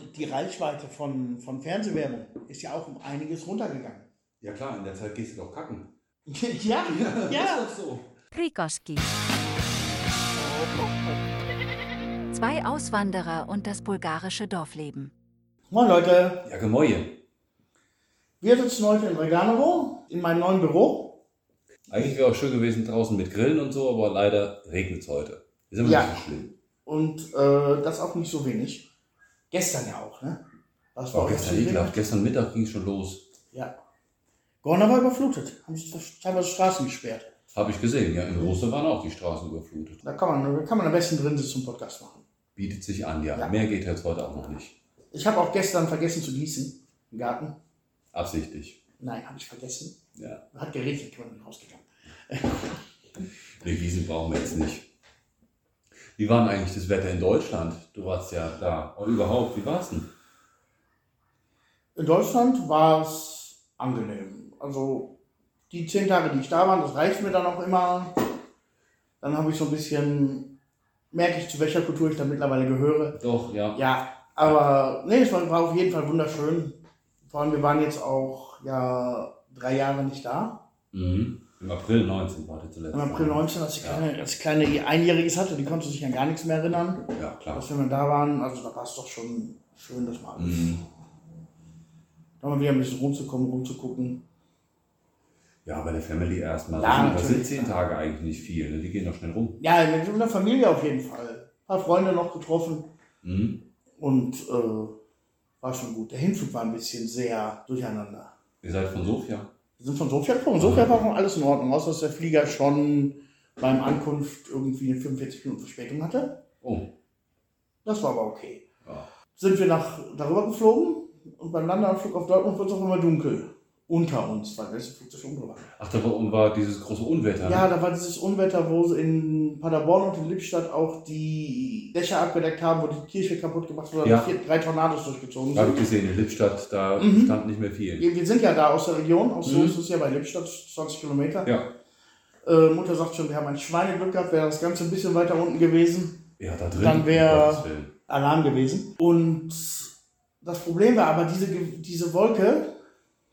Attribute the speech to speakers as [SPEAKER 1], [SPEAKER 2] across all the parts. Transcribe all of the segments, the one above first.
[SPEAKER 1] Und die Reichweite von, von Fernsehwerbung ist ja auch um einiges runtergegangen.
[SPEAKER 2] Ja klar, in der Zeit gehst du doch kacken.
[SPEAKER 1] ja, ja.
[SPEAKER 2] Ist doch so.
[SPEAKER 3] Prikoski. Zwei Auswanderer und das bulgarische Dorfleben.
[SPEAKER 1] Moin Leute,
[SPEAKER 2] Ja, Gemäue.
[SPEAKER 1] wir sitzen heute in Reganovo, in meinem neuen Büro.
[SPEAKER 2] Eigentlich wäre auch schön gewesen draußen mit Grillen und so, aber leider regnet es heute. Ist immer
[SPEAKER 1] Ja.
[SPEAKER 2] nicht so schlimm.
[SPEAKER 1] Und äh, das auch nicht so wenig. Gestern ja auch, ne? Was
[SPEAKER 2] War
[SPEAKER 1] euch
[SPEAKER 2] gestern ekelhaft. Gestern Mittag ging es schon los.
[SPEAKER 1] Ja. Gorna war überflutet. Haben sich teilweise Straßen gesperrt.
[SPEAKER 2] Habe ich gesehen, ja. In Russe waren auch die Straßen überflutet.
[SPEAKER 1] Da kann man, da kann man am besten drin sitzen und Podcast machen.
[SPEAKER 2] Bietet sich an, ja.
[SPEAKER 1] Ja.
[SPEAKER 2] Mehr geht jetzt heute auch noch nicht.
[SPEAKER 1] Ich habe auch gestern vergessen zu gießen im Garten.
[SPEAKER 2] Absichtlich.
[SPEAKER 1] Nein, habe ich vergessen.
[SPEAKER 2] Ja.
[SPEAKER 1] Hat geregnet, ich bin rausgegangen.
[SPEAKER 2] Nee, Gießen brauchen wir jetzt nicht. Wie war denn eigentlich das Wetter in Deutschland? Du warst ja da. Und überhaupt, wie war es denn?
[SPEAKER 1] In Deutschland war es angenehm. Also die zehn Tage, die ich da war, das reicht mir dann auch immer. Dann habe ich so ein bisschen, merke ich, zu welcher Kultur ich da mittlerweile gehöre.
[SPEAKER 2] Doch, ja.
[SPEAKER 1] Ja, aber nee, es war, war auf jeden Fall wunderschön. Vor allem, wir waren jetzt auch ja drei Jahre nicht da.
[SPEAKER 2] Mhm. Im April 19 war der zuletzt.
[SPEAKER 1] Im April 19, als ich kleine, als ich kleine Einjähriges hatte, die konnte sich an gar nichts mehr erinnern.
[SPEAKER 2] Ja, klar.
[SPEAKER 1] Dass wir mal da waren, also da war es doch schon schön, das mal alles.
[SPEAKER 2] Mhm.
[SPEAKER 1] Da mal wieder ein bisschen rumzukommen, rumzugucken.
[SPEAKER 2] Ja, bei der Family erstmal.
[SPEAKER 1] Ja,
[SPEAKER 2] das sind- zehn
[SPEAKER 1] ja.
[SPEAKER 2] Tage eigentlich nicht viel. Ne? Die gehen doch schnell rum.
[SPEAKER 1] Ja, mit der Familie auf jeden Fall. Ein paar Freunde noch getroffen
[SPEAKER 2] Mhm.
[SPEAKER 1] und äh, war schon gut. Der Hinflug war ein bisschen sehr durcheinander.
[SPEAKER 2] Ihr seid von Sofia?
[SPEAKER 1] Wir sind von Sofia gekommen. Sofia war auch alles in Ordnung, außer dass der Flieger schon beim Ankunft irgendwie eine 45 Minuten Verspätung hatte.
[SPEAKER 2] Oh.
[SPEAKER 1] Das war aber okay.
[SPEAKER 2] Ja.
[SPEAKER 1] Sind wir nach darüber geflogen und beim Landeanflug auf Dortmund wird es auf einmal dunkel. Unter uns, weil das Flugzeug waren.
[SPEAKER 2] Ach, da war, war dieses große Unwetter. ne?
[SPEAKER 1] Ja, da war dieses Unwetter, wo sie in Paderborn und in Lippstadt auch die Dächer abgedeckt haben, wo die Kirche kaputt gemacht wurde,
[SPEAKER 2] Ja.
[SPEAKER 1] vier, drei Tornados durchgezogen
[SPEAKER 2] Habe ich
[SPEAKER 1] sind.
[SPEAKER 2] gesehen, in Lippstadt, da
[SPEAKER 1] Mhm.
[SPEAKER 2] stand nicht mehr viel.
[SPEAKER 1] Wir sind ja da aus der Region, aus
[SPEAKER 2] Mhm.
[SPEAKER 1] Soest ist ja bei Lippstadt 20 Kilometer.
[SPEAKER 2] Ja.
[SPEAKER 1] Äh, Mutter sagt schon, wir haben ein Schweineglück gehabt, wäre das Ganze ein bisschen weiter unten gewesen,
[SPEAKER 2] Ja, da drin.
[SPEAKER 1] Dann wär-
[SPEAKER 2] Gottes Willen.
[SPEAKER 1] Alarm gewesen. Und das Problem war aber diese, diese Wolke,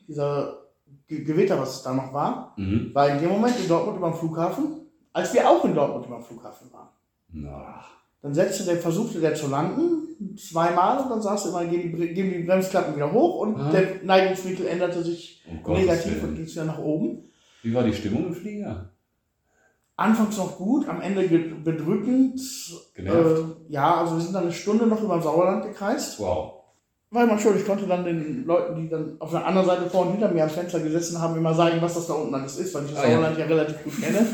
[SPEAKER 1] dieser Ge Gewitter, was es da noch war,
[SPEAKER 2] Mhm.
[SPEAKER 1] war in dem Moment in Dortmund über dem Flughafen, als wir auch in Dortmund über dem Flughafen waren.
[SPEAKER 2] Na.
[SPEAKER 1] Dann setzte der, versuchte der zu landen, zweimal, und dann saß er immer, gehen die, gehen die Bremsklappen wieder hoch und
[SPEAKER 2] Ah.
[SPEAKER 1] der Neigungswinkel änderte sich
[SPEAKER 2] Gottes
[SPEAKER 1] negativ und ging wieder nach oben.
[SPEAKER 2] Wie war die Stimmung im Flieger?
[SPEAKER 1] Anfangs noch gut, am Ende bedrückend. Äh, ja, also wir sind dann eine Stunde noch über dem Sauerland gekreist.
[SPEAKER 2] Wow.
[SPEAKER 1] War immer schön, ich konnte dann den Leuten, die dann auf der anderen Seite vor und hinter mir am Fenster gesessen haben, immer sagen, was das da unten alles ist, weil ich das
[SPEAKER 2] Ah, ja.
[SPEAKER 1] Sauerland ja relativ gut kenne.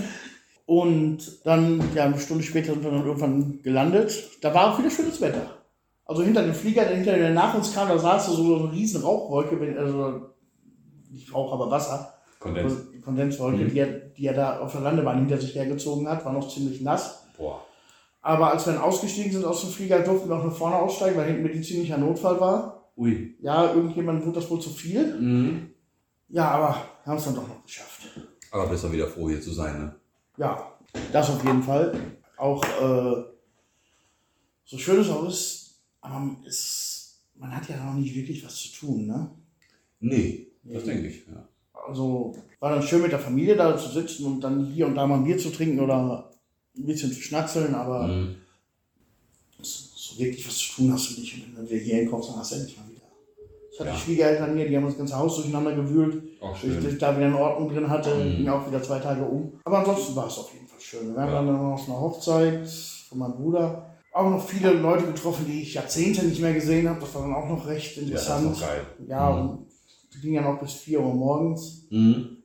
[SPEAKER 1] Und dann, ja, eine Stunde später sind wir dann irgendwann gelandet. Da war auch wieder schönes Wetter. Also hinter dem Flieger, der hinter der nach uns kam, da saß so so eine riesen Rauchwolke, also nicht Rauch, aber Wasser.
[SPEAKER 2] Kondens.
[SPEAKER 1] Kondenswolke,
[SPEAKER 2] Mhm.
[SPEAKER 1] die, er, die er da auf der Landebahn hinter sich hergezogen hat, war noch ziemlich nass.
[SPEAKER 2] Boah.
[SPEAKER 1] Aber als wir dann ausgestiegen sind aus dem Flieger, durften wir auch nach vorne aussteigen, weil hinten medizinischer Notfall war.
[SPEAKER 2] Ui.
[SPEAKER 1] Ja, irgendjemand wurde das wohl zu viel.
[SPEAKER 2] Mhm.
[SPEAKER 1] Ja, aber wir haben es dann doch noch geschafft.
[SPEAKER 2] Aber bist doch wieder froh, hier zu sein, ne?
[SPEAKER 1] Ja, das auf jeden Fall. Auch äh, so schön es auch ist, aber es, man hat ja noch nicht wirklich was zu tun. Ne?
[SPEAKER 2] Nee, das denke ich, ja.
[SPEAKER 1] Also war dann schön mit der Familie da zu sitzen und dann hier und da mal ein Bier zu trinken oder ein bisschen zu schnatzeln, aber
[SPEAKER 2] Mhm.
[SPEAKER 1] so wirklich was zu tun hast du nicht. Und wenn wir hier hinkommst, dann hast du endlich mal wieder. Ich hatte
[SPEAKER 2] Ja.
[SPEAKER 1] Schwiegereltern hier, die haben das ganze Haus durcheinander gewühlt. Bis
[SPEAKER 2] schön.
[SPEAKER 1] ich da wieder in Ordnung drin hatte,
[SPEAKER 2] Mhm.
[SPEAKER 1] ging auch wieder zwei Tage um. Aber ansonsten war es auf jeden Fall schön. Wir waren
[SPEAKER 2] Ja.
[SPEAKER 1] dann noch auf einer Hochzeit von meinem Bruder. Auch noch viele Leute getroffen, die ich Jahrzehnte nicht mehr gesehen habe. Das war dann auch noch recht
[SPEAKER 2] Ja, das ist
[SPEAKER 1] interessant.
[SPEAKER 2] geil.
[SPEAKER 1] Ja,
[SPEAKER 2] Mhm.
[SPEAKER 1] und die ging ja noch bis 4 Uhr morgens.
[SPEAKER 2] Mhm.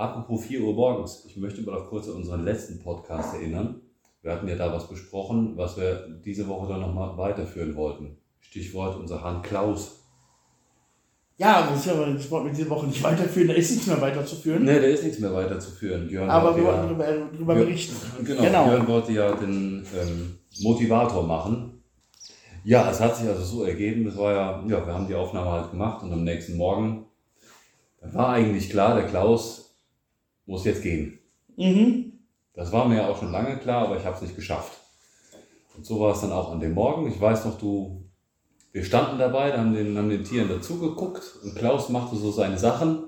[SPEAKER 2] Apropos 4 Uhr morgens, ich möchte mal noch kurz an unseren letzten Podcast erinnern. Wir hatten ja da was besprochen, was wir diese Woche dann nochmal weiterführen wollten. Stichwort unser Hahn Klaus.
[SPEAKER 1] Ja, das ist ja aber das wollten wir diese Woche nicht weiterführen, da ist nichts mehr weiterzuführen.
[SPEAKER 2] Ne, da ist nichts mehr weiterzuführen. Björn
[SPEAKER 1] aber wir
[SPEAKER 2] wollte
[SPEAKER 1] wollten
[SPEAKER 2] ja,
[SPEAKER 1] darüber, darüber
[SPEAKER 2] Ja.
[SPEAKER 1] berichten.
[SPEAKER 2] genau,
[SPEAKER 1] Genau.
[SPEAKER 2] Björn wollte ja den ähm, Motivator machen. Ja, es hat sich also so ergeben, das war ja, ja, wir haben die Aufnahme halt gemacht und am nächsten Morgen war eigentlich klar, der Klaus muss jetzt gehen.
[SPEAKER 1] Mhm.
[SPEAKER 2] Das war mir ja auch schon lange klar, aber ich habe es nicht geschafft. Und so war es dann auch an dem Morgen. Ich weiß noch, du wir standen dabei, haben den, haben den Tieren dazugeguckt und Klaus machte so seine Sachen.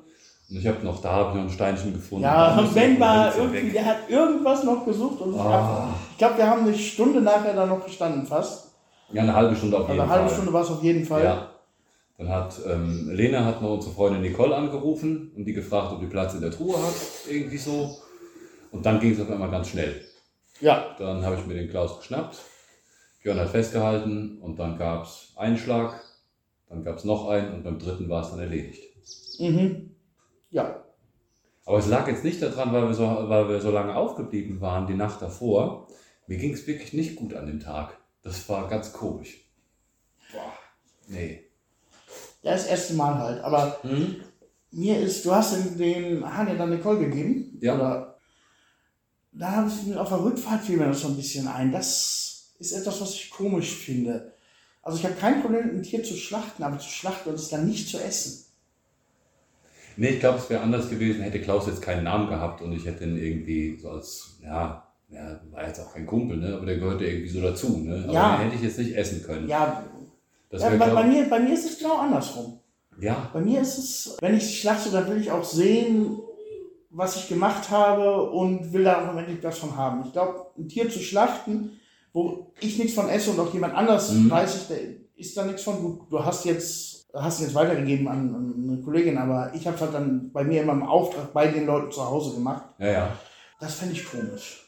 [SPEAKER 2] Und ich habe noch, da habe ich noch ein Steinchen gefunden.
[SPEAKER 1] Ja,
[SPEAKER 2] musste
[SPEAKER 1] Ben
[SPEAKER 2] ich-
[SPEAKER 1] war irgendwie,
[SPEAKER 2] weg.
[SPEAKER 1] der hat irgendwas noch gesucht und ich
[SPEAKER 2] Ah.
[SPEAKER 1] glaube, wir haben eine Stunde nachher da noch gestanden fast.
[SPEAKER 2] Ja, eine halbe Stunde auf
[SPEAKER 1] Also
[SPEAKER 2] jeden
[SPEAKER 1] eine halbe
[SPEAKER 2] Fall.
[SPEAKER 1] Stunde war es auf jeden Fall.
[SPEAKER 2] Ja. Dann hat ähm, Lena hat noch unsere Freundin Nicole angerufen und die gefragt, ob die Platz in der Truhe hat, irgendwie so. Und dann ging es auf einmal ganz schnell.
[SPEAKER 1] ja.
[SPEAKER 2] Dann habe ich mir den Klaus geschnappt. Björn hat festgehalten und dann gab es einen Schlag, dann gab es noch einen und beim dritten war es dann erledigt.
[SPEAKER 1] Mhm. Ja.
[SPEAKER 2] Aber es lag jetzt nicht daran, weil wir so, weil wir so lange aufgeblieben waren die Nacht davor. Mir ging es wirklich nicht gut an dem Tag. Das war ganz komisch. Boah, nee.
[SPEAKER 1] Ja, das erste Mal halt. Aber
[SPEAKER 2] Hm?
[SPEAKER 1] mir ist, du hast den, den Hahn ja dann Nicole gegeben.
[SPEAKER 2] Ja.
[SPEAKER 1] Oder, da habe ich mir auf der Rückfahrt fiel mir das so ein bisschen ein. Das ist etwas, was ich komisch finde. Also ich habe kein Problem, ein Tier zu schlachten, aber zu schlachten und es dann nicht zu essen.
[SPEAKER 2] Nee, ich glaube, es wäre anders gewesen, hätte Klaus jetzt keinen Namen gehabt und ich hätte ihn irgendwie so als, ja, ja, war jetzt auch kein Kumpel, ne? aber der gehörte irgendwie so dazu. Ne? Aber
[SPEAKER 1] Ja.
[SPEAKER 2] den hätte ich jetzt nicht essen können.
[SPEAKER 1] Ja, ja bei, bei, mir, bei mir ist es genau andersrum.
[SPEAKER 2] ja,
[SPEAKER 1] Bei mir ist es, wenn ich schlachte, dann will ich auch sehen, was ich gemacht habe und will da auch am Ende was von haben. Ich glaube, ein Tier zu schlachten, wo ich nichts von esse und auch jemand anders
[SPEAKER 2] Mhm.
[SPEAKER 1] weiß, ich, da ist da nichts von. Du, du hast jetzt, hast jetzt weitergegeben an, an eine Kollegin, aber ich habe halt dann bei mir immer im Auftrag bei den Leuten zu Hause gemacht.
[SPEAKER 2] ja, ja.
[SPEAKER 1] Das fände ich komisch.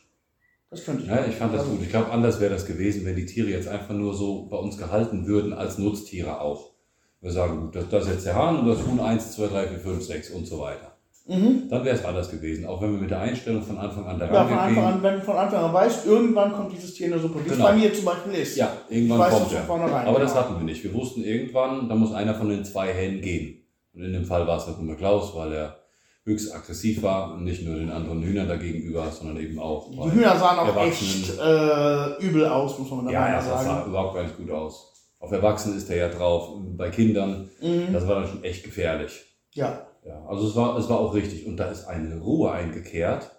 [SPEAKER 1] Das könnte ich.
[SPEAKER 2] Ja, ich fand das
[SPEAKER 1] Also,
[SPEAKER 2] gut. Ich glaube, anders wäre das gewesen, wenn die Tiere jetzt einfach nur so bei uns gehalten würden, als Nutztiere auch. Wir sagen, gut, das, das ist jetzt der Hahn und das Huhn 1, 2, 3, 4, 5, 6 und so weiter.
[SPEAKER 1] Mhm.
[SPEAKER 2] Dann wäre es anders gewesen, auch wenn wir mit der Einstellung von Anfang an daran
[SPEAKER 1] Ja, von Anfang an, wenn du von Anfang an weißt, irgendwann kommt dieses Tier in der Suppe, wie es
[SPEAKER 2] Genau.
[SPEAKER 1] bei mir zum Beispiel ist.
[SPEAKER 2] Ja, irgendwann
[SPEAKER 1] Ich weiß
[SPEAKER 2] kommt
[SPEAKER 1] das
[SPEAKER 2] er.
[SPEAKER 1] vornherein,
[SPEAKER 2] Aber das
[SPEAKER 1] genau.
[SPEAKER 2] hatten wir nicht. Wir wussten irgendwann, da muss einer von den zwei Hähnen gehen. Und in dem Fall war es nur Klaus, weil er höchst aggressiv war und nicht nur den anderen Hühnern dagegenüber, sondern eben auch
[SPEAKER 1] Die Hühner sahen auch echt äh, übel aus, muss man dabei
[SPEAKER 2] Ja,
[SPEAKER 1] mal
[SPEAKER 2] ja, das sah
[SPEAKER 1] sagen.
[SPEAKER 2] überhaupt gar nicht gut aus. Auf Erwachsenen ist er ja drauf. Bei Kindern,
[SPEAKER 1] Mhm.
[SPEAKER 2] das war dann schon echt gefährlich.
[SPEAKER 1] Ja,
[SPEAKER 2] Ja, also es war, es war auch richtig. Und da ist eine Ruhe eingekehrt.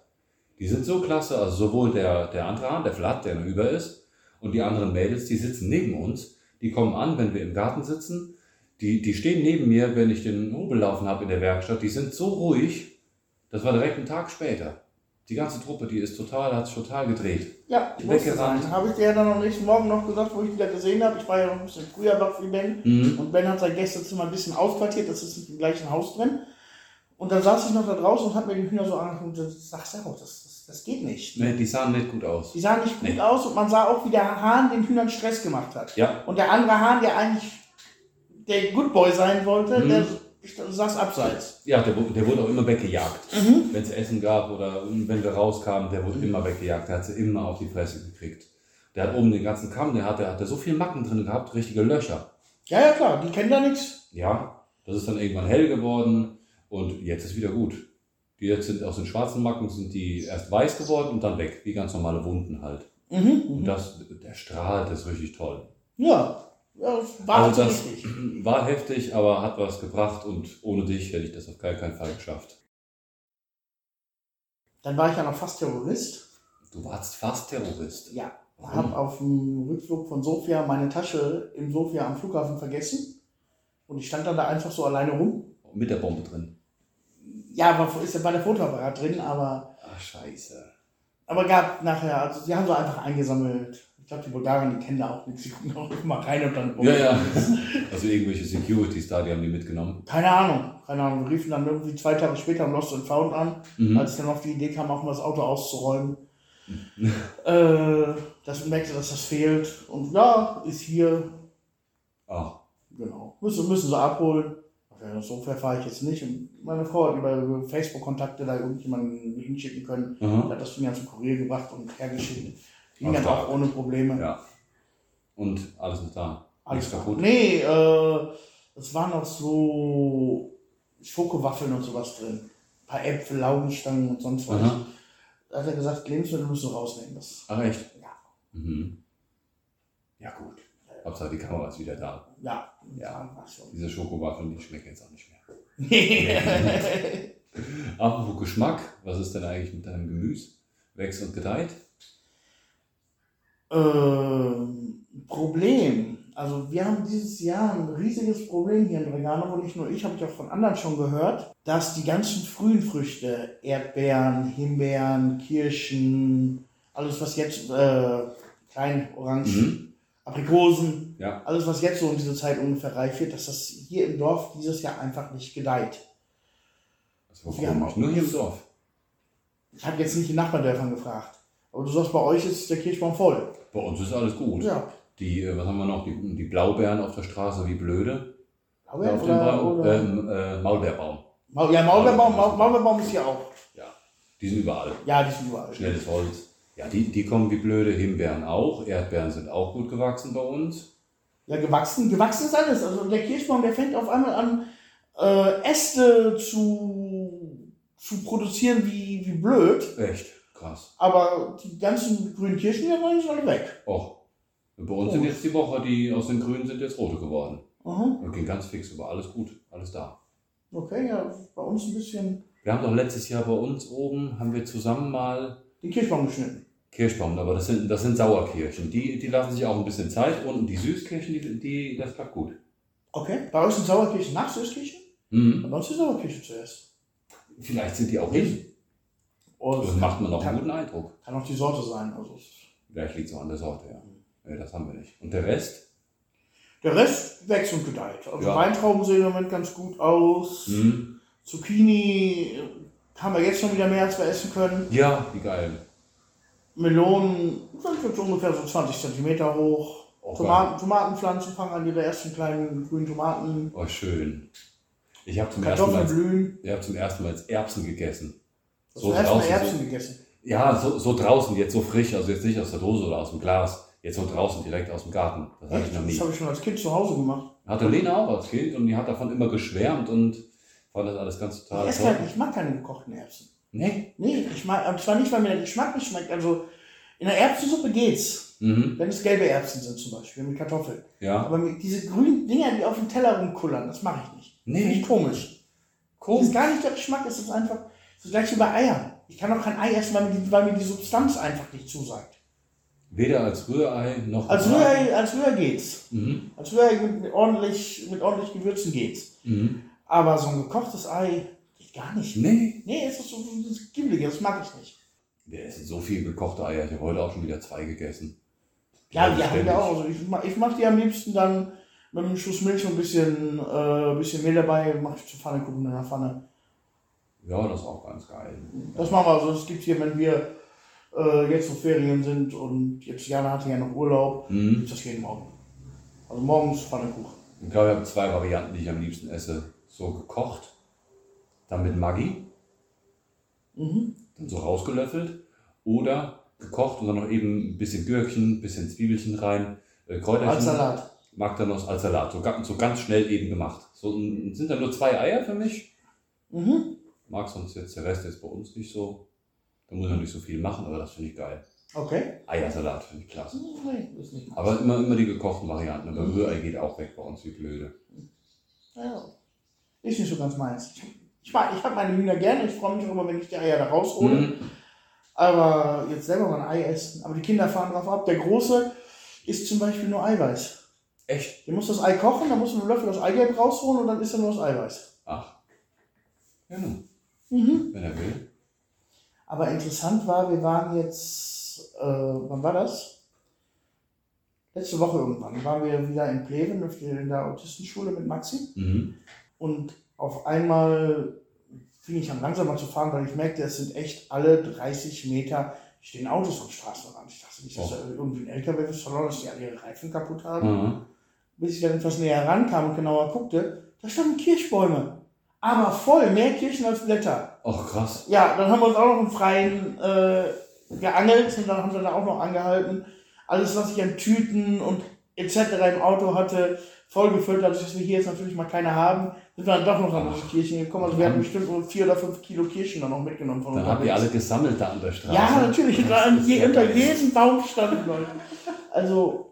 [SPEAKER 2] Die sind so klasse, also sowohl der, der andere Hahn, der Flat, der noch über ist, und die anderen Mädels, die sitzen neben uns. Die kommen an, wenn wir im Garten sitzen. Die, die stehen neben mir, wenn ich den Hobel laufen habe in der Werkstatt. Die sind so ruhig. Das war direkt einen Tag später. Die ganze Truppe, die ist total, hat sich total gedreht.
[SPEAKER 1] ja,
[SPEAKER 2] Weggerannt.
[SPEAKER 1] Habe ich dir ja dann am nächsten Morgen noch gesagt, wo ich wieder gesehen habe. Ich war ja noch ein bisschen früher wach wie Ben.
[SPEAKER 2] Mhm.
[SPEAKER 1] Und Ben hat sein Gästezimmer ein bisschen ausquartiert, das ist im gleichen Haus drin. Und dann saß ich noch da draußen und hab mir die Hühner so angeguckt und das sagst du auch, das, das, das geht nicht.
[SPEAKER 2] Nee, die sahen nicht gut aus.
[SPEAKER 1] Die sahen nicht gut
[SPEAKER 2] Nee.
[SPEAKER 1] aus und man sah auch, wie der Hahn den Hühnern Stress gemacht hat.
[SPEAKER 2] Ja,
[SPEAKER 1] Und der andere Hahn, der eigentlich der Good Boy sein wollte,
[SPEAKER 2] Mhm.
[SPEAKER 1] der saß abseits.
[SPEAKER 2] ja der, der wurde auch immer weggejagt.
[SPEAKER 1] Mhm.
[SPEAKER 2] wenn es Essen gab oder wenn wir rauskamen, der wurde immer weggejagt. Der hat sie immer auf die Fresse gekriegt. Der hat oben den ganzen Kamm, der hat, der hat so viel Macken drin gehabt, richtige Löcher.
[SPEAKER 1] Ja, ja, klar, die kennen da nichts.
[SPEAKER 2] Ja, das ist dann irgendwann hell geworden und jetzt ist wieder gut. Die jetzt sind aus den schwarzen Macken sind die erst weiß geworden und dann weg, wie ganz normale Wunden halt.
[SPEAKER 1] Mhm.
[SPEAKER 2] Und das, der strahlt, das ist richtig toll.
[SPEAKER 1] Ja, ja war
[SPEAKER 2] Also das
[SPEAKER 1] richtig.
[SPEAKER 2] war heftig, aber hat was gebracht und ohne dich hätte ich das auf gar keinen Fall geschafft.
[SPEAKER 1] Dann war ich ja noch fast Terrorist.
[SPEAKER 2] Du warst fast Terrorist.
[SPEAKER 1] Ja.
[SPEAKER 2] Warum?
[SPEAKER 1] Habe auf dem Rückflug von Sofia meine Tasche in Sofia am Flughafen vergessen. Und ich stand dann da einfach so alleine rum.
[SPEAKER 2] Mit der Bombe drin.
[SPEAKER 1] Ja, war, ist ja bei der Fotoapparat drin, aber,
[SPEAKER 2] Ach, scheiße.
[SPEAKER 1] aber gab nachher, also die haben so einfach eingesammelt. Ich glaube, die Bulgaren, die kennen da auch nichts. Die gucken auch immer rein und dann.
[SPEAKER 2] Ja, ja. Also irgendwelche Securities da, die haben die mitgenommen.
[SPEAKER 1] Keine Ahnung, keine Ahnung. Wir riefen dann irgendwie zwei Tage später am Lost and Found an,
[SPEAKER 2] Mhm.
[SPEAKER 1] als ich dann auf die Idee kam, auch mal das Auto auszuräumen. äh, dass ich merkte, dass das fehlt. Und ja, ist hier,
[SPEAKER 2] Ach,
[SPEAKER 1] genau. Müssen, müssen sie abholen. Okay, so fair fahre ich jetzt nicht. Und meine Frau hat über Facebook-Kontakte da irgendjemanden hinschicken können.
[SPEAKER 2] aha.
[SPEAKER 1] hat das Ding ja zum Kurier gebracht und hergeschickt. Ging dann auch ohne Probleme.
[SPEAKER 2] Ja. Und alles ist da.
[SPEAKER 1] Alles kaputt. Nee, äh, es waren noch so Schokowaffeln und sowas drin. Ein paar Äpfel, Laugenstangen und sonst was.
[SPEAKER 2] Aha.
[SPEAKER 1] Da hat er gesagt, Lebensmittel müssen wir rausnehmen. Das,
[SPEAKER 2] Ach, echt?
[SPEAKER 1] ja,
[SPEAKER 2] Mhm. Ja, gut. Hauptsache die Kamera ist wieder da.
[SPEAKER 1] ja,
[SPEAKER 2] Ja. Diese Schokowaffeln, die schmecken jetzt auch nicht mehr. Apropos Geschmack, was ist denn eigentlich mit deinem Gemüse? Wächst und gedeiht?
[SPEAKER 1] Ähm, Problem. Also wir haben dieses Jahr ein riesiges Problem hier in Regano, wo nicht nur ich, habe ich auch von anderen schon gehört, dass die ganzen frühen Früchte, Erdbeeren, Himbeeren, Kirschen, alles was jetzt, äh, klein, orange,
[SPEAKER 2] Mhm.
[SPEAKER 1] Aprikosen,
[SPEAKER 2] Ja.
[SPEAKER 1] alles was jetzt so um diese Zeit ungefähr reif wird, dass das hier im Dorf dieses Jahr einfach nicht gedeiht.
[SPEAKER 2] Das war
[SPEAKER 1] Wir haben auch-
[SPEAKER 2] Nur hier im Dorf.
[SPEAKER 1] Ich habe jetzt nicht die Nachbardörfern gefragt. Aber du sagst, bei euch ist der Kirschbaum voll.
[SPEAKER 2] Bei uns ist alles gut.
[SPEAKER 1] Ja.
[SPEAKER 2] Die, äh, was haben wir noch? Die, die Blaubeeren auf der Straße wie blöde.
[SPEAKER 1] Maulbeer
[SPEAKER 2] auf dem Baum. Ähm, äh, Maulbeerbaum.
[SPEAKER 1] Maul- ja, Maulbeerbaum, Maul- Maulbeerbaum ist hier auch.
[SPEAKER 2] Ja. Die sind überall.
[SPEAKER 1] Ja, die sind überall.
[SPEAKER 2] Schnelles Holz. Ja, die, die kommen wie blöde. Himbeeren auch. Erdbeeren sind auch gut gewachsen bei uns.
[SPEAKER 1] Ja, gewachsen, gewachsen ist alles. Also der Kirschbaum, der fängt auf einmal an, äh, Äste zu, zu produzieren wie, wie blöd.
[SPEAKER 2] Echt krass.
[SPEAKER 1] Aber die ganzen grünen Kirschen, die waren jetzt alle weg.
[SPEAKER 2] Och. Bei uns sind jetzt die Woche, die aus den Grünen sind jetzt rote geworden.
[SPEAKER 1] Aha.
[SPEAKER 2] Und ging ganz fix über. Alles gut. Alles da.
[SPEAKER 1] Okay, ja, bei uns ein bisschen
[SPEAKER 2] Wir haben doch letztes Jahr bei uns oben, haben wir zusammen mal
[SPEAKER 1] den Kirschbaum geschnitten.
[SPEAKER 2] Kirschbaum, aber das sind, das sind Sauerkirschen. Die, die lassen sich auch ein bisschen Zeit und die Süßkirschen, die, die, das klappt gut.
[SPEAKER 1] Okay, bei euch sind Sauerkirschen nach Süßkirchen?
[SPEAKER 2] Mhm.
[SPEAKER 1] Bei uns ist Sauerkirche zuerst.
[SPEAKER 2] Vielleicht sind die auch hin.
[SPEAKER 1] Oh,
[SPEAKER 2] Das macht man auch einen guten Eindruck.
[SPEAKER 1] kann auch die Sorte sein. Also,
[SPEAKER 2] Vielleicht liegt es auch an der Sorte, ja. Das haben wir nicht. Und der Rest?
[SPEAKER 1] der Rest wächst und gedeiht. Also
[SPEAKER 2] Ja.
[SPEAKER 1] Weintrauben sehen im Moment ganz gut aus.
[SPEAKER 2] Mhm.
[SPEAKER 1] Zucchini äh, haben wir jetzt schon wieder mehr, als wir essen können.
[SPEAKER 2] Ja, wie geil.
[SPEAKER 1] Melonen sind jetzt ungefähr so 20 cm hoch.
[SPEAKER 2] Oh,
[SPEAKER 1] Tomaten, Tomatenpflanzen fangen an, ihre ersten kleinen grünen Tomaten.
[SPEAKER 2] Oh, schön. Ich habe zum, ersten Mal- ich hab zum ersten Mal jetzt Erbsen gegessen.
[SPEAKER 1] Das
[SPEAKER 2] So draußen,
[SPEAKER 1] Erbsen
[SPEAKER 2] so-
[SPEAKER 1] gegessen.
[SPEAKER 2] Ja, so, so draußen, jetzt so frisch, also jetzt nicht aus der Dose oder aus dem Glas, jetzt so draußen, direkt aus dem Garten. Das hatte ich noch nie.
[SPEAKER 1] Das habe ich schon als Kind zu Hause gemacht.
[SPEAKER 2] Hatte Lena auch als Kind und die hat davon immer geschwärmt und fand das alles ganz
[SPEAKER 1] Ich,
[SPEAKER 2] total toll.
[SPEAKER 1] keine, ich mag keine gekochten Erbsen.
[SPEAKER 2] Nee.
[SPEAKER 1] Nee, ich mag, und zwar nicht, weil mir der Geschmack nicht schmeckt. Also in der Erbsensuppe geht's.
[SPEAKER 2] Mhm.
[SPEAKER 1] Wenn es gelbe Erbsen sind zum Beispiel, mit Kartoffeln.
[SPEAKER 2] Ja.
[SPEAKER 1] Aber mit diese grünen Dinger, die auf dem Teller rumkullern, das mache ich nicht.
[SPEAKER 2] Nee.
[SPEAKER 1] Finde ich komisch. Das ist gar nicht der Geschmack, es ist einfach das gleiche wie bei Eiern. Ich kann auch kein Ei essen, weil mir die, weil mir die Substanz einfach nicht zusagt.
[SPEAKER 2] Weder als Rührei noch
[SPEAKER 1] Als Rührei, als Rührei geht's.
[SPEAKER 2] Mhm.
[SPEAKER 1] Als Rührei mit, ordentlich, mit ordentlich Gewürzen geht's.
[SPEAKER 2] Mhm.
[SPEAKER 1] Aber so ein gekochtes Ei geht gar nicht.
[SPEAKER 2] Nee.
[SPEAKER 1] Nee, es ist so das Gibbelige, das mag ich nicht.
[SPEAKER 2] Wir essen so viel gekochte Eier. Ich habe heute auch schon wieder zwei gegessen.
[SPEAKER 1] Ja, die haben wir auch. Also ich, ich mache die am liebsten dann mit einem Schuss Milch und ein bisschen, äh, bisschen Mehl dabei, mache ich zu Pfannekuchen in der Pfanne.
[SPEAKER 2] Ja, das ist auch ganz geil.
[SPEAKER 1] Das machen wir also. Es gibt hier, wenn wir äh, jetzt auf Ferien sind und jetzt Jana hatte ja noch Urlaub,
[SPEAKER 2] Mhm.
[SPEAKER 1] gibt das jeden Morgen. Also morgens Pfannekuchen.
[SPEAKER 2] Ich glaube, ich habe zwei Varianten, die ich am liebsten esse. So gekocht, dann mit Maggi,
[SPEAKER 1] Mhm.
[SPEAKER 2] dann so rausgelöffelt. Oder gekocht und dann noch eben ein bisschen Gürkchen, ein bisschen Zwiebelchen rein, äh, Kräuterchen.
[SPEAKER 1] Als Salat.
[SPEAKER 2] Mag dann noch als Salat. So, so ganz schnell eben gemacht. So sind dann nur zwei Eier für mich.
[SPEAKER 1] Mhm.
[SPEAKER 2] Mag sonst jetzt der Rest jetzt bei uns nicht so. Da muss man nicht so viel machen, aber das finde ich geil.
[SPEAKER 1] Okay.
[SPEAKER 2] Eiersalat finde ich klasse.
[SPEAKER 1] Nee, nicht meins.
[SPEAKER 2] Aber immer, immer die gekochten Varianten. Aber Rührei geht auch weg bei uns wie blöde.
[SPEAKER 1] Ja. Ist nicht so ganz meins. Ich, mag- ich habe meine Hühner gerne. Ich freue mich auch immer, wenn ich die Eier da raushole.
[SPEAKER 2] Mhm.
[SPEAKER 1] Aber jetzt selber mal ein Ei essen. Aber die Kinder fahren drauf ab. Der Große isst zum Beispiel nur Eiweiß.
[SPEAKER 2] Echt?
[SPEAKER 1] Der muss das Ei kochen, dann muss man einen Löffel das Eigelb rausholen und dann isst er nur das Eiweiß.
[SPEAKER 2] Ach. Ja, nun,
[SPEAKER 1] Mhm.
[SPEAKER 2] wenn er will.
[SPEAKER 1] Aber interessant war, wir waren jetzt, äh, wann war das? Letzte Woche irgendwann waren wir wieder in Pleven in der Autistenschule mit Maxi.
[SPEAKER 2] Mhm.
[SPEAKER 1] Und auf einmal fing ich an langsamer zu fahren, weil ich merkte, es sind echt alle 30 Meter stehen Autos am Straßenrand. Ich dachte nicht, dass da irgendwie ein LKW ist, sondern dass die alle ihre Reifen kaputt haben.
[SPEAKER 2] Mhm.
[SPEAKER 1] Bis ich dann etwas näher rankam und genauer guckte, da standen Kirschbäume. Aber voll, mehr Kirschen als Blätter.
[SPEAKER 2] Ach, krass.
[SPEAKER 1] Ja, dann haben wir uns auch noch im Freien äh, geangelt und dann haben wir da auch noch angehalten. Alles, was ich an Tüten und etc. im Auto hatte, vollgefüllt, dadurch, dass wir hier jetzt natürlich mal keine haben, sind wir dann doch noch an diese Kirchen gekommen. Also wir hatten bestimmt nur vier oder fünf Kilo Kirschen dann noch mitgenommen von
[SPEAKER 2] Dann habt ihr alle gesammelt da an der Straße.
[SPEAKER 1] Ja, natürlich. Je, unter jedem Baum standen Leute. Also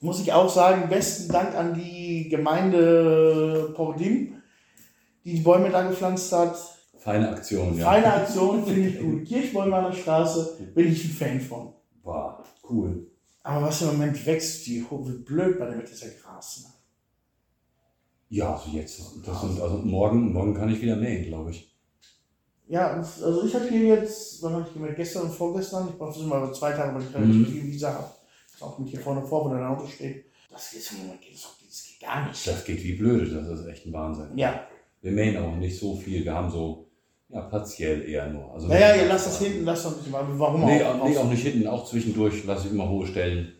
[SPEAKER 1] muss ich auch sagen, besten Dank an die Gemeinde Pordim, die die Bäume da gepflanzt hat.
[SPEAKER 2] Feine Aktion, ja.
[SPEAKER 1] Feine Aktion, finde ich gut. Kirschbäume an der Straße, bin ich ein Fan von.
[SPEAKER 2] War cool.
[SPEAKER 1] Aber was im Moment wächst, wie, ho- wie blöd bei dem Wetter ist ja Gras. Ne?
[SPEAKER 2] Ja, also jetzt, das sind, also morgen, morgen kann ich wieder mähen, glaube ich.
[SPEAKER 1] Ja, also ich habe hier jetzt, wann habe ich gemerkt, gestern und vorgestern, ich brauche das immer über zwei Tage, weil ich relativ
[SPEAKER 2] Mhm.
[SPEAKER 1] viel Visa habe. Das auch mit hier vorne vor, wo dein Auto steht. Das ist im Moment geht das, das geht gar nicht.
[SPEAKER 2] Das geht wie blöde, das ist echt ein Wahnsinn.
[SPEAKER 1] Ja,
[SPEAKER 2] Wir mähen auch nicht so viel, wir haben so, ja, partiell eher nur. Also
[SPEAKER 1] naja, ihr lasst das hinten, lasst das ein bisschen, warum
[SPEAKER 2] Nee,
[SPEAKER 1] auch?
[SPEAKER 2] nee, auch nicht hinten, auch zwischendurch lasse ich immer hohe Stellen.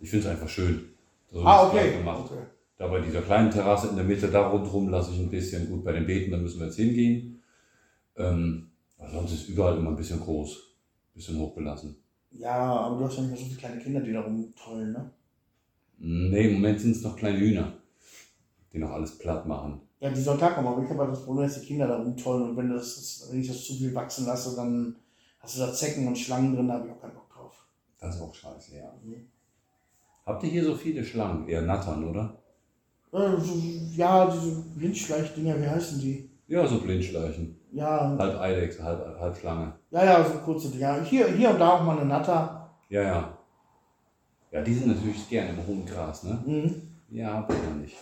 [SPEAKER 2] Ich finde es einfach schön. So
[SPEAKER 1] Ah, okay.
[SPEAKER 2] Gemacht.
[SPEAKER 1] okay.
[SPEAKER 2] Da bei dieser kleinen Terrasse in der Mitte, da rundherum lasse ich ein bisschen. Gut, bei den Beeten, da müssen wir jetzt hingehen. Ähm, sonst ist überall immer ein bisschen groß, ein bisschen hochgelassen.
[SPEAKER 1] Ja, aber du hast ja nicht mehr so viele kleine Kinder, die da rumtollen, ne?
[SPEAKER 2] Nee, im Moment sind es noch kleine Hühner, die noch alles platt machen.
[SPEAKER 1] Ja, die sollen klarkommen, aber ich habe halt das Problem, dass die Kinder da rumtollen und wenn, das, wenn ich das zu viel wachsen lasse, dann hast du da Zecken und Schlangen drin, da habe ich auch keinen Bock drauf.
[SPEAKER 2] Das ist auch scheiße, ja.
[SPEAKER 1] Mhm.
[SPEAKER 2] Habt ihr hier so viele Schlangen? Eher Nattern, oder?
[SPEAKER 1] Äh, so, ja, diese Blindschleichdinger, wie heißen die?
[SPEAKER 2] Ja, so Blindschleichen.
[SPEAKER 1] Ja,
[SPEAKER 2] Halb Eidechse, halb, halb Schlange.
[SPEAKER 1] ja, ja, so kurze Dinger. Hier, hier und da auch mal eine Natter.
[SPEAKER 2] Ja, ja. Ja, die sind natürlich gerne im hohen Gras, ne?
[SPEAKER 1] Mhm.
[SPEAKER 2] Ja, ich ja nicht.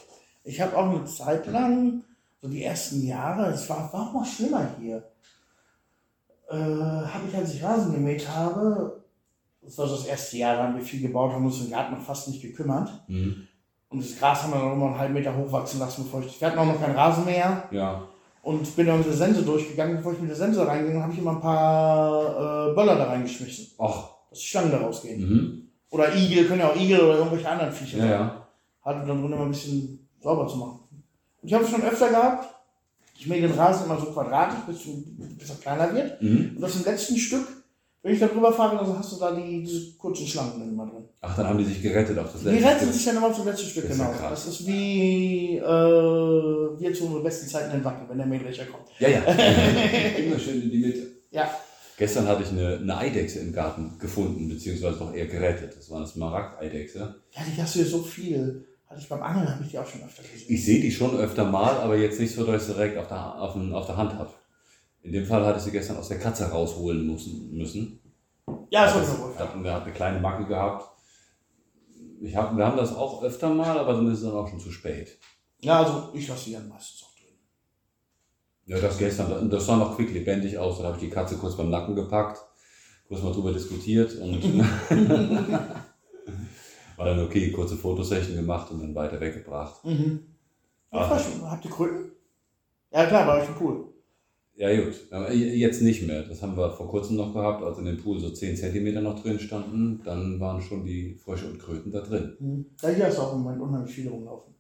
[SPEAKER 1] Ich habe auch eine Zeit lang, so die ersten Jahre, es war, war auch mal schlimmer hier, äh, habe ich, als ich Rasen gemäht habe, das war so das erste Jahr, da haben wir viel gebaut, haben uns im Garten noch fast nicht gekümmert.
[SPEAKER 2] Mhm.
[SPEAKER 1] Und das Gras haben wir dann noch mal einen halben Meter hochwachsen lassen, bevor ich, wir hatten auch noch keinen Rasenmäher.
[SPEAKER 2] Ja.
[SPEAKER 1] Und bin dann mit der Sense durchgegangen. Bevor ich mit der Sense reingegangen habe ich immer ein paar äh, Böller da reingeschmissen,
[SPEAKER 2] Ach.
[SPEAKER 1] dass die Schlangen da rausgehen.
[SPEAKER 2] Mhm.
[SPEAKER 1] Oder Igel, können ja auch Igel oder irgendwelche anderen Viecher
[SPEAKER 2] Ja,
[SPEAKER 1] sein.
[SPEAKER 2] ja.
[SPEAKER 1] Halt dann drin immer ein bisschen sauber zu machen. Und ich habe es schon öfter gehabt. Ich mähe den Rasen immer so quadratisch, bis, bis er kleiner wird.
[SPEAKER 2] Mhm.
[SPEAKER 1] Und das im letzten Stück, wenn ich da drüber fahre, dann hast du da die, diese kurzen Schlangen dann immer drin.
[SPEAKER 2] Ach, dann haben die sich gerettet auf das
[SPEAKER 1] Die
[SPEAKER 2] letzte
[SPEAKER 1] retten
[SPEAKER 2] Stück.
[SPEAKER 1] sich dann immer zum letzten Stück,
[SPEAKER 2] Das ist ja
[SPEAKER 1] genau.
[SPEAKER 2] krass.
[SPEAKER 1] Das ist wie äh, wir zu unseren besten Zeiten in Wacken, wenn der Mähdrescher kommt.
[SPEAKER 2] Ja, ja. Immer schön in die Mitte.
[SPEAKER 1] Ja.
[SPEAKER 2] Gestern hatte ich eine, eine Eidechse im Garten gefunden, beziehungsweise doch eher gerettet. Das war eine Smaragd-Eidechse.
[SPEAKER 1] Ja, die hast du hier so viel. Hatte ich beim Angeln, habe ich die auch schon öfter gesehen.
[SPEAKER 2] Ich sehe die schon öfter mal, aber jetzt nicht so, dass ich sie direkt auf der, auf, den, auf der Hand habe. In dem Fall hatte ich sie gestern aus der Katze rausholen müssen. müssen.
[SPEAKER 1] ja, das ich wohl.
[SPEAKER 2] hatten, wir hatten eine kleine Macke gehabt. Ich hab, wir haben das auch öfter mal, aber dann ist es dann auch schon zu spät.
[SPEAKER 1] Ja, also ich lasse die dann meistens auch drin.
[SPEAKER 2] Ja, das gestern, das sah noch quicklebendig aus. Dann habe ich die Katze kurz beim Nacken gepackt, kurz mal drüber diskutiert und war dann okay, kurze Fotosession gemacht und dann weiter weggebracht.
[SPEAKER 1] Mhm.
[SPEAKER 2] Ach.
[SPEAKER 1] Ja, schon. Habt ihr Kröten? Ja, klar, bei euch im Pool.
[SPEAKER 2] Ja gut, aber jetzt nicht mehr. Das haben wir vor kurzem noch gehabt, als in dem Pool so 10 cm noch drin standen. Dann waren schon die Frösche und Kröten da drin.
[SPEAKER 1] Mhm. Da hier du auch im Moment unheimlich viele rumlaufen.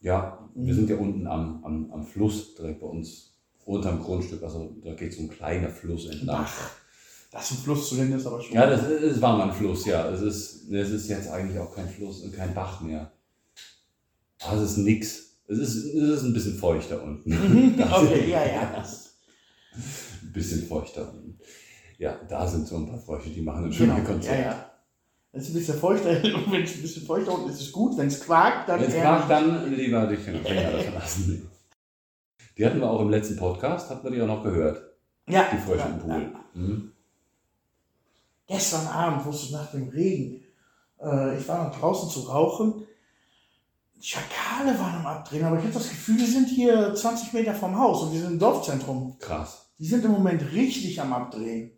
[SPEAKER 2] Ja, wir
[SPEAKER 1] Mhm.
[SPEAKER 2] sind ja unten am, am, am Fluss, direkt bei uns unterm Grundstück. Also da geht so ein kleiner Fluss entlang.
[SPEAKER 1] Bach. Das ist ein Fluss zu nennen, ist aber schon.
[SPEAKER 2] Ja, das, es war mal ein Fluss, ja. Es ist, es ist jetzt eigentlich auch kein Fluss und kein Bach mehr. Ah, es ist nix. Es ist, es ist ein bisschen feuchter unten.
[SPEAKER 1] Mhm. Okay, ja, ja. Das,
[SPEAKER 2] Ein bisschen feuchter. Ja, da sind so ein paar Frösche, die machen ein schönes
[SPEAKER 1] genau.
[SPEAKER 2] Konzert.
[SPEAKER 1] Ja, ja. Wenn es ein bisschen feuchter und wenn es ein bisschen feuchter unten ist, ist es gut. Wenn es quakt, dann
[SPEAKER 2] Wenn es
[SPEAKER 1] nicht.
[SPEAKER 2] dann lieber dich den Finger davon lassen. Die hatten wir auch im letzten Podcast, hatten wir die auch noch gehört.
[SPEAKER 1] Ja,
[SPEAKER 2] Die Frösche
[SPEAKER 1] ja,
[SPEAKER 2] im Pool.
[SPEAKER 1] Ja.
[SPEAKER 2] Mhm.
[SPEAKER 1] Gestern Abend, wusste ich nach dem Regen, äh, ich war noch draußen zu rauchen. Schakale waren am Abdrehen, aber ich habe das Gefühl, die sind hier 20 Meter vom Haus und die sind im Dorfzentrum.
[SPEAKER 2] Krass.
[SPEAKER 1] Die sind im Moment richtig am Abdrehen.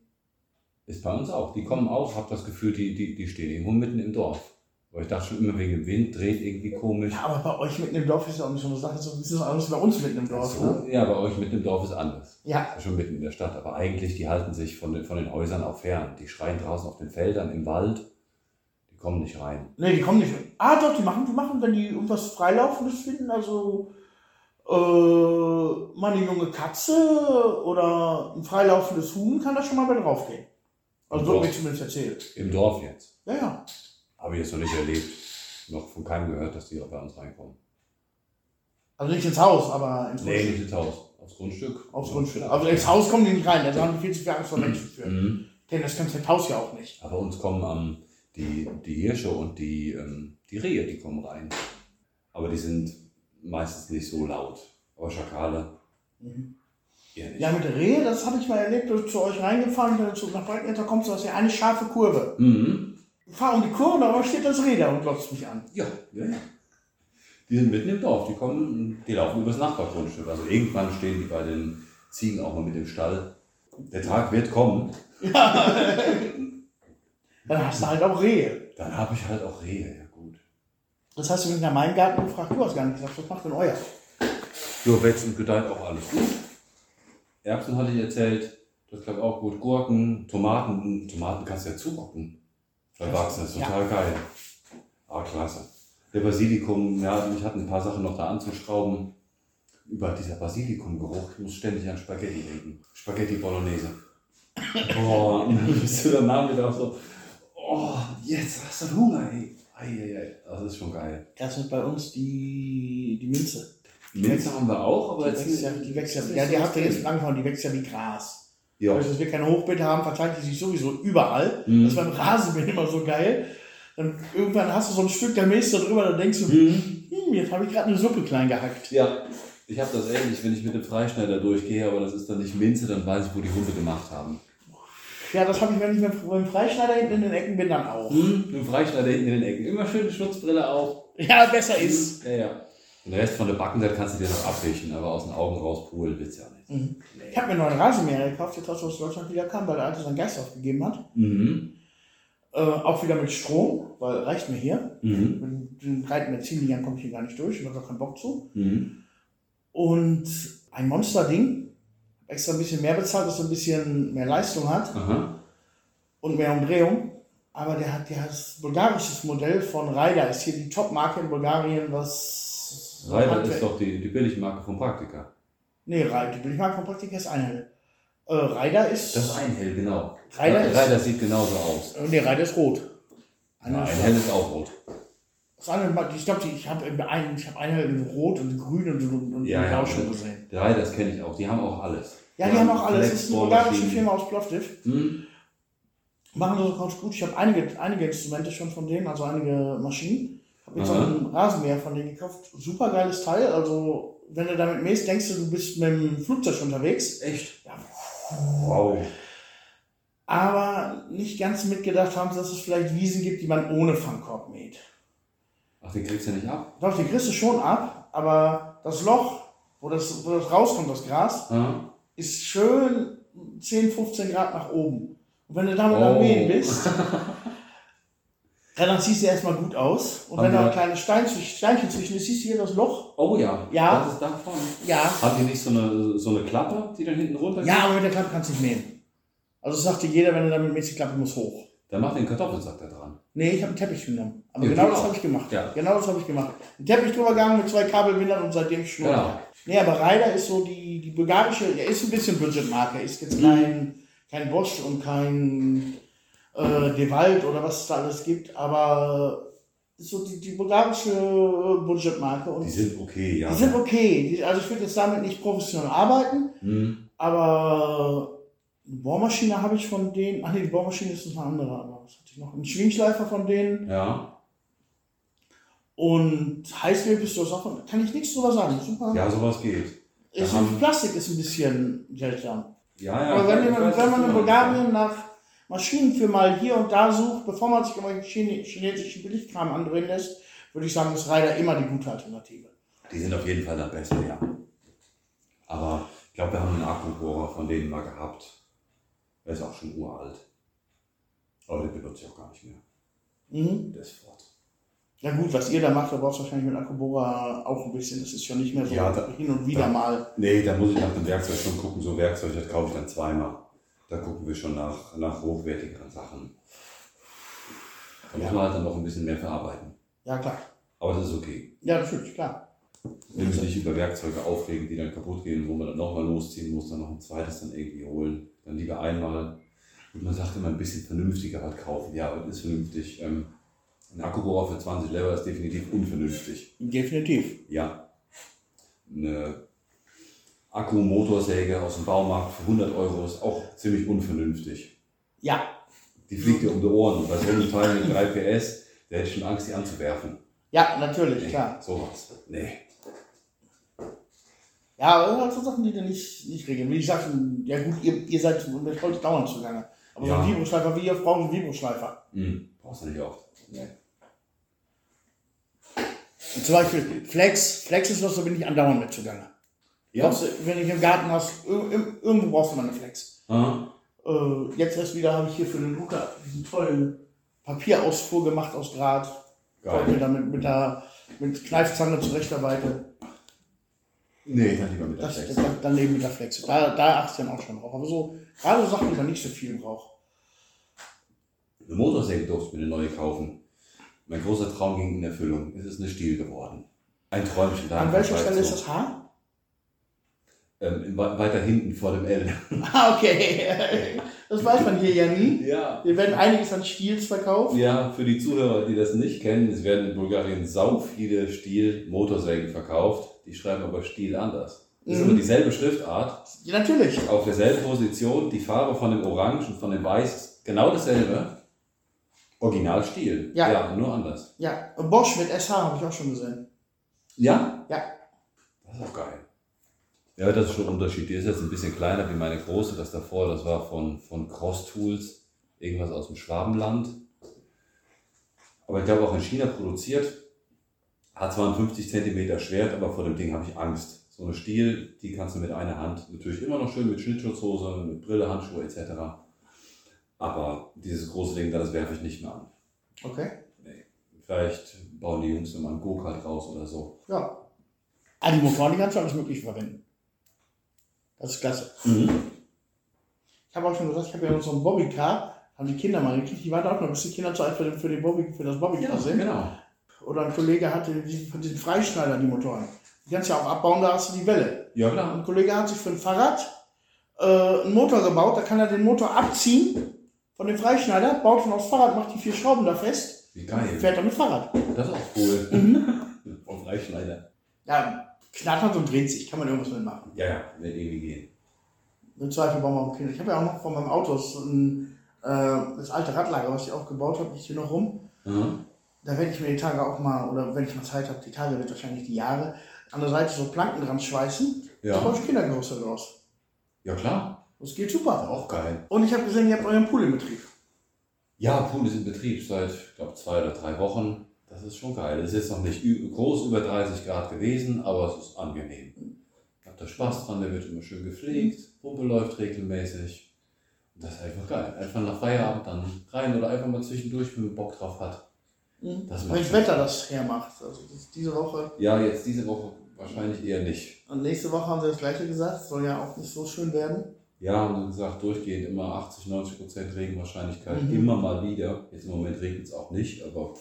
[SPEAKER 2] Ist bei uns auch. Die kommen auch, hab das Gefühl, die, die, die stehen irgendwo mitten im Dorf. Weil ich dachte schon immer wegen dem Wind, dreht irgendwie komisch.
[SPEAKER 1] Ja, aber bei euch mitten im Dorf ist ja auch nicht so eine Sache, so ist das anders bei uns mitten im Dorf.
[SPEAKER 2] So,
[SPEAKER 1] Ne?
[SPEAKER 2] ja, bei euch mitten im Dorf ist anders.
[SPEAKER 1] Ja,
[SPEAKER 2] Schon mitten in der Stadt. Aber eigentlich, die halten sich von den, von den Häusern auch fern. Die schreien draußen auf den Feldern, im Wald. Die kommen nicht rein.
[SPEAKER 1] nee, die kommen nicht. Ah, doch, die machen, die machen, wenn die irgendwas Freilaufendes finden, also äh, mal eine junge Katze oder ein freilaufendes Huhn, kann da schon mal bei draufgehen. Also so
[SPEAKER 2] Doch.
[SPEAKER 1] wird mir zumindest erzählt.
[SPEAKER 2] Im Dorf jetzt.
[SPEAKER 1] Ja, ja.
[SPEAKER 2] Habe ich jetzt noch nicht erlebt. Noch von keinem gehört, dass die bei uns reinkommen.
[SPEAKER 1] Also nicht ins Haus, aber ins
[SPEAKER 2] Nee,
[SPEAKER 1] Grundstück.
[SPEAKER 2] nicht ins Haus. Aufs Grundstück.
[SPEAKER 1] Aufs Grundstück. Also ins Haus kommen die nicht rein, da haben die viel zu viel Angst vor Menschen für.
[SPEAKER 2] Mhm.
[SPEAKER 1] Denn das kannst du im Haus ja auch nicht.
[SPEAKER 2] Aber uns kommen ähm, die, die Hirsche und die, ähm, die Rehe, die kommen rein. Aber die sind meistens nicht so laut. Aber Schakale
[SPEAKER 1] Mhm.
[SPEAKER 2] eher nicht.
[SPEAKER 1] Ja, mit der Rehe, das habe ich mal erlebt, du zu euch reingefahren, zu- nach Breitenretter kommst, du hast ja eine scharfe Kurve.
[SPEAKER 2] Mhm.
[SPEAKER 1] Ich fahre um die Kurve da steht das Räder und glotzt mich an.
[SPEAKER 2] Ja, ja, ja. Die sind mitten im Dorf, die kommen, die laufen übers Nachbargrundstück. Also irgendwann stehen die bei den Ziegen auch mal mit im Stall. Der Tag wird kommen,
[SPEAKER 1] Dann hast du halt auch Rehe.
[SPEAKER 2] dann habe ich halt auch Rehe, ja gut.
[SPEAKER 1] Das hast du mich nach meinem Garten gefragt, du hast gar nicht gesagt, was macht denn euer?
[SPEAKER 2] So wächst und gedeiht auch alles gut. Erbsen hatte ich erzählt, das klappt auch gut. Gurken, Tomaten, Tomaten kannst du ja zurocken. Verwachsen, das ist
[SPEAKER 1] Ja.
[SPEAKER 2] total geil. Ah, klasse. Der Basilikum, ja, ich hatte ein paar Sachen noch da anzuschrauben. Über dieser Basilikumgeruch, ich muss ständig an Spaghetti denken. Spaghetti Bolognese. Boah, und dann bist du danach wieder auch so, oh, jetzt hast du Hunger, ey. Ei, ei, ei. Das ist schon geil.
[SPEAKER 1] Das ist bei uns die, die Minze.
[SPEAKER 2] Minze haben wir auch, aber
[SPEAKER 1] Die
[SPEAKER 2] jetzt
[SPEAKER 1] wächst ja, die wächst ja, ja, die habt ihr jetzt angefangen, die wächst ja wie Gras.
[SPEAKER 2] Ja.
[SPEAKER 1] Dadurch, dass wir keine Hochbeete haben, verteilt die sich sowieso überall.
[SPEAKER 2] Mhm.
[SPEAKER 1] Das beim Rasenmähen immer so geil. Dann irgendwann hast du so ein Stück, da mähst du drüber, dann denkst du,
[SPEAKER 2] Mhm.
[SPEAKER 1] hm, jetzt habe ich gerade eine Suppe klein gehackt.
[SPEAKER 2] Ja, ich habe das ähnlich, wenn ich mit dem Freischneider durchgehe, aber das ist dann nicht Minze, dann weiß ich, wo die Hunde gemacht haben.
[SPEAKER 1] Ja, das habe ich, wenn ich mit dem Freischneider hinten in den Ecken bin, dann auch.
[SPEAKER 2] Hm, mit dem Freischneider hinten in den Ecken. Immer schön die Schutzbrille auf.
[SPEAKER 1] Ja, besser ist.
[SPEAKER 2] Ja, ja. Den Rest von der Backenseite kannst du dir noch abwischen, aber aus den Augen raus pulen willst du ja nicht.
[SPEAKER 1] Mhm. Ich habe mir einen neuen Rasenmäher gekauft, jetzt als er aus Deutschland wieder kam, weil der alte seinen Geist aufgegeben hat.
[SPEAKER 2] Mhm.
[SPEAKER 1] Äh, auch wieder mit Strom, weil reicht mir hier.
[SPEAKER 2] Mhm.
[SPEAKER 1] Mit den breiten Benzinliegern komme ich hier gar nicht durch, ich habe da keinen Bock zu.
[SPEAKER 2] Mhm.
[SPEAKER 1] Und ein Monster-Ding. Extra ein bisschen mehr bezahlt, dass er ein bisschen mehr Leistung hat
[SPEAKER 2] Aha.
[SPEAKER 1] und mehr Umdrehung. Aber der hat ja das bulgarisches Modell von Ryder, ist hier die Top-Marke in Bulgarien, was.
[SPEAKER 2] Reider
[SPEAKER 1] Handwerk-
[SPEAKER 2] ist doch die, die Billigmarke von Praktika.
[SPEAKER 1] Nee, Ryder, die Billigmarke von Praktika ist Einhell. Äh, Ryder ist.
[SPEAKER 2] Das ist ein Hell, genau.
[SPEAKER 1] Ryder ist-
[SPEAKER 2] Ryder sieht genauso aus.
[SPEAKER 1] Äh, nee, Ryder ist rot.
[SPEAKER 2] Ein
[SPEAKER 1] ist
[SPEAKER 2] Hell ist auch rot.
[SPEAKER 1] Das andere, ich glaube, ich habe einen, ich habe eine in Rot und Grün und, und, und
[SPEAKER 2] Ja,
[SPEAKER 1] Blau
[SPEAKER 2] ja.
[SPEAKER 1] schon gesehen.
[SPEAKER 2] Die Riders kenne ich auch, die haben auch alles.
[SPEAKER 1] Ja, die haben auch alles. Das ist eine bulgarische. Firma aus Plovdiv.
[SPEAKER 2] Hm?
[SPEAKER 1] Machen das auch ganz gut. Ich habe einige, einige Instrumente schon von denen, also einige Maschinen. Habe jetzt auch einen Rasenmäher von denen gekauft. Super geiles Teil. Also, wenn du damit mähst, denkst du, du bist mit dem Flugzeug unterwegs.
[SPEAKER 2] Echt?
[SPEAKER 1] Ja.
[SPEAKER 2] Wow.
[SPEAKER 1] Aber nicht ganz mitgedacht haben, dass es vielleicht Wiesen gibt, die man ohne Fangkorb mäht.
[SPEAKER 2] Ach, den kriegst du nicht ab?
[SPEAKER 1] Doch, die kriegst du schon ab, aber das Loch, wo das, wo das rauskommt, das Gras,
[SPEAKER 2] Aha.
[SPEAKER 1] ist schön 10, 15 Grad nach oben. Und wenn du damit am
[SPEAKER 2] Oh.
[SPEAKER 1] Mähen bist, dann siehst du erstmal gut aus. Und
[SPEAKER 2] Haben
[SPEAKER 1] wenn da
[SPEAKER 2] wir-
[SPEAKER 1] ein kleines Stein, Steinchen zwischen ist, siehst du hier das Loch.
[SPEAKER 2] Oh ja.
[SPEAKER 1] Ja.
[SPEAKER 2] Das ist davon.
[SPEAKER 1] Ja.
[SPEAKER 2] Haben die nicht so eine, so eine Klappe, die dann hinten runter
[SPEAKER 1] Ja, aber mit der Klappe kannst du nicht mähen. Also das sagte jeder, wenn du damit mähst, die Klappe muss hoch.
[SPEAKER 2] Dann macht den Kartoffelsack da dran.
[SPEAKER 1] Nee, ich habe einen Teppich genommen. Aber
[SPEAKER 2] Ja,
[SPEAKER 1] genau das habe ich gemacht.
[SPEAKER 2] Ja.
[SPEAKER 1] Genau das habe ich gemacht. Ein Teppich drüber gegangen mit zwei Kabelbindern und seitdem schnurrt
[SPEAKER 2] Genau.
[SPEAKER 1] Nee, aber Ryder ist so die, die bulgarische, er ist ein bisschen Budgetmarke. Ist jetzt kein, kein Bosch und kein äh, Dewalt oder was es da alles gibt, aber so die, die bulgarische äh, Budgetmarke. Und
[SPEAKER 2] Die sind okay, ja.
[SPEAKER 1] die sind okay. Die, also ich würde jetzt damit nicht professionell arbeiten,
[SPEAKER 2] Hm.
[SPEAKER 1] aber eine Bohrmaschine habe ich von denen. Ach nee, die Bohrmaschine ist eine andere, aber was hatte ich noch? Ein Schwingschleifer von denen.
[SPEAKER 2] Ja.
[SPEAKER 1] Und Heißwebpistole ist auch von, kann ich nichts drüber sagen. Super.
[SPEAKER 2] ja, sowas geht.
[SPEAKER 1] ist, Plastik ist ein bisschen seltsam.
[SPEAKER 2] Ja, ja.
[SPEAKER 1] aber wenn, man, wenn man
[SPEAKER 2] du
[SPEAKER 1] in. Bulgarien nach Maschinen für mal hier und da sucht, bevor man sich immer Chine chinesischen Billigkram andrehen lässt, würde ich sagen, ist Ryder immer die gute Alternative.
[SPEAKER 2] Die sind auf jeden Fall dann besser, ja. Aber ich glaube, wir haben einen Akkubohrer von denen mal gehabt. Der ist auch schon uralt. Aber den benutze ich auch gar nicht mehr.
[SPEAKER 1] Mhm.
[SPEAKER 2] Der ist fort.
[SPEAKER 1] Ja gut, was ihr da macht, da brauchst du wahrscheinlich mit Akkubohrer auch ein bisschen. Das ist schon nicht mehr so
[SPEAKER 2] Ja, da-
[SPEAKER 1] hin und wieder
[SPEAKER 2] da-
[SPEAKER 1] mal.
[SPEAKER 2] Nee, da muss ich nach dem Werkzeug schon gucken. So Werkzeug, das kaufe ich dann zweimal. Da gucken wir schon nach, nach hochwertigeren Sachen. Da muss
[SPEAKER 1] Ja.
[SPEAKER 2] man halt dann noch ein bisschen mehr verarbeiten.
[SPEAKER 1] Ja klar.
[SPEAKER 2] Aber das ist okay.
[SPEAKER 1] Ja, natürlich, klar.
[SPEAKER 2] Wenn wir nicht über Werkzeuge aufregen, die dann kaputt gehen, wo man dann nochmal losziehen muss, dann noch ein zweites dann irgendwie holen. Dann lieber einmal. Und man sagt immer ein bisschen vernünftiger was kaufen. Ja, das ist vernünftig. Ähm, ein Akkubohrer für 20 Lever ist definitiv unvernünftig.
[SPEAKER 1] Definitiv.
[SPEAKER 2] Ja. Eine Akkumotorsäge aus dem Baumarkt für 100 Euro ist auch ziemlich unvernünftig.
[SPEAKER 1] Ja.
[SPEAKER 2] Die fliegt dir um die Ohren bei so einem Teil mit 3 PS, da hätte schon Angst, die anzuwerfen.
[SPEAKER 1] Ja, natürlich,
[SPEAKER 2] Nee,
[SPEAKER 1] klar.
[SPEAKER 2] Sowas. Nee.
[SPEAKER 1] Ja, aber das sind halt so Sachen, die du nicht, nicht regeln. Wie gesagt, ja gut, ihr, ihr seid mit Holz dauernd zugange. Aber so
[SPEAKER 2] Ja.
[SPEAKER 1] ein Vibroschleifer, wie ihr braucht einen Vibroschleifer.
[SPEAKER 2] Hm. Brauchst du nicht oft. Nee.
[SPEAKER 1] Und zum Beispiel Flex. Flex ist was, da bin ich andauernd mit zugange. Brauchst du, wenn ich im Garten hast, ir- ir- irgendwo brauchst du mal eine Flex.
[SPEAKER 2] Aha.
[SPEAKER 1] Äh, jetzt erst wieder habe ich hier für den Luca diesen tollen Papierausfuhr gemacht aus Draht. Weil ich
[SPEAKER 2] Geil.
[SPEAKER 1] damit mit der mit Kneifzange zurechtarbeite.
[SPEAKER 2] Nee, dann lieber mit der
[SPEAKER 1] Das,
[SPEAKER 2] Flex.
[SPEAKER 1] das, dann eben mit der Flex. Da, da achte ich dann auch schon drauf. Aber so, gerade Sachen, die man nicht so viel braucht.
[SPEAKER 2] Eine Motorsäge durfte ich mir eine neue kaufen. Mein großer Traum ging in Erfüllung. Es ist eine Stiel geworden. Ein Träumchen da.
[SPEAKER 1] An welcher Stelle ist das Haar?
[SPEAKER 2] Ähm, weiter hinten vor dem L.
[SPEAKER 1] Ah, okay. Das weiß man hier ja nie.
[SPEAKER 2] Ja.
[SPEAKER 1] Hier werden einiges an Stils verkauft.
[SPEAKER 2] Ja, für die Zuhörer, die das nicht kennen, es werden in Bulgarien sau viele Stiel-Motorsägen verkauft. Die schreiben aber Stiel anders. Das ist
[SPEAKER 1] Mhm.
[SPEAKER 2] aber dieselbe Schriftart,
[SPEAKER 1] Ja, natürlich.
[SPEAKER 2] auf derselben Position. Die Farbe von dem Orange und von dem Weiß ist genau dasselbe. Original Stiel.
[SPEAKER 1] Ja.
[SPEAKER 2] nur anders.
[SPEAKER 1] Ja, Bosch mit SH habe ich auch schon gesehen.
[SPEAKER 2] Ja?
[SPEAKER 1] Ja.
[SPEAKER 2] Das ist auch geil. Ja, das ist schon ein Unterschied. Die ist jetzt ein bisschen kleiner wie meine große. Das davor, das war von, von Cross Tools, irgendwas aus dem Schwabenland. Aber ich glaube auch in China produziert. Hat zwar ein 50 cm Schwert, aber vor dem Ding habe ich Angst. So eine Stiel, die kannst du mit einer Hand natürlich immer noch schön mit Schnittschutzhose, mit Brille, Handschuhe etc. Aber dieses große Ding, da, das werfe ich nicht mehr an.
[SPEAKER 1] Okay.
[SPEAKER 2] Vielleicht bauen die Jungs nochmal einen Go-Kart raus oder so.
[SPEAKER 1] Ja. Ah, die Motoren, die kannst du alles Mögliche verwenden. Das ist klasse. Ich habe auch schon gesagt, ich habe ja noch so ein Bobbycar, haben die Kinder mal gekriegt. Die waren auch noch ein bisschen Kinder zu alt für, den, für, den Bobby, für das Bobbycar sind.
[SPEAKER 2] genau.
[SPEAKER 1] Oder ein Kollege hatte die, von diesen Freischneidern die Motoren. Die kannst du ja auch abbauen, da hast du die Welle.
[SPEAKER 2] Ja, klar.
[SPEAKER 1] Ein Kollege hat sich für ein Fahrrad äh, einen Motor gebaut, da kann er den Motor abziehen von dem Freischneider, baut von aufs Fahrrad, macht die vier Schrauben da fest,
[SPEAKER 2] Wie geil.
[SPEAKER 1] fährt damit Fahrrad.
[SPEAKER 2] Das ist auch cool. Vom Freischneider.
[SPEAKER 1] Ja, knattert und dreht sich, kann man irgendwas mitmachen.
[SPEAKER 2] Ja, ja, wird irgendwie gehen.
[SPEAKER 1] Im Zweifel bauen wir auch Kinder. Ich habe ja auch noch von meinem Auto so ein, äh, das alte Radlager, was ich aufgebaut habe, liegt hier noch rum.
[SPEAKER 2] Mhm.
[SPEAKER 1] Da werde ich mir die Tage auch mal, oder wenn ich mal Zeit habe, die Tage wird wahrscheinlich die Jahre, an der Seite so Planken dran schweißen. Da
[SPEAKER 2] Ja.
[SPEAKER 1] baue ich Kindergerüste draus.
[SPEAKER 2] ja, klar.
[SPEAKER 1] Das geht super.
[SPEAKER 2] Auch geil.
[SPEAKER 1] Und ich habe gesehen, ihr habt euren Pool in Betrieb.
[SPEAKER 2] Ja, Pool ist in Betrieb seit, ich glaube, zwei oder drei Wochen. Das ist schon geil. Es ist jetzt noch nicht groß über 30 Grad gewesen, aber es ist angenehm. Ich habe da Spaß dran, der wird immer schön gepflegt, Pumpe läuft regelmäßig. Und das ist einfach geil. Einfach nach Feierabend dann rein oder einfach mal zwischendurch, wenn man Bock drauf hat. Das
[SPEAKER 1] Wenn das. Wetter das hermacht. Also diese Woche.
[SPEAKER 2] Ja, jetzt diese Woche wahrscheinlich eher nicht.
[SPEAKER 1] Und nächste Woche haben sie das gleiche gesagt. Soll ja auch nicht so schön werden.
[SPEAKER 2] Ja, haben sie gesagt, durchgehend immer 80, 90 Prozent Regenwahrscheinlichkeit,
[SPEAKER 1] Mhm.
[SPEAKER 2] immer mal wieder. Jetzt im Moment regnet es auch nicht, aber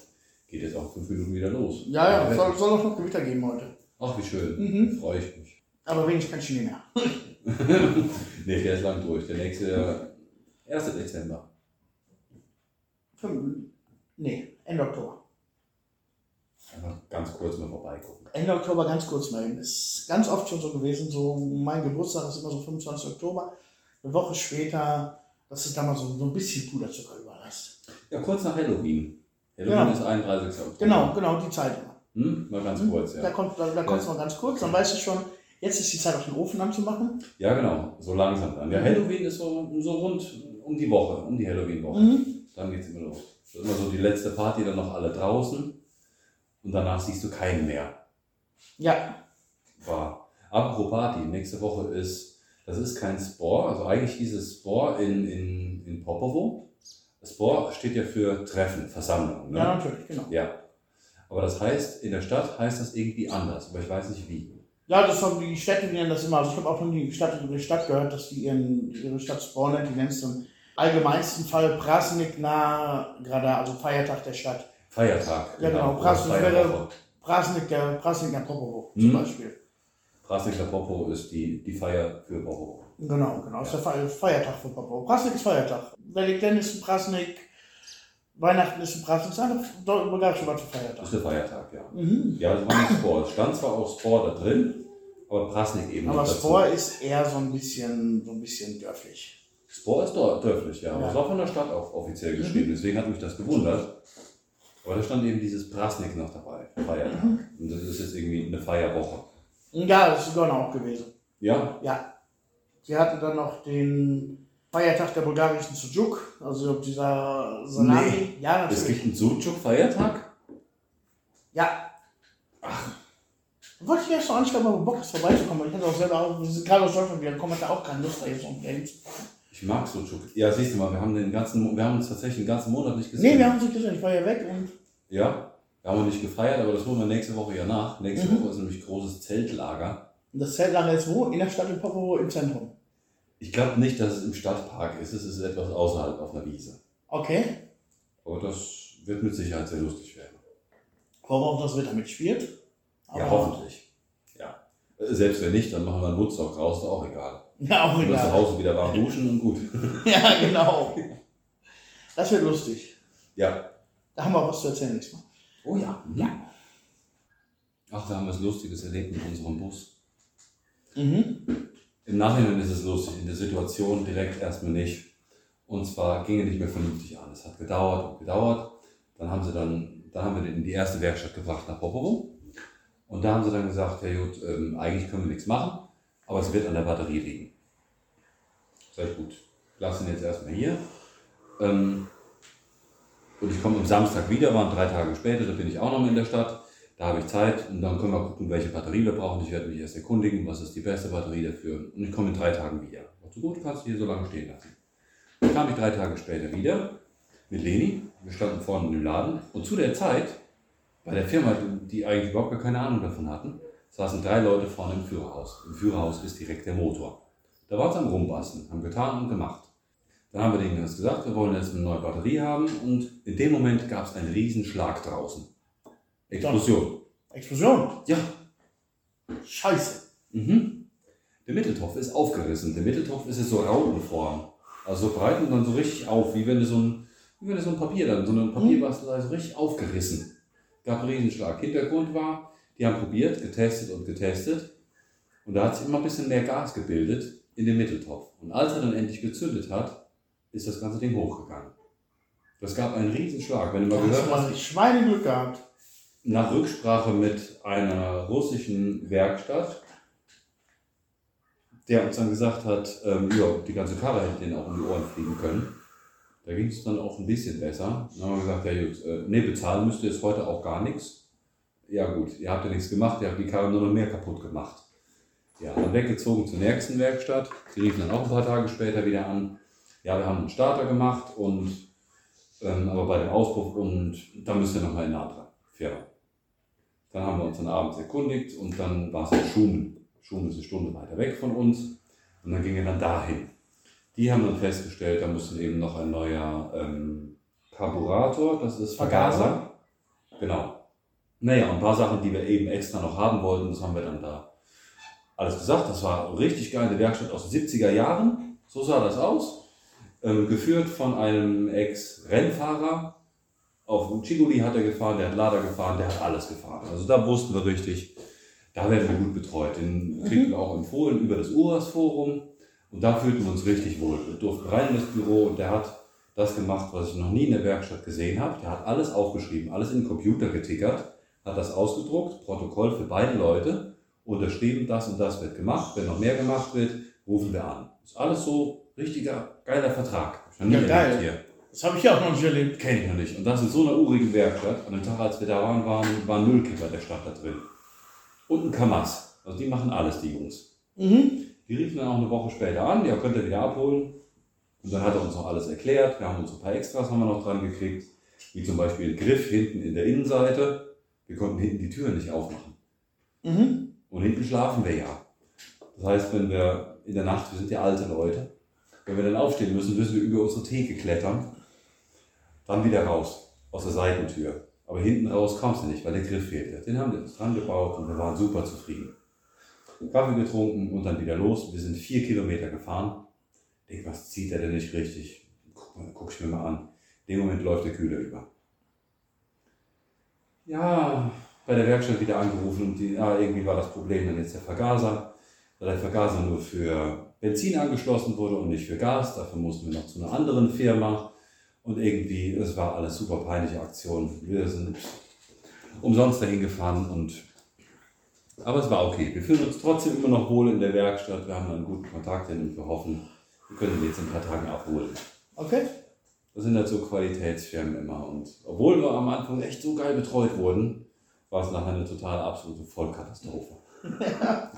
[SPEAKER 2] geht jetzt auch fünf Minuten wieder los.
[SPEAKER 1] Ja, ja, soll, soll auch noch Gewitter geben heute.
[SPEAKER 2] Ach, wie schön.
[SPEAKER 1] Mhm.
[SPEAKER 2] Freue ich mich.
[SPEAKER 1] Aber wenig kein Schnee mehr.
[SPEAKER 2] nee, der ist lang durch. Der nächste, 1. Dezember.
[SPEAKER 1] Fünf, nee, Ende Oktober.
[SPEAKER 2] Einfach ganz kurz mal vorbeigucken.
[SPEAKER 1] Ende Oktober ganz kurz mal hin. Ist ganz oft schon so gewesen. So mein Geburtstag ist immer so 25. Oktober. Eine Woche später, dass es da mal so, so ein bisschen Puderzucker überlässt.
[SPEAKER 2] Ja, kurz nach Halloween. Halloween
[SPEAKER 1] Ja.
[SPEAKER 2] ist 31. Oktober.
[SPEAKER 1] Genau, genau, die Zeit immer.
[SPEAKER 2] Hm? Mal ganz kurz,
[SPEAKER 1] Da
[SPEAKER 2] ja.
[SPEAKER 1] kommt da, da kommt's noch ganz kurz, dann weißt du schon, jetzt ist die Zeit, auch den Ofen anzumachen.
[SPEAKER 2] Ja, genau. So langsam dann. Ja,
[SPEAKER 1] Mhm.
[SPEAKER 2] Halloween ist so, so rund um die Woche, um die Halloween-Woche.
[SPEAKER 1] Mhm.
[SPEAKER 2] Dann geht's immer los. Das ist immer so die letzte Party, dann noch alle draußen. Und danach siehst du keinen mehr.
[SPEAKER 1] Ja,
[SPEAKER 2] War. Apropos Party, nächste Woche ist, das ist kein Spore, also eigentlich hieß es Spore in, in, in Popovo. Spore steht ja für Treffen, Versammlung. Ne?
[SPEAKER 1] ja, natürlich, genau.
[SPEAKER 2] ja. Aber das heißt, in der Stadt heißt das irgendwie anders, aber ich weiß nicht wie.
[SPEAKER 1] Ja, das haben die Städte, nennen das immer. Also ich habe auch nie die Stadt, die Stadt gehört, dass die ihren, ihre Stadt Spawn nennt. Die nennt es im allgemeinsten Fall Prasnik na Grada, also Feiertag der Stadt.
[SPEAKER 2] Feiertag.
[SPEAKER 1] Ja, genau.
[SPEAKER 2] Oder
[SPEAKER 1] Prasnik Prasnik der Prasnik na Popovo zum
[SPEAKER 2] Mhm.
[SPEAKER 1] Beispiel.
[SPEAKER 2] Prasnikler Popo ist die, die Feier für Popo.
[SPEAKER 1] Genau, genau. Ist der Fe- Feiertag für Popovo. Prasnik ist Feiertag. Welikten ist ein Prasnik. Weihnachten ist ein Prasnik. Ist einfach bulgarische Wort für
[SPEAKER 2] Das
[SPEAKER 1] Feiertag.
[SPEAKER 2] ist der Feiertag, ja.
[SPEAKER 1] Mhm.
[SPEAKER 2] Ja, das war nicht Spore. Es stand zwar auch Spore da drin, aber Prasnik eben
[SPEAKER 1] Aber
[SPEAKER 2] noch dazu.
[SPEAKER 1] Ist eher so ein bisschen, so ein bisschen dörflich.
[SPEAKER 2] Spor ist dörflich, ja. Aber
[SPEAKER 1] Ja.
[SPEAKER 2] es war von der Stadt auch offiziell geschrieben, deswegen hat mich das gewundert. Aber da stand eben dieses Prasnik noch dabei, Feiertag.
[SPEAKER 1] Mhm.
[SPEAKER 2] Und das ist jetzt irgendwie eine Feierwoche.
[SPEAKER 1] Ja, das ist Gönner auch gewesen.
[SPEAKER 2] Ja,
[SPEAKER 1] Ja. Sie hatten dann noch den, Feiertag der bulgarischen Sujuk, also dieser Salami. Ja,
[SPEAKER 2] Es
[SPEAKER 1] natürlich.
[SPEAKER 2] gibt einen Sucuk-Feiertag?
[SPEAKER 1] Ja. Ach. Wollte ich erst noch anschreiben, aber Bock ist vorbeizukommen. weil Ich hatte auch selber, auch, wir sind gerade aus Deutschland wieder gekommen, hatte auch keine Lust, da jetzt umgehen.
[SPEAKER 2] Ich mag Sucuk. Ja, siehst du mal, wir haben, den ganzen, wir haben uns tatsächlich den ganzen Monat nicht gesehen.
[SPEAKER 1] Nee, wir haben uns nicht gesehen, ich war ja weg und
[SPEAKER 2] Ja, wir haben noch nicht gefeiert, aber das holen wir nächste Woche ja nach. Nächste
[SPEAKER 1] Mhm.
[SPEAKER 2] Woche ist nämlich großes Zeltlager.
[SPEAKER 1] das Zeltlager ist wo? In der Stadt in Popovo im Zentrum.
[SPEAKER 2] Ich glaube nicht, dass es im Stadtpark ist. Es ist etwas außerhalb auf einer Wiese.
[SPEAKER 1] Okay.
[SPEAKER 2] Aber das wird mit Sicherheit sehr lustig werden.
[SPEAKER 1] Warum auch das Wetter mitspielt.
[SPEAKER 2] Ja,
[SPEAKER 1] Aber-
[SPEAKER 2] hoffentlich. Ja. Selbst wenn nicht, dann machen wir einen Woodstock raus, ist auch egal.
[SPEAKER 1] Ja, auch
[SPEAKER 2] Du musst zu
[SPEAKER 1] egal.
[SPEAKER 2] Hause wieder warm duschen und gut.
[SPEAKER 1] Ja, genau. Das wird lustig.
[SPEAKER 2] Ja.
[SPEAKER 1] Da haben wir auch was zu erzählen nächstes Mal.
[SPEAKER 2] Oh ja.
[SPEAKER 1] Ja.
[SPEAKER 2] Ach, da haben wir was Lustiges erlebt mit unserem Bus.
[SPEAKER 1] Mhm.
[SPEAKER 2] Im Nachhinein ist es lustig, in der Situation direkt erstmal nicht. Und zwar ging er nicht mehr vernünftig an. Es hat gedauert und gedauert. Dann haben sie dann, dann haben wir den in die erste Werkstatt gebracht nach Popovo. Und da haben sie dann gesagt, ja gut, ähm, eigentlich können wir nichts machen, aber es wird an der Batterie liegen. Ich gut, lass ihn jetzt erstmal hier. Ähm, und ich komme am Samstag wieder, waren drei Tage später, da bin ich auch noch mal in der Stadt. Da habe ich Zeit und dann können wir gucken, welche Batterie wir brauchen. Ich werde mich erst erkundigen, was ist die beste Batterie dafür. Und ich komme in drei Tagen wieder. So gut, kannst du hier so lange stehen lassen. Dann kam ich drei Tage später wieder mit Leni. Wir standen vorne dem Laden und zu der Zeit, bei der Firma, die eigentlich überhaupt gar keine Ahnung davon hatten, saßen drei Leute vorne im Führerhaus. Im Führerhaus ist direkt der Motor. Da war es am Rumbasteln, haben getan und gemacht. Dann haben wir denen das gesagt, wir wollen jetzt eine neue Batterie haben und in dem Moment gab es einen riesen Schlag draußen. Explosion.
[SPEAKER 1] Explosion.
[SPEAKER 2] Ja.
[SPEAKER 1] Scheiße.
[SPEAKER 2] Mhm. Der Mitteltopf ist aufgerissen. Der Mitteltopf ist jetzt so Rautenform. Also so breit und dann so richtig auf, wie wenn du so ein, wie wenn du so ein Papier dann, so eine Papierbastelei so richtig aufgerissen. Gab einen Riesenschlag. Hintergrund war, die haben probiert, getestet und getestet. Und da hat sich immer ein bisschen mehr Gas gebildet in dem Mitteltopf. Und als er dann endlich gezündet hat, ist das ganze Ding hochgegangen. Das gab einen Riesenschlag. Wenn du mal gehört hast,
[SPEAKER 1] mal Schweineglück gehabt.
[SPEAKER 2] nach Rücksprache mit einer russischen Werkstatt, der uns dann gesagt hat, ähm, ja, die ganze Karre hätte denen auch um die Ohren fliegen können. Da ging es dann auch ein bisschen besser. Dann haben wir gesagt, ja gut, äh, nee, bezahlen müsst ihr jetzt heute auch gar nichts. Ja gut, ihr habt ja nichts gemacht, ihr habt die Karre nur noch mehr kaputt gemacht. Ja, dann weggezogen zur nächsten Werkstatt. Sie riefen dann auch ein paar Tage später wieder an. Ja, wir haben einen Starter gemacht und ähm, aber bei dem Auspuff und dann müsst ihr nochmal in eine andere Firma. Dann haben wir uns dann abends erkundigt und dann war es in Schumen. Schumen ist eine Stunde weiter weg von uns und dann ging er dann dahin. Die haben dann festgestellt, da müsste eben noch ein neuer ähm, Karburator, das ist Vergaser. Genau. Naja, und ein paar Sachen, die wir eben extra noch haben wollten, das haben wir dann da alles gesagt. Das war eine richtig geile Werkstatt aus den 70er Jahren. So sah das aus. Ähm, geführt von einem Ex-Rennfahrer. Auf Chiguli hat er gefahren, der hat Lader gefahren, der hat alles gefahren. Also da wussten wir richtig, da werden wir gut betreut. Den kriegten wir auch empfohlen über das URAS-Forum. Und da fühlten wir uns richtig wohl. Wir durften rein in das Büro und der hat das gemacht, was ich noch nie in der Werkstatt gesehen habe. Der hat alles aufgeschrieben, alles in den Computer getickert, hat das ausgedruckt, Protokoll für beide Leute, unterschrieben, das und das wird gemacht. Wenn noch mehr gemacht wird, rufen wir an. Ist alles so richtiger, geiler Vertrag. Hab ich noch nie
[SPEAKER 1] Ja, geil.
[SPEAKER 2] hier.
[SPEAKER 1] Das habe ich ja auch noch nicht erlebt.
[SPEAKER 2] Kenne ich noch nicht. Und das in so einer urigen Werkstatt. An dem Tag, als wir da waren, waren, waren Müllkipper der Stadt da drin. Und ein Kamas. Also die machen alles, die Jungs.
[SPEAKER 1] Mhm.
[SPEAKER 2] Die riefen dann auch eine Woche später an, ja, könnt ihr wieder abholen. Und dann hat er uns noch alles erklärt. Wir haben uns ein paar Extras haben wir noch dran gekriegt. Wie zum Beispiel ein Griff hinten in der Innenseite. Wir konnten hinten die Tür nicht aufmachen.
[SPEAKER 1] Mhm.
[SPEAKER 2] Und hinten schlafen wir ja. Das heißt, wenn wir in der Nacht, wir sind ja alte Leute, wenn wir dann aufstehen müssen, müssen wir über unsere Theke klettern, dann wieder raus, aus der Seitentür. Aber hinten raus kommst du nicht, weil der Griff fehlte. Den haben wir uns dran gebaut und wir waren super zufrieden. Kaffee getrunken und dann wieder los. Wir sind vier Kilometer gefahren. Ich denke, was zieht er denn nicht richtig? Guck, mal, guck ich mir mal an. In dem Moment läuft der Kühler über. Ja, bei der Werkstatt wieder angerufen und die, ah, irgendwie war das Problem dann jetzt der Vergaser. Da der Vergaser nur für Benzin angeschlossen wurde und nicht für Gas, dafür mussten wir noch zu einer anderen Firma. Und irgendwie, es war alles super peinliche Aktion. Wir sind umsonst dahin gefahren und aber es war okay. Wir fühlen uns trotzdem immer noch wohl in der Werkstatt. Wir haben einen guten Kontakt hin und wir hoffen, Die können den jetzt in ein paar Tagen abholen.
[SPEAKER 1] Okay.
[SPEAKER 2] Das sind halt so Qualitätsfirmen immer. Und obwohl wir am Anfang echt so geil betreut wurden, war es nachher eine totale absolute Vollkatastrophe.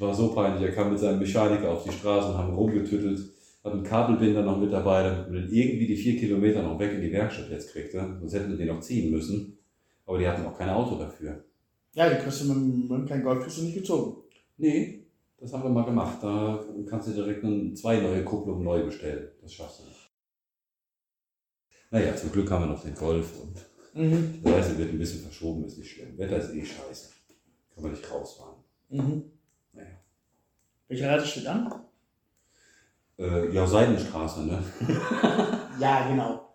[SPEAKER 2] Es war so peinlich. Er kam mit seinem Mechaniker auf die Straße und haben rumgetüttelt, hat einen Kabelbinder noch mit dabei, damit man irgendwie die vier Kilometer noch weg in die Werkstatt jetzt kriegte. Sonst hätten wir den noch ziehen müssen. Aber die hatten auch kein Auto dafür.
[SPEAKER 1] Ja, die kriegst du mit, dem- mit kleinen Golf nicht gezogen.
[SPEAKER 2] Nee, das haben wir mal gemacht. Da kannst du direkt zwei neue Kupplungen neu bestellen. Das schaffst du nicht. Naja, zum Glück haben wir noch den Golf und
[SPEAKER 1] Mhm.
[SPEAKER 2] der Reise wird ein bisschen verschoben, ist nicht schlimm. Wetter ist eh scheiße. Kann man nicht rausfahren.
[SPEAKER 1] Mhm.
[SPEAKER 2] Naja.
[SPEAKER 1] Welche Reise steht an?
[SPEAKER 2] Äh, ja, Seidenstraße, ne?
[SPEAKER 1] Ja, genau.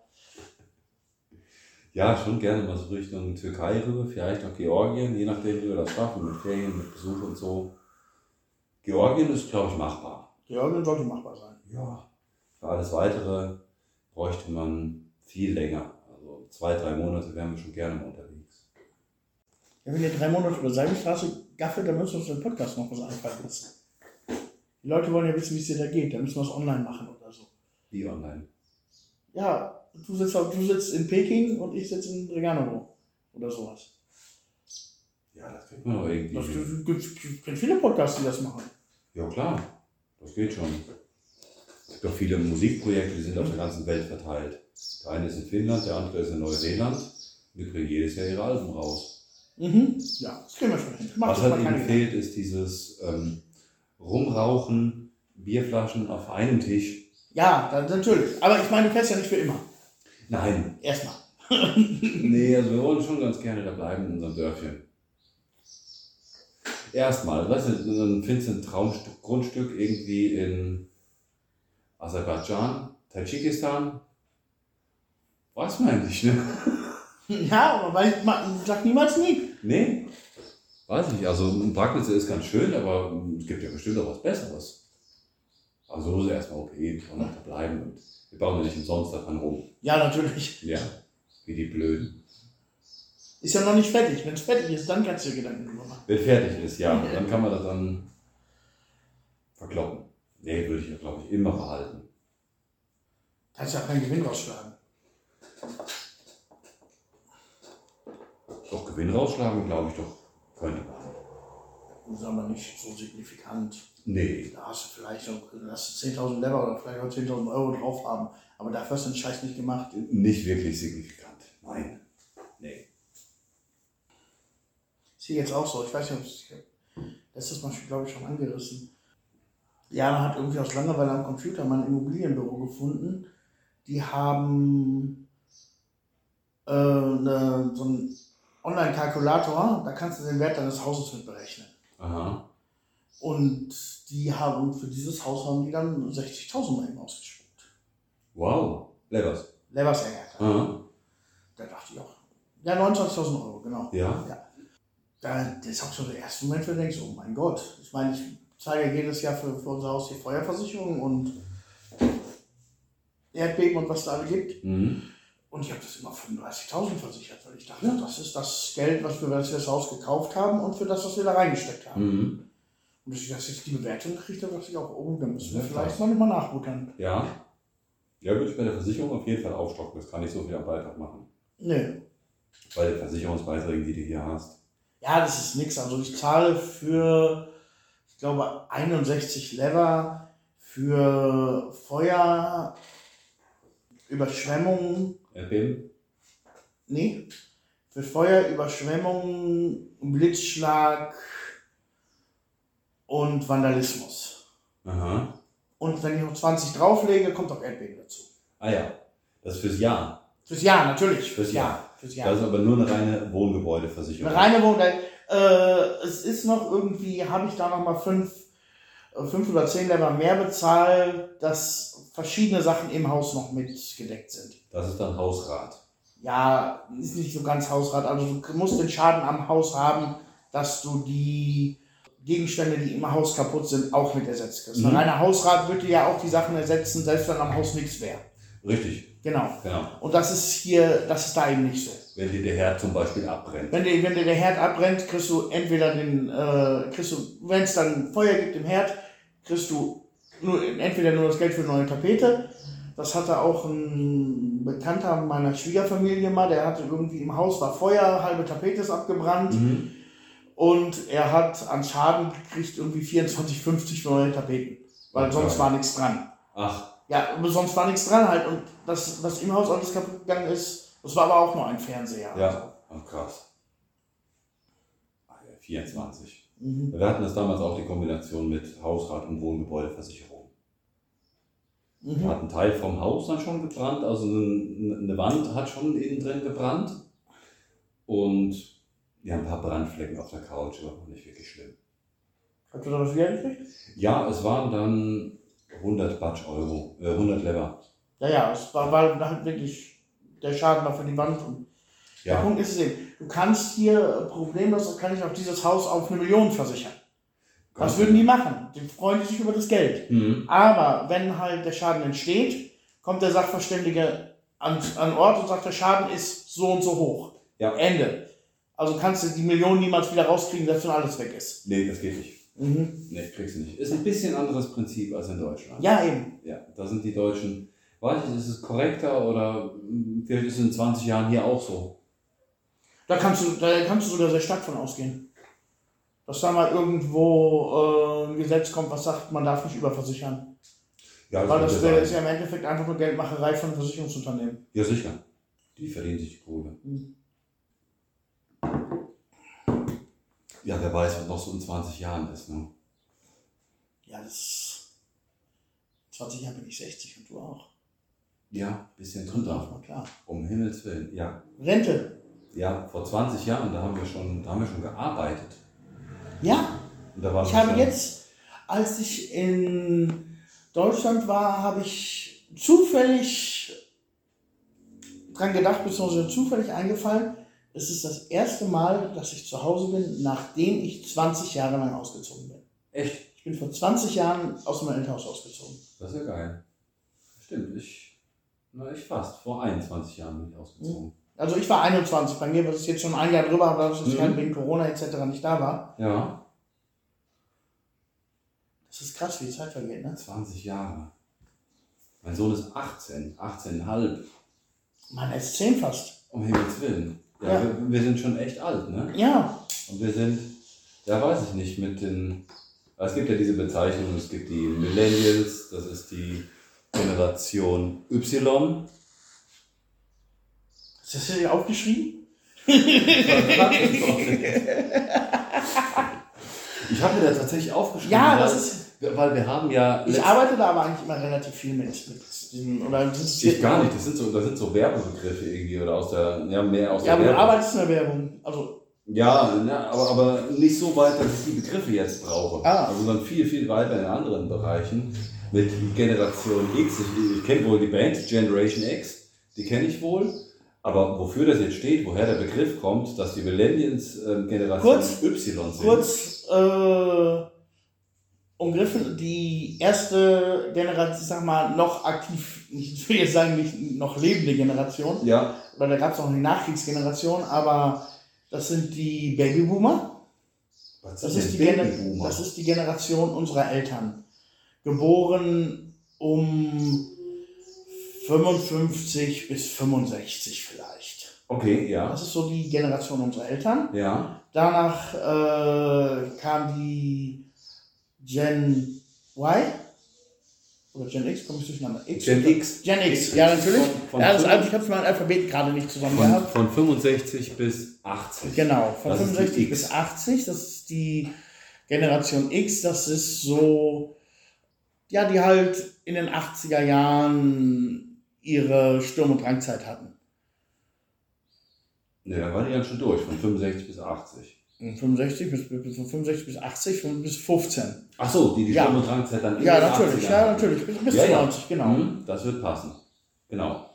[SPEAKER 2] Ja, schon gerne mal so Richtung Türkei rüber, vielleicht auch Georgien, je nachdem, wie wir das schaffen, mit Ferien, mit Besuch und so. Georgien ist, glaube ich, machbar.
[SPEAKER 1] Georgien sollte machbar sein.
[SPEAKER 2] Ja. Für alles Weitere bräuchte man viel länger. Also zwei, drei Monate wären wir schon gerne mal unterwegs.
[SPEAKER 1] Ja, wenn ihr drei Monate über Seidenstraße gaffelt, dann müssen wir uns den Podcast noch was einfallen lassen. Die Leute wollen ja wissen, wie es dir da geht. Dann müssen wir es online machen oder so.
[SPEAKER 2] Wie online?
[SPEAKER 1] Ja, du sitzt, du sitzt in Peking und ich sitze in Regano oder sowas.
[SPEAKER 2] Ja, das kriegt man doch irgendwie.
[SPEAKER 1] Das gibt, gibt viele Podcasts, die das machen.
[SPEAKER 2] Ja, klar. Das geht schon. Es gibt auch viele Musikprojekte, die sind auf der ganzen Welt verteilt. Der eine ist in Finnland, der andere ist in Neuseeland. Wir kriegen jedes Jahr ihre Alben raus.
[SPEAKER 1] Mhm. Ja, das kriegen wir schon hin. Mach
[SPEAKER 2] Was halt eben fehlt, ist dieses ähm, Rumrauchen, Bierflaschen auf einem Tisch.
[SPEAKER 1] Ja, dann, natürlich. Aber ich meine, du fährst ja nicht für immer.
[SPEAKER 2] Nein.
[SPEAKER 1] Erstmal.
[SPEAKER 2] Nee, also wir wollen schon ganz gerne da bleiben in unserem Dörfchen. Erstmal, weißt du, dann findest du ein Traumstück, Grundstück irgendwie in Aserbaidschan, Tadschikistan. Weiß man eigentlich, ne?
[SPEAKER 1] Ja, aber weil, man sagt niemals nie.
[SPEAKER 2] Nee, weiß ich. Also Bragnitz ist ganz schön, aber es gibt ja bestimmt auch was Besseres. Also so ist erstmal okay, wollen auch da bleiben und wir bauen ja nicht umsonst davon rum.
[SPEAKER 1] Ja, natürlich.
[SPEAKER 2] Ja, wie die Blöden.
[SPEAKER 1] Ist ja noch nicht fertig. Wenn es fertig ist, dann kannst du dir Gedanken drüber machen.
[SPEAKER 2] Wenn fertig ist, ja, dann kann man das dann verkloppen. Nee, würde ich ja, glaube ich, immer behalten.
[SPEAKER 1] Kannst ja keinen Gewinn rausschlagen.
[SPEAKER 2] Doch Gewinn rausschlagen, glaube ich doch, könnte man.
[SPEAKER 1] Ist aber nicht so signifikant.
[SPEAKER 2] Nee,
[SPEAKER 1] Da hast du vielleicht noch, lass 10.000 Lever oder vielleicht auch 10.000 Euro drauf haben. Aber dafür hast du den Scheiß nicht gemacht.
[SPEAKER 2] nicht wirklich signifikant. Nein. Nee.
[SPEAKER 1] Ist hier jetzt auch so. Ich weiß nicht, ob es letztes Mal, glaube ich, schon angerissen. Jana hat irgendwie aus Langeweile am Computer mal ein Immobilienbüro gefunden. Die haben äh, ne, so einen Online-Kalkulator, da kannst du den Wert deines Hauses mit berechnen.
[SPEAKER 2] Aha.
[SPEAKER 1] Und die haben für dieses Haus haben die dann 60.000 Mal eben ausgespuckt.
[SPEAKER 2] Wow. Levers.
[SPEAKER 1] Leversäger.
[SPEAKER 2] Aha.
[SPEAKER 1] Da dachte ich auch. Ja, 29.000 Euro, genau.
[SPEAKER 2] Ja.
[SPEAKER 1] Da, das ist auch so der erste Moment, wo du denkst, oh mein Gott. Ich meine, ich zahle ja jedes Jahr für, für unser Haus die Feuerversicherung und Erdbeben und was da alle gibt.
[SPEAKER 2] Mhm.
[SPEAKER 1] Und ich habe das immer 35.000 versichert, weil ich dachte, das ist das Geld, was wir, wir das Haus gekauft haben und für das, was wir da reingesteckt haben.
[SPEAKER 2] Mhm.
[SPEAKER 1] Und dass ich das jetzt die Bewertung kriege, da dachte ich auch, oh, da müssen wir
[SPEAKER 2] Ja,
[SPEAKER 1] vielleicht mal nochmal nachbuttern.
[SPEAKER 2] Ja. Ja, würde ich bei der Versicherung auf jeden Fall aufstocken. Das kann ich so viel am Beitrag machen.
[SPEAKER 1] Nö.
[SPEAKER 2] Bei den Versicherungsbeiträgen, die du hier hast.
[SPEAKER 1] Ja, das ist nichts. Also ich zahle für, ich glaube, 61 Lever für Feuer, Überschwemmungen,
[SPEAKER 2] Erdbeben?
[SPEAKER 1] nee, für Feuer, Überschwemmungen, Blitzschlag und Vandalismus.
[SPEAKER 2] Aha.
[SPEAKER 1] Und wenn ich noch 20 drauflege, kommt auch Erdbeben dazu.
[SPEAKER 2] Ah ja. Das ist fürs Jahr.
[SPEAKER 1] Fürs Jahr, natürlich.
[SPEAKER 2] Fürs Jahr.
[SPEAKER 1] Fürs Jahr.
[SPEAKER 2] Das ist aber nur eine reine Wohngebäudeversicherung.
[SPEAKER 1] Eine reine Wohnung. Äh, es ist noch irgendwie, habe ich da noch mal fünf, fünf oder zehn Lever mehr bezahlt, dass verschiedene Sachen im Haus noch mitgedeckt sind.
[SPEAKER 2] Das ist dann Hausrat.
[SPEAKER 1] Ja, ist nicht so ganz Hausrat. Also du musst den Schaden am Haus haben, dass du die Gegenstände, die im Haus kaputt sind, auch mit ersetzt kriegst.
[SPEAKER 2] Mhm.
[SPEAKER 1] Ein reiner Hausrat würde ja auch die Sachen ersetzen, selbst wenn am Haus nichts wäre.
[SPEAKER 2] Richtig.
[SPEAKER 1] Genau.
[SPEAKER 2] Genau.
[SPEAKER 1] Und das ist hier, das ist da eben nicht so.
[SPEAKER 2] Wenn dir der Herd zum Beispiel abbrennt.
[SPEAKER 1] Wenn dir, wenn dir der Herd abbrennt, kriegst du entweder den, äh, kriegst du, wenn es dann Feuer gibt im Herd, kriegst du nur, entweder nur das Geld für eine neue Tapete. Das hatte auch ein Bekannter meiner Schwiegerfamilie mal, der hatte irgendwie im Haus war Feuer, halbe Tapete ist abgebrannt
[SPEAKER 2] Mhm.
[SPEAKER 1] und er hat an Schaden gekriegt irgendwie 24,50 für neue Tapeten. Weil sonst
[SPEAKER 2] Okay.
[SPEAKER 1] war nichts dran.
[SPEAKER 2] Ach,
[SPEAKER 1] Ja, sonst war nichts dran halt. Und das, was im Haus alles kaputt gegangen ist, das war aber auch nur ein Fernseher.
[SPEAKER 2] ja. Oh, krass. Ah, ja, 24.
[SPEAKER 1] Mhm.
[SPEAKER 2] Wir hatten das damals auch die Kombination mit Hausrat und Wohngebäudeversicherung. Da
[SPEAKER 1] Mhm.
[SPEAKER 2] hat ein Teil vom Haus dann schon gebrannt, also eine, Wand hat schon innen drin gebrannt. Und ja, ein paar Brandflecken auf der Couch, aber noch nicht wirklich schlimm.
[SPEAKER 1] Habt ihr da was wieder gekriegt?
[SPEAKER 2] Ja, es waren dann 100 Batsch Euro, äh, 100 Lever.
[SPEAKER 1] Ja, ja, es war, war halt wirklich, der Schaden war für die Wand. Und Der
[SPEAKER 2] Ja,
[SPEAKER 1] Punkt ist es eben, du kannst hier äh, problemlos, kann ich auch dieses Haus auf eine Million versichern. Was würden die machen? Die freuen sich über das Geld.
[SPEAKER 2] Mhm.
[SPEAKER 1] Aber wenn halt der Schaden entsteht, kommt der Sachverständige an, an Ort und sagt, der Schaden ist so und so hoch.
[SPEAKER 2] Ja.
[SPEAKER 1] Ende. Also kannst du die Million niemals wieder rauskriegen, selbst wenn alles weg ist.
[SPEAKER 2] Nee, das geht nicht.
[SPEAKER 1] Mhm.
[SPEAKER 2] Nee, kriegst du nicht. Ist ein bisschen anderes Prinzip als in Deutschland.
[SPEAKER 1] Ja, eben.
[SPEAKER 2] Ja, da sind die Deutschen, weiß ich, ist es korrekter oder mm, vielleicht ist es in 20 Jahren hier auch so.
[SPEAKER 1] Da kannst du, da kannst du sogar sehr stark von ausgehen. Dass da mal irgendwo äh, ein Gesetz kommt, was sagt, man darf nicht überversichern.
[SPEAKER 2] Ja,
[SPEAKER 1] Weil
[SPEAKER 2] könnte
[SPEAKER 1] das
[SPEAKER 2] sein.
[SPEAKER 1] ist ja im Endeffekt einfach nur Geldmacherei von Versicherungsunternehmen.
[SPEAKER 2] ja sicher. Die verdienen sich die Kohle.
[SPEAKER 1] Mhm.
[SPEAKER 2] Ja, wer weiß, was noch so in 20 Jahren ist. Ne?
[SPEAKER 1] Ja, das. 20 Jahre bin ich 60 und du auch.
[SPEAKER 2] Ja, bisschen drunter.
[SPEAKER 1] klar.
[SPEAKER 2] Um Himmels Willen. Ja,
[SPEAKER 1] Rente.
[SPEAKER 2] Ja, vor 20 Jahren, da haben wir schon, da haben wir schon gearbeitet.
[SPEAKER 1] Ja, ich habe jetzt, als ich in Deutschland war, habe ich zufällig dran gedacht, beziehungsweise zufällig eingefallen, es ist das erste Mal, dass ich zu Hause bin, nachdem ich 20 Jahre lang ausgezogen bin.
[SPEAKER 2] Echt?
[SPEAKER 1] Ich bin vor 20 Jahren aus meinem Elternhaus ausgezogen.
[SPEAKER 2] Das ist ja geil. Stimmt, ich, na, ich fast. Vor 21 Jahren bin ich ausgezogen.
[SPEAKER 1] Also ich war 21, bei mir war es jetzt schon ein Jahr drüber, aber dass ich
[SPEAKER 2] Mhm.
[SPEAKER 1] halt wegen Corona etc. nicht da war.
[SPEAKER 2] Ja,
[SPEAKER 1] Das ist krass, wie die Zeit vergeht, ne?
[SPEAKER 2] 20 Jahre. Mein Sohn ist 18, 18,5.
[SPEAKER 1] Meiner ist 10 fast.
[SPEAKER 2] Um Himmels Willen. Ja,
[SPEAKER 1] Ja.
[SPEAKER 2] Wir, wir sind schon echt alt, ne?
[SPEAKER 1] Ja,
[SPEAKER 2] Und wir sind, ja weiß ich nicht, mit den, es gibt ja diese Bezeichnung, es gibt die Millennials, das ist die Generation Y.
[SPEAKER 1] hast du das hier aufgeschrieben?
[SPEAKER 2] Ich habe mir da tatsächlich aufgeschrieben,
[SPEAKER 1] Ja,
[SPEAKER 2] weil,
[SPEAKER 1] das ist.
[SPEAKER 2] weil wir haben ja
[SPEAKER 1] Ich arbeite da aber eigentlich immer relativ viel mit. mit oder das
[SPEAKER 2] ich gar nicht, das sind so, das sind so Werbebegriffe irgendwie oder aus der, ja mehr aus
[SPEAKER 1] Ja, aber
[SPEAKER 2] der
[SPEAKER 1] du arbeitest in der Werbung. Also,
[SPEAKER 2] Ja, na, aber, aber nicht so weit, dass ich die Begriffe jetzt brauche.
[SPEAKER 1] Ah.
[SPEAKER 2] Also dann viel, viel weiter in anderen Bereichen. Mit Generation X, ich, ich kenne wohl die Band Generation X, die kenne ich wohl. Aber wofür das jetzt steht, woher der Begriff kommt, dass die Millennials ähm, Generation
[SPEAKER 1] Kurz-
[SPEAKER 2] Y sind.
[SPEAKER 1] kurz äh, umgriffen, die erste Generation, ich sag mal, noch aktiv, ich will jetzt sagen, nicht noch lebende Generation,
[SPEAKER 2] Ja,
[SPEAKER 1] weil da gab es noch eine Nachkriegsgeneration, aber das sind die Babyboomer.
[SPEAKER 2] was
[SPEAKER 1] Das ist, die
[SPEAKER 2] Babyboomer?
[SPEAKER 1] das ist die Generation unserer Eltern. Geboren um 55 bis 65 vielleicht.
[SPEAKER 2] Okay, ja.
[SPEAKER 1] Das ist so die Generation unserer Eltern.
[SPEAKER 2] Ja.
[SPEAKER 1] Danach äh, kam die Gen Y oder Gen X, komme ich durcheinander. X
[SPEAKER 2] Gen X.
[SPEAKER 1] Gen X, ja natürlich.
[SPEAKER 2] Von, von,
[SPEAKER 1] ja, das, also ich habe mein Alphabet gerade nicht zusammen
[SPEAKER 2] von,
[SPEAKER 1] gehabt.
[SPEAKER 2] von 65 bis 80.
[SPEAKER 1] Genau, von
[SPEAKER 2] Das ist die
[SPEAKER 1] 65
[SPEAKER 2] X.
[SPEAKER 1] bis 80, das ist die Generation X, das ist so, ja, die halt in den 80er Jahren ihre Sturm- und Drangzeit hatten.
[SPEAKER 2] Ne, da waren die ganz schön durch, von 65 bis 80.
[SPEAKER 1] Von 65 bis, von 65 bis 80, von bis 15.
[SPEAKER 2] Ach so, die die
[SPEAKER 1] Ja.
[SPEAKER 2] Sturm- und Drangzeit dann in
[SPEAKER 1] Ja, natürlich,
[SPEAKER 2] 80ern
[SPEAKER 1] ja, natürlich, bis, bis
[SPEAKER 2] Ja,
[SPEAKER 1] zu
[SPEAKER 2] ja.
[SPEAKER 1] 90, genau.
[SPEAKER 2] Mhm, das wird passen. Genau.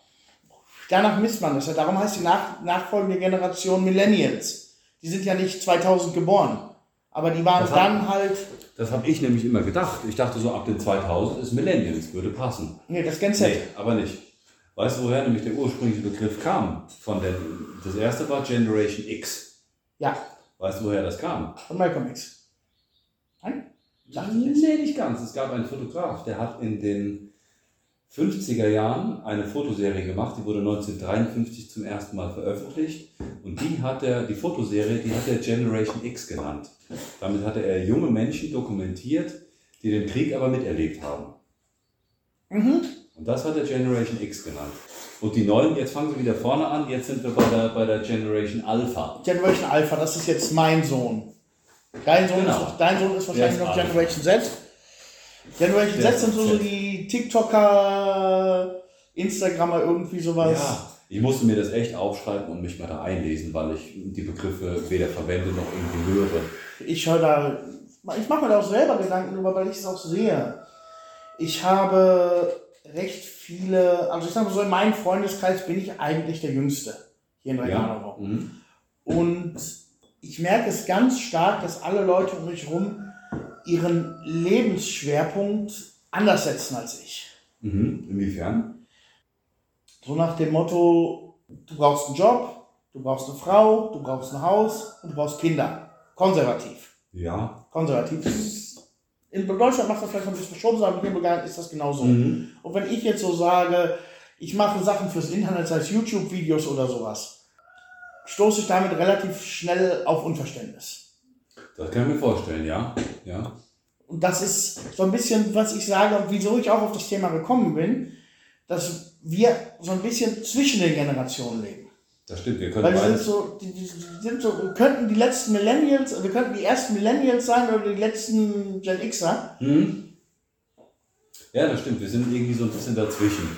[SPEAKER 1] Danach misst man das ja. Darum heißt die nach, nachfolgende Generation Millennials. Die sind ja nicht 2000 geboren. Aber die waren
[SPEAKER 2] Das
[SPEAKER 1] dann halt,
[SPEAKER 2] Das habe ich nämlich immer gedacht. Ich dachte so, ab den 2000 ist Millennials, würde passen.
[SPEAKER 1] nee, das Gen Z.
[SPEAKER 2] Nee, aber nicht. Weißt du, woher nämlich der ursprüngliche Begriff kam? Von der, das erste war Generation X.
[SPEAKER 1] Ja,
[SPEAKER 2] Weißt du, woher das kam?
[SPEAKER 1] von Malcolm X. Nein? Jetzt.
[SPEAKER 2] Nee, nicht ganz. Es gab einen Fotograf, der hat in den 50er Jahren eine Fotoserie gemacht, die wurde 1953 zum ersten Mal veröffentlicht. Und die hat er, die Fotoserie, die hat er Generation X genannt. Damit hatte er junge Menschen dokumentiert, die den Krieg aber miterlebt haben.
[SPEAKER 1] Mhm.
[SPEAKER 2] Und das hat er Generation X genannt. Und die neuen, jetzt fangen sie wieder vorne an, jetzt sind wir bei der, bei der Generation Alpha.
[SPEAKER 1] Generation Alpha, das ist jetzt mein Sohn. Dein Sohn,
[SPEAKER 2] Genau.
[SPEAKER 1] ist, dein Sohn ist wahrscheinlich noch
[SPEAKER 2] Alpha.
[SPEAKER 1] Generation Z. Generation Z sind so, so die TikToker, Instagrammer, irgendwie sowas.
[SPEAKER 2] Ja, ich musste mir das echt aufschreiben und mich mal da einlesen, weil ich die Begriffe weder verwende noch irgendwie höre.
[SPEAKER 1] Ich höre da, ich mache mir da auch selber Gedanken drüber, weil ich es auch sehe. Ich habe recht viele, also ich sage mal so, in meinem Freundeskreis bin ich eigentlich der Jüngste hier in
[SPEAKER 2] Ja.
[SPEAKER 1] Regnano.
[SPEAKER 2] Mhm.
[SPEAKER 1] Und ich merke es ganz stark, dass alle Leute um mich herum ihren Lebensschwerpunkt anders setzen als ich.
[SPEAKER 2] Mhm. Inwiefern?
[SPEAKER 1] So nach dem Motto, du brauchst einen Job, du brauchst eine Frau, du brauchst ein Haus und du brauchst Kinder. Konservativ.
[SPEAKER 2] Ja.
[SPEAKER 1] Konservativ. In Deutschland macht das vielleicht noch ein bisschen verschoben, aber hier in Bulgarien ist das genauso.
[SPEAKER 2] Mhm.
[SPEAKER 1] Und wenn ich jetzt so sage, ich mache Sachen fürs Internet, sei es YouTube-Videos oder sowas, stoße ich damit relativ schnell auf Unverständnis.
[SPEAKER 2] Das kann ich mir vorstellen, ja. Ja.
[SPEAKER 1] Und das ist so ein bisschen, was ich sage und wieso ich auch auf das Thema gekommen bin, dass wir so ein bisschen zwischen den Generationen leben.
[SPEAKER 2] Das stimmt, wir können
[SPEAKER 1] Weil sind so, die, die sind so, wir könnten die letzten Millennials, wir könnten die ersten Millennials sein oder die letzten Gen Xer.
[SPEAKER 2] Mhm. Ja, das stimmt, wir sind irgendwie so ein bisschen dazwischen.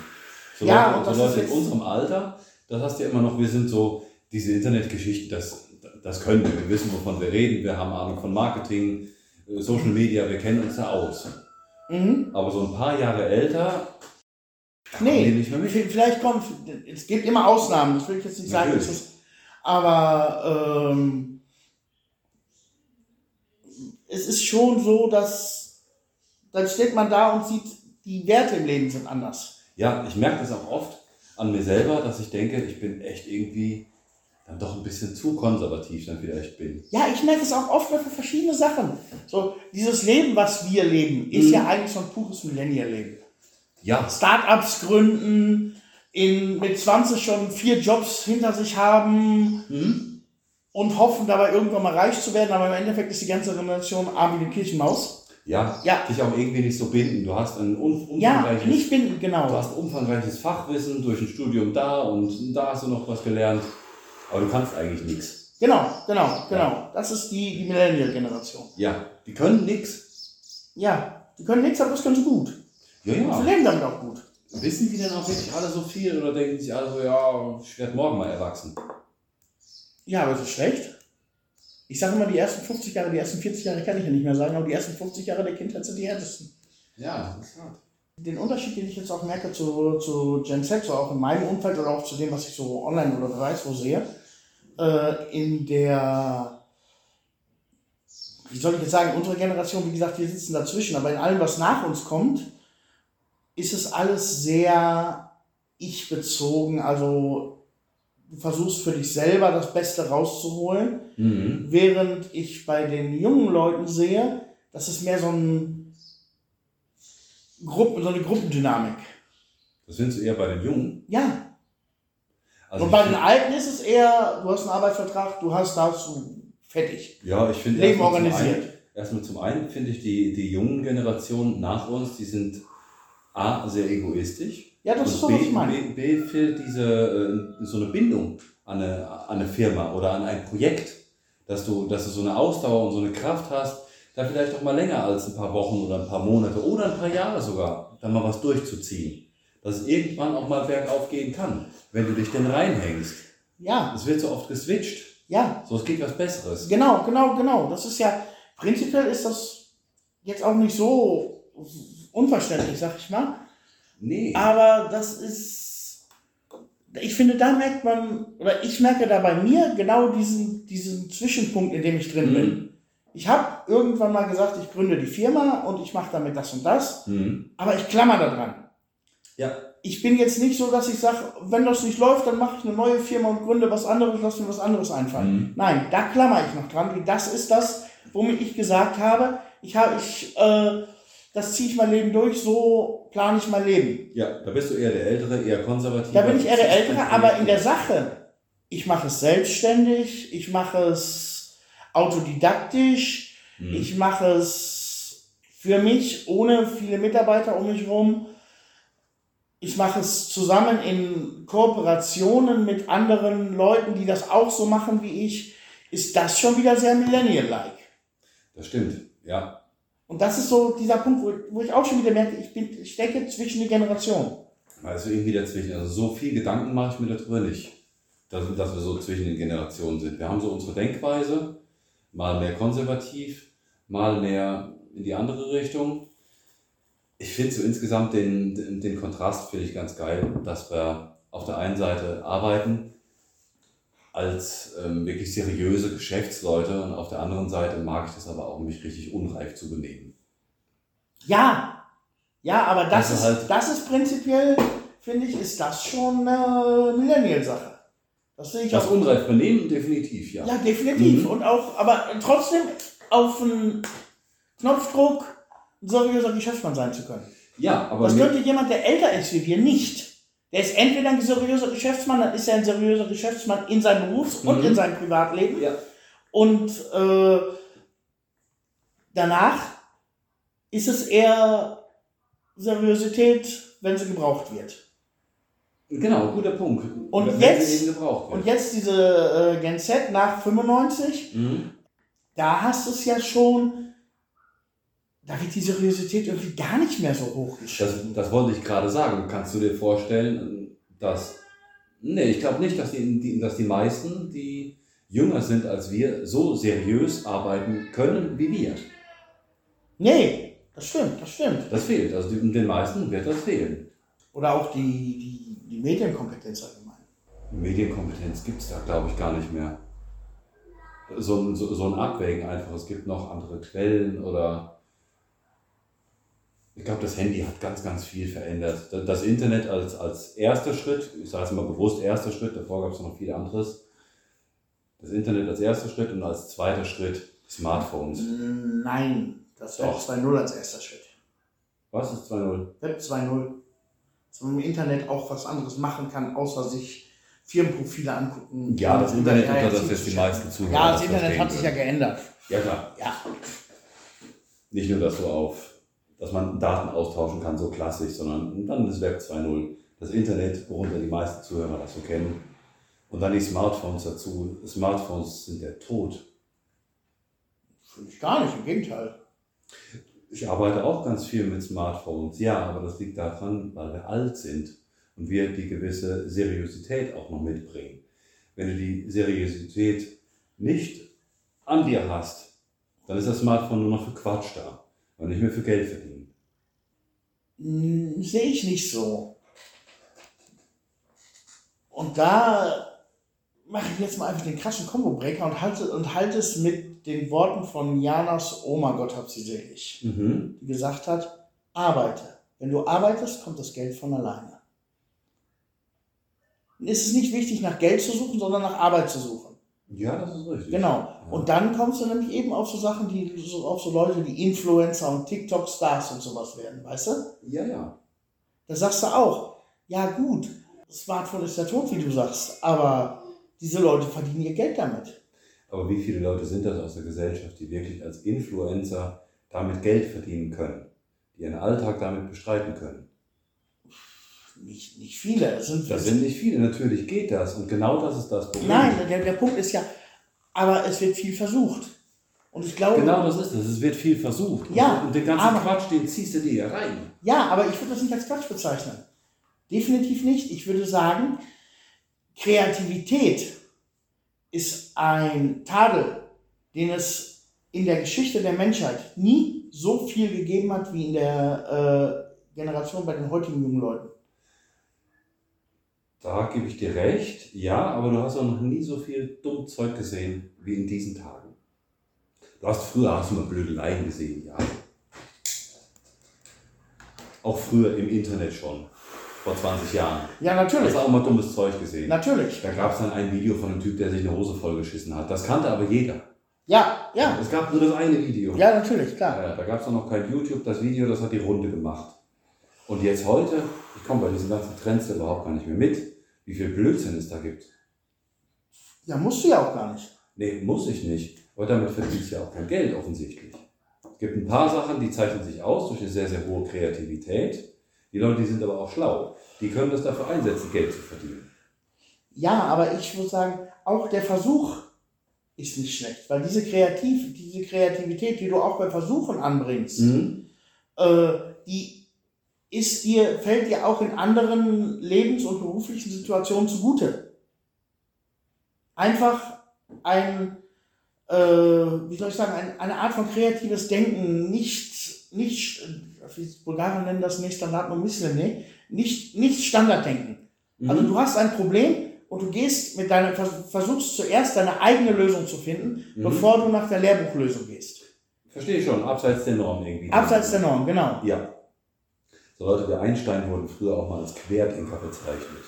[SPEAKER 2] So
[SPEAKER 1] Ja,
[SPEAKER 2] Leute, so Leute in unserem Alter, das hast du ja immer noch, wir sind so, diese Internetgeschichten, das, das können wir, wir wissen, wovon wir reden, wir haben Ahnung von Marketing, äh, Social Media, wir kennen uns da aus.
[SPEAKER 1] Mhm.
[SPEAKER 2] Aber so ein paar Jahre älter,
[SPEAKER 1] Nee,
[SPEAKER 2] die nicht mehr mit.
[SPEAKER 1] vielleicht kommt, es gibt immer Ausnahmen, das will ich jetzt nicht sagen. Ist- Aber ähm, es ist schon so, dass dann steht man da und sieht, die Werte im Leben sind anders.
[SPEAKER 2] Ja, ich merke das auch oft an mir selber, dass ich denke, ich bin echt irgendwie dann doch ein bisschen zu konservativ dann vielleicht bin.
[SPEAKER 1] Ja, ich merke es auch oft für verschiedene Sachen. So, dieses Leben, was wir leben, ist
[SPEAKER 2] Mhm.
[SPEAKER 1] ja eigentlich so ein pures Millennial-Leben.
[SPEAKER 2] Ja,
[SPEAKER 1] Startups gründen, in, mit 20 schon vier Jobs hinter sich haben
[SPEAKER 2] mhm.
[SPEAKER 1] und hoffen dabei irgendwann mal reich zu werden, aber im Endeffekt ist die ganze Generation arm wie eine Kirchenmaus.
[SPEAKER 2] ja,
[SPEAKER 1] Ja.
[SPEAKER 2] dich auch irgendwie nicht so binden. Du hast ein
[SPEAKER 1] Ja,
[SPEAKER 2] umfangreiches,
[SPEAKER 1] nicht binden,
[SPEAKER 2] du
[SPEAKER 1] genau.
[SPEAKER 2] hast ein umfangreiches Fachwissen durch ein Studium da und da hast du noch was gelernt, aber du kannst eigentlich nichts.
[SPEAKER 1] Genau, genau, genau. Das ist die, die Millennial-Generation.
[SPEAKER 2] Ja, die können nichts.
[SPEAKER 1] Ja, die können nichts, aber das können sie gut.
[SPEAKER 2] Ja,
[SPEAKER 1] Sie
[SPEAKER 2] ja.
[SPEAKER 1] leben damit auch gut.
[SPEAKER 2] Wissen die denn auch wirklich alle so viel oder denken sich alle so, ja, ich werde morgen mal erwachsen?
[SPEAKER 1] Ja, aber ist das schlecht? Ich sage immer, die ersten 50 Jahre, die ersten 40 Jahre kann ich ja nicht mehr sagen, aber die ersten 50 Jahre der Kindheit sind die härtesten.
[SPEAKER 2] Ja, das ist hart.
[SPEAKER 1] Den Unterschied, den ich jetzt auch merke zu, zu Gen Z, so auch in meinem Umfeld oder auch zu dem, was ich so online oder weiß wo sehe, äh, in der, wie soll ich jetzt sagen, unsere Generation, wie gesagt, wir sitzen dazwischen, aber in allem, was nach uns kommt, ist es alles sehr ich-bezogen, also du versuchst für dich selber das Beste rauszuholen,
[SPEAKER 2] Mhm.
[SPEAKER 1] während ich bei den jungen Leuten sehe, das ist mehr so ein Gruppen, so eine Gruppendynamik.
[SPEAKER 2] Das findest du eher bei den Jungen.
[SPEAKER 1] Ja.
[SPEAKER 2] Also
[SPEAKER 1] Und bei
[SPEAKER 2] ich
[SPEAKER 1] den Alten ist es eher, du hast einen Arbeitsvertrag, du hast das, du fertig.
[SPEAKER 2] Ja, ich finde
[SPEAKER 1] Leben
[SPEAKER 2] erstmal zum
[SPEAKER 1] organisiert.
[SPEAKER 2] einen- Erstmal zum einen finde ich die, die jungen Generationen nach uns, die sind A, sehr egoistisch.
[SPEAKER 1] Ja, das ist so,
[SPEAKER 2] und
[SPEAKER 1] was
[SPEAKER 2] B,
[SPEAKER 1] ich meine.
[SPEAKER 2] B, B fehlt diese, äh, so eine Bindung an eine, an eine Firma oder an ein Projekt, dass du, dass du so eine Ausdauer und so eine Kraft hast, da vielleicht auch mal länger als ein paar Wochen oder ein paar Monate oder ein paar Jahre sogar, da mal was durchzuziehen. Dass es irgendwann auch mal bergauf gehen kann, wenn du dich denn reinhängst.
[SPEAKER 1] Ja,
[SPEAKER 2] Es wird so oft geswitcht.
[SPEAKER 1] ja,
[SPEAKER 2] So, es geht was Besseres.
[SPEAKER 1] genau, genau, genau. Das ist ja, prinzipiell ist das jetzt auch nicht so unverständlich, sag ich mal.
[SPEAKER 2] Nee.
[SPEAKER 1] Aber das ist, ich finde, da merkt man, oder ich merke da bei mir genau diesen, diesen Zwischenpunkt, in dem ich drin
[SPEAKER 2] Mhm.
[SPEAKER 1] bin. Ich habe irgendwann mal gesagt, ich gründe die Firma und ich mache damit das und das,
[SPEAKER 2] Mhm.
[SPEAKER 1] aber ich klammer da dran.
[SPEAKER 2] Ja.
[SPEAKER 1] Ich bin jetzt nicht so, dass ich sage, wenn das nicht läuft, dann mache ich eine neue Firma und gründe was anderes, lass mir was anderes einfallen.
[SPEAKER 2] Mhm.
[SPEAKER 1] Nein, da klammer ich noch dran. Das ist das, womit ich gesagt habe, ich habe, ich, äh, das ziehe ich mein Leben durch, so plane ich mein Leben.
[SPEAKER 2] Ja, da bist du eher der Ältere, eher konservativ.
[SPEAKER 1] Da bin ich eher der Ältere, aber in der Sache, ich mache es selbstständig, ich mache es autodidaktisch,
[SPEAKER 2] Hm.
[SPEAKER 1] ich mache es für mich, ohne viele Mitarbeiter um mich herum. Ich mache es zusammen in Kooperationen mit anderen Leuten, die das auch so machen wie ich. Ist das schon wieder sehr Millennial-like?
[SPEAKER 2] Das stimmt, ja.
[SPEAKER 1] Und das ist so dieser Punkt, wo, wo ich auch schon wieder merke, ich, bin, ich stecke zwischen die Generationen.
[SPEAKER 2] Also irgendwie dazwischen. Also so viel Gedanken mache ich mir darüber nicht, dass, dass wir so zwischen den Generationen sind. Wir haben so unsere Denkweise, mal mehr konservativ, mal mehr in die andere Richtung. Ich finde so insgesamt den, den, den Kontrast finde ich ganz geil, dass wir auf der einen Seite arbeiten als ähm, wirklich seriöse Geschäftsleute und auf der anderen Seite mag ich das aber auch, mich richtig unreif zu benehmen.
[SPEAKER 1] Ja, ja, aber das,
[SPEAKER 2] Also
[SPEAKER 1] ist,
[SPEAKER 2] halt-
[SPEAKER 1] das ist prinzipiell, finde ich, ist das schon eine Millennial-Sache. Das sehe ich
[SPEAKER 2] Das
[SPEAKER 1] auch.
[SPEAKER 2] unreif benehmen definitiv, ja.
[SPEAKER 1] Ja, definitiv.
[SPEAKER 2] Mhm.
[SPEAKER 1] Und auch, aber trotzdem auf einen Knopfdruck seriöser Geschäftsmann sein zu können.
[SPEAKER 2] Ja, aber
[SPEAKER 1] Das könnte jemand, der älter ist wie wir, nicht. Der ist entweder ein seriöser Geschäftsmann, dann ist er ein seriöser Geschäftsmann in seinem Berufs- und
[SPEAKER 2] Mhm.
[SPEAKER 1] in seinem Privatleben.
[SPEAKER 2] ja.
[SPEAKER 1] Und äh, danach ist es eher Seriosität, wenn sie gebraucht wird.
[SPEAKER 2] Genau, guter Punkt.
[SPEAKER 1] Und
[SPEAKER 2] Wenn
[SPEAKER 1] jetzt-. Und jetzt diese äh, Gen Z nach 95,
[SPEAKER 2] Mhm.
[SPEAKER 1] da hast du es ja schon, da wird die Seriosität irgendwie gar nicht mehr so hoch
[SPEAKER 2] Das, das wollte ich gerade sagen. Kannst du dir vorstellen, dass. Nee, ich glaube nicht, dass die, dass die meisten, die jünger sind als wir, so seriös arbeiten können wie wir.
[SPEAKER 1] Nee, das stimmt, das stimmt.
[SPEAKER 2] Das fehlt. Also den meisten wird das fehlen.
[SPEAKER 1] Oder auch die, die, die Medienkompetenz allgemein.
[SPEAKER 2] Medienkompetenz gibt es da, glaube ich, gar nicht mehr. So, so, so ein Abwägen einfach. Es gibt noch andere Quellen oder. Ich glaube, das Handy hat ganz, ganz viel verändert. Da- Das Internet als, als erster Schritt, ich sage es mal bewusst erster Schritt, davor gab es noch viel anderes. Das Internet als erster Schritt und als zweiter Schritt Smartphones.
[SPEAKER 1] Nein, das Web
[SPEAKER 2] Doch.
[SPEAKER 1] 2.0 als erster Schritt.
[SPEAKER 2] Was ist 2.0?
[SPEAKER 1] Web 2.0. Dass man im Internet auch was anderes machen kann, außer sich Firmenprofile angucken.
[SPEAKER 2] Ja, das Internet, unter das jetzt die meisten Zuhörer
[SPEAKER 1] Ja, das Internet hat sich ja geändert.
[SPEAKER 2] Ja, klar.
[SPEAKER 1] Ja.
[SPEAKER 2] Nicht nur, dass du auf, dass man Daten austauschen kann, so klassisch, sondern dann das Web 2.0. Das Internet, worunter die meisten Zuhörer das so kennen. Und dann die Smartphones dazu. Smartphones sind der Tod.
[SPEAKER 1] Finde ich gar nicht, im Gegenteil.
[SPEAKER 2] Ich arbeite auch ganz viel mit Smartphones, ja, aber das liegt daran, weil wir alt sind und wir die gewisse Seriosität auch noch mitbringen. Wenn du die Seriosität nicht an dir hast, dann ist das Smartphone nur noch für Quatsch da und nicht mehr für Geld verdienen.
[SPEAKER 1] Sehe ich nicht so. Und da mache ich jetzt mal einfach den krassen Combo-Breaker und halte, und halte es mit den Worten von Janas Oma, Gott hab sie selig,
[SPEAKER 2] Mhm.
[SPEAKER 1] die gesagt hat, arbeite. Wenn du arbeitest, kommt das Geld von alleine. Dann ist es nicht wichtig, nach Geld zu suchen, sondern nach Arbeit zu suchen.
[SPEAKER 2] Ja, das ist richtig.
[SPEAKER 1] Genau. Und dann kommst du nämlich eben auf so Sachen, die so, auf so Leute, die Influencer und TikTok-Stars und sowas werden, weißt du?
[SPEAKER 2] Ja, ja.
[SPEAKER 1] Da sagst du auch, ja gut, Smartphone ist ja tot, wie du sagst, aber diese Leute verdienen ihr Geld damit.
[SPEAKER 2] Aber wie viele Leute sind das aus der Gesellschaft, die wirklich als Influencer damit Geld verdienen können? Die ihren Alltag damit bestreiten können?
[SPEAKER 1] Nicht, nicht viele. Es sind,
[SPEAKER 2] Das sind nicht viele, natürlich geht das. Und genau das ist das Problem.
[SPEAKER 1] Nein, der, der Punkt ist ja, aber es wird viel versucht. Und ich glaube,
[SPEAKER 2] Genau das ist es. Es wird viel versucht.
[SPEAKER 1] Ja,
[SPEAKER 2] Und den ganzen
[SPEAKER 1] aber-
[SPEAKER 2] Quatsch, den ziehst du dir ja rein.
[SPEAKER 1] ja, aber ich würde das nicht als Quatsch bezeichnen. Definitiv nicht. Ich würde sagen, Kreativität ist ein Tadel, den es in der Geschichte der Menschheit nie so viel gegeben hat wie in der äh, Generation bei den heutigen jungen Leuten.
[SPEAKER 2] Da gebe ich dir recht. Ja, aber du hast auch noch nie so viel dumm Zeug gesehen wie in diesen Tagen. Du hast früher hast du mal Blödeleien gesehen, ja. Auch früher im Internet schon. Vor 20 Jahren.
[SPEAKER 1] Ja,
[SPEAKER 2] Hast
[SPEAKER 1] natürlich.
[SPEAKER 2] du auch mal dummes Zeug gesehen.
[SPEAKER 1] Natürlich.
[SPEAKER 2] Da gab es dann ein Video von einem Typ, der sich eine Hose vollgeschissen hat. Das kannte aber jeder.
[SPEAKER 1] Ja, ja.
[SPEAKER 2] Es gab nur das eine Video.
[SPEAKER 1] Ja, natürlich, klar.
[SPEAKER 2] Ja, da gab es noch kein YouTube. Das Video, das hat die Runde gemacht. Und jetzt heute, ich komme bei diesen ganzen Trends überhaupt gar nicht mehr mit, wie viel Blödsinn es da gibt.
[SPEAKER 1] Ja, musst du ja auch gar nicht.
[SPEAKER 2] Nee, muss ich nicht. Aber damit verdienst du ja auch kein Geld offensichtlich. Es gibt ein paar Sachen, die zeichnen sich aus durch eine sehr, sehr hohe Kreativität. Die Leute, die sind aber auch schlau. Die können das dafür einsetzen, Geld zu verdienen.
[SPEAKER 1] Ja, aber ich würde sagen, auch der Versuch ist nicht schlecht, weil diese, Kreativ, diese Kreativität, die du auch bei Versuchen anbringst,
[SPEAKER 2] Mhm.
[SPEAKER 1] äh, die ist dir, fällt dir auch in anderen lebens- und beruflichen Situationen zugute. Einfach ein, äh, wie soll ich sagen, ein, eine Art von kreatives Denken, nicht, nicht, wie Bulgaren nennen das nicht Standard und Misslene, nicht, nicht Standarddenken. Also
[SPEAKER 2] Mhm.
[SPEAKER 1] du hast ein Problem und du gehst mit deiner, vers- versuchst zuerst deine eigene Lösung zu finden,
[SPEAKER 2] Mhm.
[SPEAKER 1] bevor du nach der Lehrbuchlösung gehst.
[SPEAKER 2] Verstehe ich schon, abseits der Norm irgendwie.
[SPEAKER 1] Abseits der Norm, genau.
[SPEAKER 2] Ja. So Leute wie Einstein wurden früher auch mal als Querdenker bezeichnet.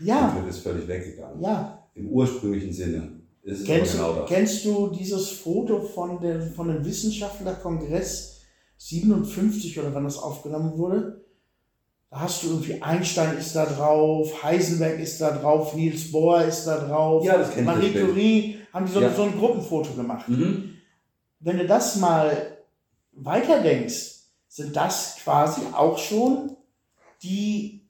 [SPEAKER 1] Ja,
[SPEAKER 2] Und ist völlig weggegangen.
[SPEAKER 1] ja.
[SPEAKER 2] Im ursprünglichen Sinne ist
[SPEAKER 1] Kennst,
[SPEAKER 2] genau das.
[SPEAKER 1] kennst du dieses Foto von, der, von dem Wissenschaftlerkongress 57 oder wann das aufgenommen wurde? Da hast du irgendwie Einstein ist da drauf, Heisenberg ist da drauf, Niels Bohr ist da drauf,
[SPEAKER 2] Ja, das kennt
[SPEAKER 1] Marie. Curie, haben die so,
[SPEAKER 2] Ja.
[SPEAKER 1] so ein Gruppenfoto gemacht.
[SPEAKER 2] Mhm.
[SPEAKER 1] Wenn du das mal weiterdenkst, sind das quasi auch schon die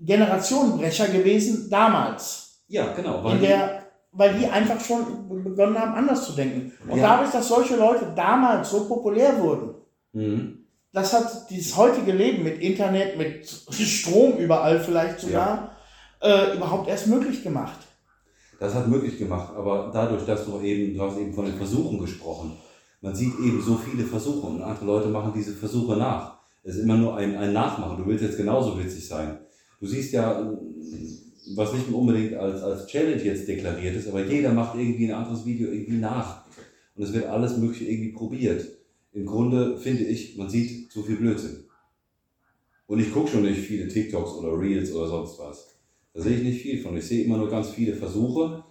[SPEAKER 1] Generationenbrecher gewesen damals.
[SPEAKER 2] Ja, genau. Weil
[SPEAKER 1] In der, weil die einfach schon begonnen haben, anders zu denken. Und
[SPEAKER 2] Ja.
[SPEAKER 1] dadurch, dass solche Leute damals so populär wurden,
[SPEAKER 2] mhm.
[SPEAKER 1] das hat dieses heutige Leben mit Internet, mit Strom überall vielleicht sogar, äh, überhaupt erst möglich gemacht.
[SPEAKER 2] Das hat möglich gemacht, aber dadurch, dass du eben, du hast eben von den Versuchen gesprochen. Man sieht eben so viele Versuche und andere Leute machen diese Versuche nach. Es ist immer nur ein, ein Nachmachen. Du willst jetzt genauso witzig sein. Du siehst ja, was nicht unbedingt als, als Challenge jetzt deklariert ist, aber jeder macht irgendwie ein anderes Video irgendwie nach. Und es wird alles Mögliche irgendwie probiert. Im Grunde finde ich, man sieht zu viel Blödsinn. Und ich gucke schon nicht viele TikToks oder Reels oder sonst was. Da sehe ich nicht viel von. Ich sehe immer nur ganz viele Versuche,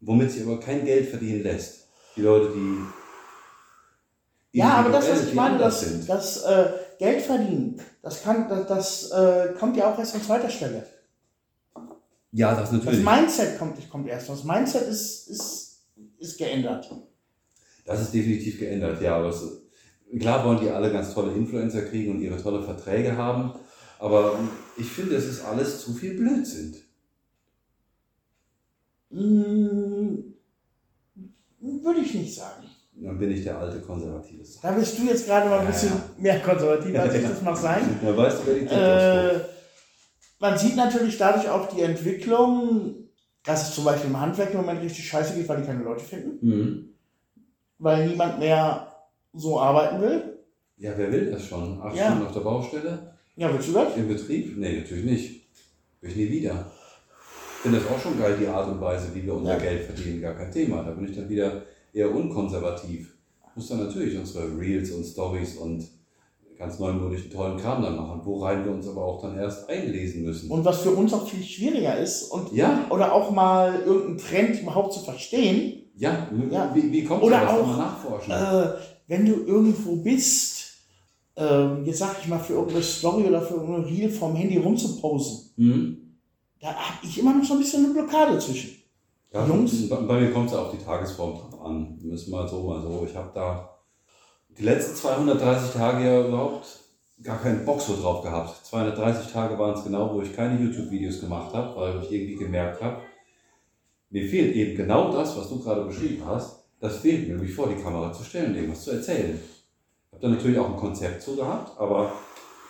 [SPEAKER 2] womit sich aber kein Geld verdienen lässt. Die Leute, die.
[SPEAKER 1] Ja, aber das, was ich meine, das,
[SPEAKER 2] sind.
[SPEAKER 1] das äh, Geld verdienen, das, kann, das, das äh, kommt ja auch erst an zweiter Stelle.
[SPEAKER 2] Ja, das
[SPEAKER 1] Das
[SPEAKER 2] natürlich.
[SPEAKER 1] Mindset kommt, kommt erst. Das Mindset ist, ist, ist geändert.
[SPEAKER 2] Das ist definitiv geändert, ja. Aber es, klar wollen die alle ganz tolle Influencer kriegen und ihre tolle Verträge haben. Aber ich finde, es ist alles zu viel Blödsinn.
[SPEAKER 1] Hm, würde ich nicht sagen.
[SPEAKER 2] Dann bin ich der alte Konservative.
[SPEAKER 1] Da bist du jetzt gerade mal ein
[SPEAKER 2] Ja,
[SPEAKER 1] bisschen
[SPEAKER 2] ja.
[SPEAKER 1] mehr konservativ, als ich das mag sein.
[SPEAKER 2] Man weißt du, wer die
[SPEAKER 1] Äh, man sieht natürlich dadurch auch die Entwicklung, dass es zum Beispiel im Handwerk im Moment richtig scheiße geht, weil die keine Leute finden,
[SPEAKER 2] Mhm.
[SPEAKER 1] weil niemand mehr so arbeiten will.
[SPEAKER 2] Ja, wer will das schon? Acht
[SPEAKER 1] Ja.
[SPEAKER 2] Stunden auf der Baustelle?
[SPEAKER 1] Ja, willst du das?
[SPEAKER 2] Im Betrieb? Nee, natürlich nicht. Will ich nie wieder. Ich finde das auch schon geil, die Art und Weise, wie wir unser
[SPEAKER 1] Ja.
[SPEAKER 2] Geld verdienen. Gar kein Thema. Da bin ich dann wieder eher unkonservativ. Muss dann natürlich unsere Reels und Stories und ganz neumodischen tollen Kram dann machen, worein wir uns aber auch dann erst einlesen müssen.
[SPEAKER 1] Und was für uns auch viel schwieriger ist und
[SPEAKER 2] ja,
[SPEAKER 1] oder auch mal irgendeinen Trend überhaupt zu verstehen,
[SPEAKER 2] ja,
[SPEAKER 1] Ja.
[SPEAKER 2] Wie, wie kommt
[SPEAKER 1] Oder
[SPEAKER 2] das?
[SPEAKER 1] Auch,
[SPEAKER 2] nachforschen.
[SPEAKER 1] äh, wenn du irgendwo bist, ähm, jetzt sag ich mal, für irgendeine Story oder für irgendein Reel vom Handy rumzuposen,
[SPEAKER 2] Mhm.
[SPEAKER 1] Da habe ich immer noch so ein bisschen eine Blockade zwischen.
[SPEAKER 2] Ja,
[SPEAKER 1] Jungs?
[SPEAKER 2] Bei, bei mir kommt es auf die Tagesform drauf an. Wir müssen mal so, mal so. Ich habe da die letzten 230 Tage ja überhaupt gar keinen Bock so drauf gehabt. 230 Tage waren es genau, wo ich keine YouTube-Videos gemacht habe, weil ich irgendwie gemerkt habe, mir fehlt eben genau das, was du gerade beschrieben hast. Das fehlt mir, mich vor die Kamera zu stellen, irgendwas zu erzählen. Ich habe da natürlich auch ein Konzept zu gehabt, aber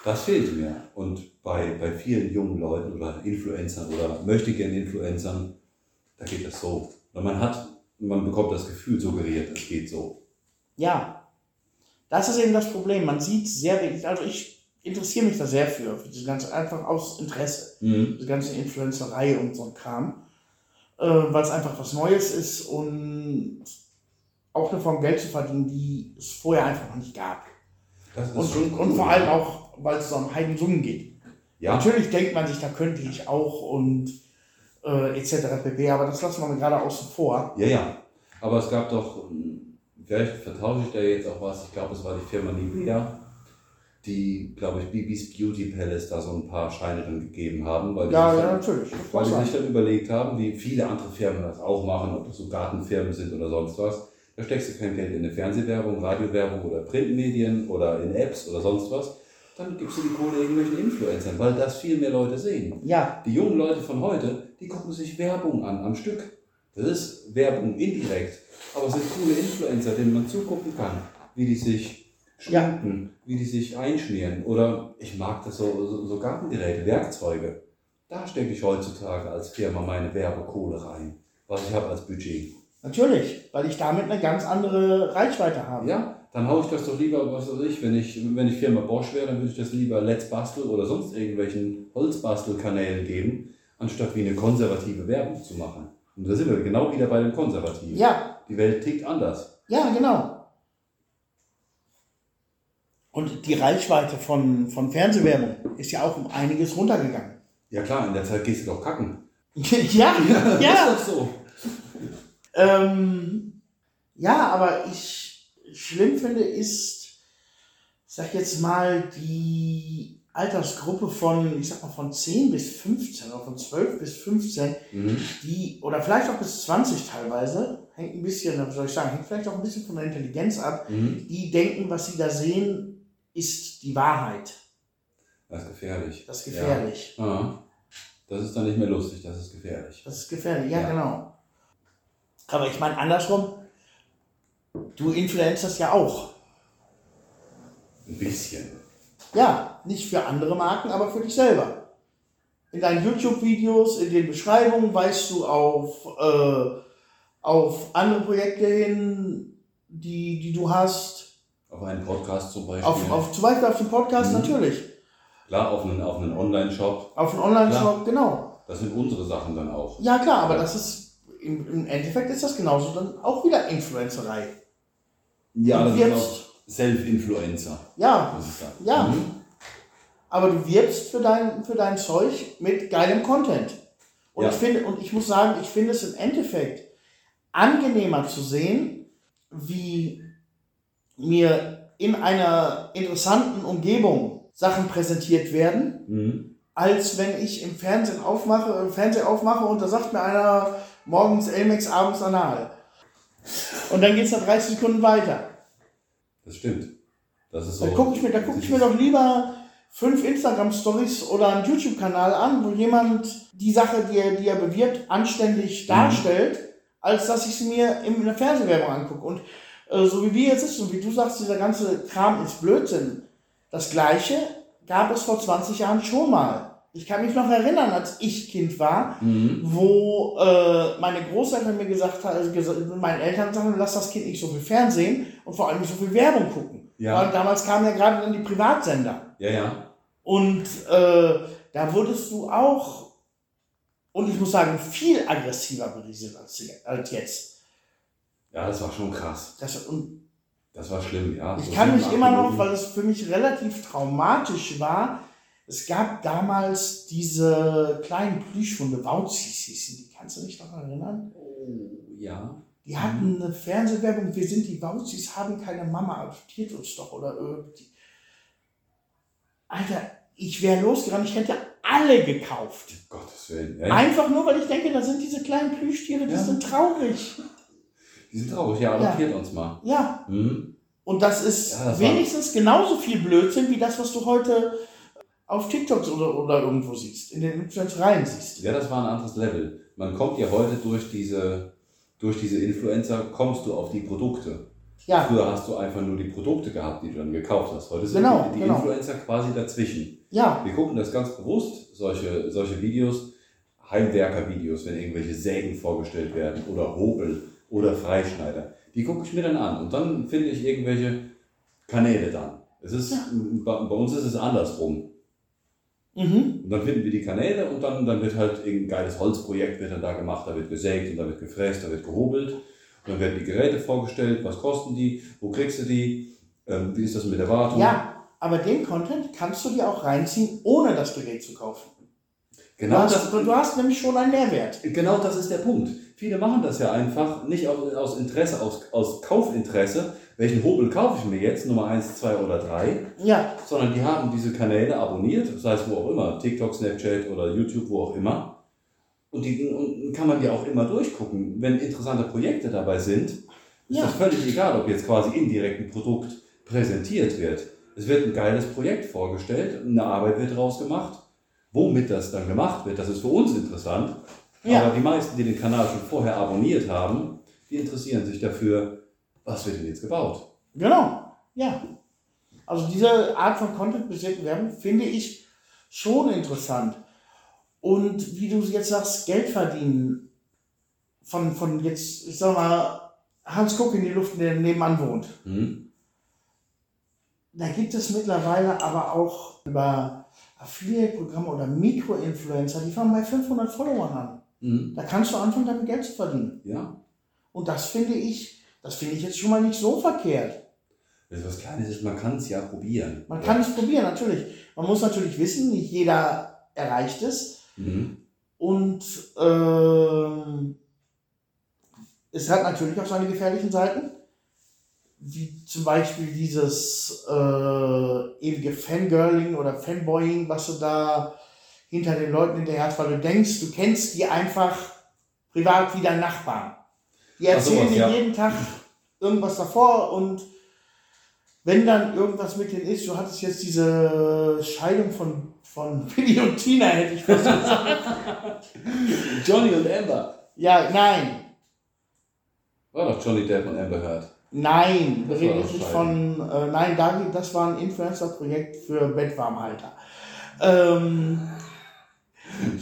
[SPEAKER 2] das fehlt mir. Und bei, bei vielen jungen Leuten oder Influencern oder möchtegern Influencern, da geht das so. Und man hat, man bekommt das Gefühl suggeriert, es geht so.
[SPEAKER 1] Ja, das ist eben das Problem. Man sieht sehr wenig, also ich interessiere mich da sehr für, für diese ganze, einfach aus Interesse, diese ganze Influencerei und so ein Kram, äh, weil es einfach was Neues ist und auch eine Form Geld zu verdienen, die es vorher einfach noch nicht gab. Und,
[SPEAKER 2] schon
[SPEAKER 1] und vor allem auch, weil es so um Heidensummen geht.
[SPEAKER 2] Ja,
[SPEAKER 1] Natürlich denkt man sich, da könnte ich auch und äh, etc. pp. Aber das lassen wir mal gerade außen vor.
[SPEAKER 2] ja, ja. Aber es gab doch, vielleicht vertausche ich da jetzt auch was, ich glaube, es war die Firma Nivea, die, glaube ich, Bibis Beauty Palace da so ein paar Scheine dann gegeben haben, weil die,
[SPEAKER 1] Ja,
[SPEAKER 2] sich,
[SPEAKER 1] ja,
[SPEAKER 2] dann,
[SPEAKER 1] natürlich.
[SPEAKER 2] Weil die
[SPEAKER 1] sein.
[SPEAKER 2] sich dann überlegt haben, wie viele andere Firmen das auch machen, ob das so Gartenfirmen sind oder sonst was. Da steckst du kein Geld in eine Fernsehwerbung, Radiowerbung oder Printmedien oder in Apps oder sonst was. Dann gibst du die Kohle irgendwelchen Influencern, weil das viel mehr Leute sehen.
[SPEAKER 1] Ja,
[SPEAKER 2] Die jungen Leute von heute, die gucken sich Werbung an am Stück. Das ist Werbung indirekt. Aber es sind coole Influencer, denen man zugucken kann, wie die sich
[SPEAKER 1] Ja.
[SPEAKER 2] schminken, wie die sich einschmieren. Oder ich mag das so, so, so Gartengeräte, Werkzeuge. Da stecke ich heutzutage als Firma meine Werbekohle rein, was ich habe als Budget.
[SPEAKER 1] natürlich, weil ich damit eine ganz andere Reichweite habe.
[SPEAKER 2] Ja, dann haue ich das doch lieber, was weiß ich, wenn ich, wenn ich Firma Bosch wäre, dann würde ich das lieber Let's Bastel oder sonst irgendwelchen Holzbastelkanälen geben, anstatt wie eine konservative Werbung zu machen. Und da sind wir genau wieder bei den Konservativen.
[SPEAKER 1] Ja,
[SPEAKER 2] Die Welt tickt anders.
[SPEAKER 1] ja, genau. Und die Reichweite von, von Fernsehwerbung ist ja auch um einiges runtergegangen.
[SPEAKER 2] Ja klar, in der Zeit gehst du doch kacken.
[SPEAKER 1] ja, ja.
[SPEAKER 2] Ist doch so.
[SPEAKER 1] Ähm, ja, aber ich schlimm finde, ist, ich sag jetzt mal, die Altersgruppe von, ich sag mal, von 10 bis 15 oder von 12 bis 15,
[SPEAKER 2] Mhm.
[SPEAKER 1] die, oder vielleicht auch bis 20 teilweise, hängt ein bisschen, soll ich sagen, hängt vielleicht auch ein bisschen von der Intelligenz ab,
[SPEAKER 2] Mhm.
[SPEAKER 1] die denken, was sie da sehen, ist die Wahrheit.
[SPEAKER 2] Das ist gefährlich.
[SPEAKER 1] Das ist gefährlich.
[SPEAKER 2] Ja. Ah. Das ist dann nicht mehr lustig, das ist gefährlich.
[SPEAKER 1] Das ist gefährlich, ja,
[SPEAKER 2] Ja.
[SPEAKER 1] genau. Aber ich meine, andersrum, du influenzerst ja auch.
[SPEAKER 2] Ein bisschen.
[SPEAKER 1] Ja, nicht für andere Marken, aber für dich selber. In deinen YouTube-Videos, in den Beschreibungen weist du auf, äh, auf andere Projekte hin, die, die du hast.
[SPEAKER 2] Auf einen Podcast zum Beispiel.
[SPEAKER 1] Auf, auf, zum Beispiel auf den Podcast
[SPEAKER 2] Mhm.
[SPEAKER 1] natürlich.
[SPEAKER 2] Klar, auf einen, auf einen Online-Shop.
[SPEAKER 1] Auf den Online-Shop, genau.
[SPEAKER 2] Das sind unsere Sachen dann auch.
[SPEAKER 1] Ja, klar, aber das ist, im, im Endeffekt ist das genauso dann auch wieder Influencerei.
[SPEAKER 2] Ja,
[SPEAKER 1] Und
[SPEAKER 2] das sind auch Self-Influencer.
[SPEAKER 1] Ja. Ja.
[SPEAKER 2] Mhm.
[SPEAKER 1] aber du wirbst für dein, für dein Zeug mit geilem Content. Und
[SPEAKER 2] Ja.
[SPEAKER 1] ich finde, und ich muss sagen, ich finde es im Endeffekt angenehmer zu sehen, wie mir in einer interessanten Umgebung Sachen präsentiert werden,
[SPEAKER 2] Mhm.
[SPEAKER 1] als wenn ich im Fernsehen aufmache, im Fernsehen aufmache und da sagt mir einer morgens Elmex, abends Anal. Und dann geht es nach 30 Sekunden weiter.
[SPEAKER 2] Das stimmt. Das ist so.
[SPEAKER 1] Da gucke ich, mir- da guck ich mir doch lieber fünf Instagram-Stories oder einen YouTube-Kanal an, wo jemand die Sache, die er, die er bewirbt, anständig darstellt, als dass ich sie mir in der Fernsehwerbung angucke. Und äh, so wie wir jetzt sitzen und wie du sagst, dieser ganze Kram ist Blödsinn. Das Gleiche gab es vor 20 Jahren schon mal. Ich kann mich noch erinnern, als ich Kind war,
[SPEAKER 2] Mhm.
[SPEAKER 1] wo äh, meine Großeltern mir gesagt haben, gesa- meinen Eltern sagen, lass das Kind nicht so viel Fernsehen und vor allem nicht so viel Werbung gucken.
[SPEAKER 2] Ja.
[SPEAKER 1] Weil damals kamen ja gerade dann die Privatsender.
[SPEAKER 2] Ja, ja.
[SPEAKER 1] Und äh, da wurdest du auch, und ich muss sagen, viel aggressiver berieselt als, als jetzt.
[SPEAKER 2] Ja, das war schon krass.
[SPEAKER 1] Das, und
[SPEAKER 2] Das war schlimm, ja.
[SPEAKER 1] ich
[SPEAKER 2] So
[SPEAKER 1] kann mich immer noch, weil es für mich relativ traumatisch war, es gab damals diese kleinen Plüschhunde, Wauzis hießen die. Kannst du dich noch erinnern?
[SPEAKER 2] Oh, ja.
[SPEAKER 1] Die hatten eine Fernsehwerbung, wir sind die Wauzis, haben keine Mama, adoptiert uns doch oder irgendwie. Alter, ich wäre losgerannt, ich hätte alle gekauft.
[SPEAKER 2] Um Gottes Willen. Ja,
[SPEAKER 1] Einfach nur, weil ich denke, da sind diese kleinen Plüschtiere, die
[SPEAKER 2] Ja.
[SPEAKER 1] sind traurig.
[SPEAKER 2] Die sind traurig, ja, adoptiert uns mal.
[SPEAKER 1] Ja,
[SPEAKER 2] Mhm.
[SPEAKER 1] und das ist
[SPEAKER 2] Ja, das war-
[SPEAKER 1] wenigstens genauso viel Blödsinn wie das, was du heute auf TikToks oder, oder irgendwo siehst, in den Influencereien siehst.
[SPEAKER 2] Ja, das war ein anderes Level. Man kommt ja heute durch diese, durch diese Influencer, kommst du auf die Produkte.
[SPEAKER 1] Ja,
[SPEAKER 2] Früher hast du einfach nur die Produkte gehabt, die du dann gekauft hast. Heute sind
[SPEAKER 1] Genau,
[SPEAKER 2] die, die
[SPEAKER 1] genau.
[SPEAKER 2] Influencer quasi dazwischen.
[SPEAKER 1] ja,
[SPEAKER 2] Wir gucken das ganz bewusst, solche, solche Videos, Heimwerker-Videos, wenn irgendwelche Sägen vorgestellt werden oder Hobel oder Freischneider. Die gucke ich mir dann an und dann finde ich irgendwelche Kanäle dann. Es ist, bei, bei uns ist es andersrum.
[SPEAKER 1] Mhm.
[SPEAKER 2] Und dann finden wir die Kanäle und dann, dann wird halt irgendein geiles Holzprojekt wird dann da gemacht, da wird gesägt und da wird gefräst, da wird gehobelt. Und dann werden die Geräte vorgestellt, was kosten die, wo kriegst du die, ähm, wie ist das mit der Wartung.
[SPEAKER 1] ja, aber den Content kannst du dir auch reinziehen, ohne das Gerät zu kaufen.
[SPEAKER 2] Genau das,
[SPEAKER 1] du hast nämlich schon einen Mehrwert.
[SPEAKER 2] Genau das ist der Punkt. Viele machen das ja einfach nicht aus, aus Interesse, aus, aus Kaufinteresse. Welchen Hobel kaufe ich mir jetzt? Nummer 1, 2 oder 3?
[SPEAKER 1] Ja,
[SPEAKER 2] Sondern die haben diese Kanäle abonniert, sei es wo auch immer, TikTok, Snapchat oder YouTube, wo auch immer. Und die und kann man ja auch immer durchgucken. Wenn interessante Projekte dabei sind, ist
[SPEAKER 1] Ja.
[SPEAKER 2] das völlig egal, ob jetzt quasi indirekt ein Produkt präsentiert wird. Es wird ein geiles Projekt vorgestellt, eine Arbeit wird draus gemacht. Womit das dann gemacht wird, das ist für uns interessant.
[SPEAKER 1] Ja.
[SPEAKER 2] Aber die meisten, die den Kanal schon vorher abonniert haben, die interessieren sich dafür, was wird denn jetzt gebaut.
[SPEAKER 1] genau. Ja. Also diese Art von Content-basierten Werbung finde ich schon interessant. Und wie du jetzt sagst, Geld verdienen von, von jetzt, ich sag mal, Hans Kuck in die Luft, der nebenan wohnt.
[SPEAKER 2] Hm?
[SPEAKER 1] Da gibt es mittlerweile aber auch über Affiliate-Programme oder Mikroinfluencer, die fangen bei 500 Followern an.
[SPEAKER 2] Hm?
[SPEAKER 1] Da kannst du anfangen, damit Geld zu verdienen.
[SPEAKER 2] Ja,
[SPEAKER 1] Und das finde ich, das finde ich jetzt schon mal nicht so verkehrt.
[SPEAKER 2] wenn es was Kleines ist, man kann es ja probieren.
[SPEAKER 1] Man kann es probieren, natürlich. Man muss natürlich wissen, nicht jeder erreicht es.
[SPEAKER 2] Mhm.
[SPEAKER 1] Und ähm, es hat natürlich auch seine gefährlichen Seiten. Wie zum Beispiel dieses äh, ewige Fangirling oder Fanboying, was du da hinter den Leuten hinterher hast, weil du denkst, du kennst die einfach privat wie dein Nachbarn. Die erzählen
[SPEAKER 2] sowas,
[SPEAKER 1] dir
[SPEAKER 2] ja.
[SPEAKER 1] jeden Tag irgendwas davor und wenn dann irgendwas mit denen ist, du hattest jetzt diese Scheidung von, von Billy und Tina, hätte ich fast gesagt.
[SPEAKER 2] Johnny und Amber.
[SPEAKER 1] Ja, nein.
[SPEAKER 2] War doch Johnny Depp und Amber Heard.
[SPEAKER 1] Nein, wir
[SPEAKER 2] Das
[SPEAKER 1] reden nicht
[SPEAKER 2] das
[SPEAKER 1] von, äh, nein, da, das war ein Influencer-Projekt für Bettwarmhalter. Ähm,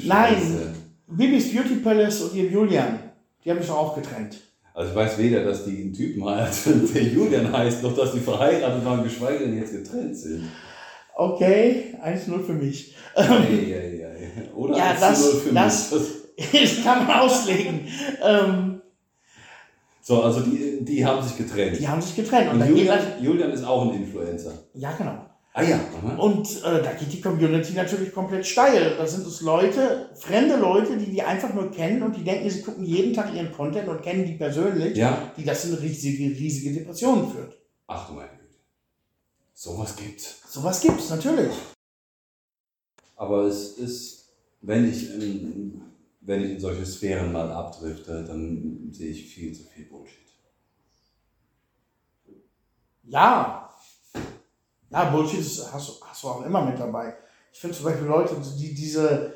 [SPEAKER 1] Nein. Bibis Beauty Palace und ihr Julian, die haben sich doch auch getrennt.
[SPEAKER 2] Also ich weiß weder, dass die einen Typen heiraten, der Julian heißt, noch dass die verheiratet waren, geschweige denn jetzt getrennt sind.
[SPEAKER 1] Okay, 1-0 für mich.
[SPEAKER 2] Ei, ei, ei. Oder
[SPEAKER 1] Ja,
[SPEAKER 2] 1
[SPEAKER 1] das-
[SPEAKER 2] zu 0 für
[SPEAKER 1] das-
[SPEAKER 2] mich.
[SPEAKER 1] Das kann man auslegen. ähm,
[SPEAKER 2] So, also die, die haben sich getrennt.
[SPEAKER 1] die haben sich getrennt. Und
[SPEAKER 2] Und Julian,
[SPEAKER 1] das,
[SPEAKER 2] Julian ist auch ein Influencer.
[SPEAKER 1] ja, genau.
[SPEAKER 2] Ah ja. Aha.
[SPEAKER 1] Und äh, da geht die Community natürlich komplett steil. Da sind es Leute, fremde Leute, die die einfach nur kennen und die denken, sie gucken jeden Tag ihren Content und kennen die persönlich,
[SPEAKER 2] Ja.
[SPEAKER 1] die das in riesige, riesige Depressionen führt.
[SPEAKER 2] Ach du meine Güte. Sowas gibt's.
[SPEAKER 1] Sowas gibt's natürlich.
[SPEAKER 2] Aber es ist, wenn ich, in, wenn ich in solche Sphären mal abdrifte, dann sehe ich viel zu viel Bullshit.
[SPEAKER 1] Ja. Ja, Bullshit ist, hast, du- hast du auch immer mit dabei. Ich finde zum Beispiel Leute, die diese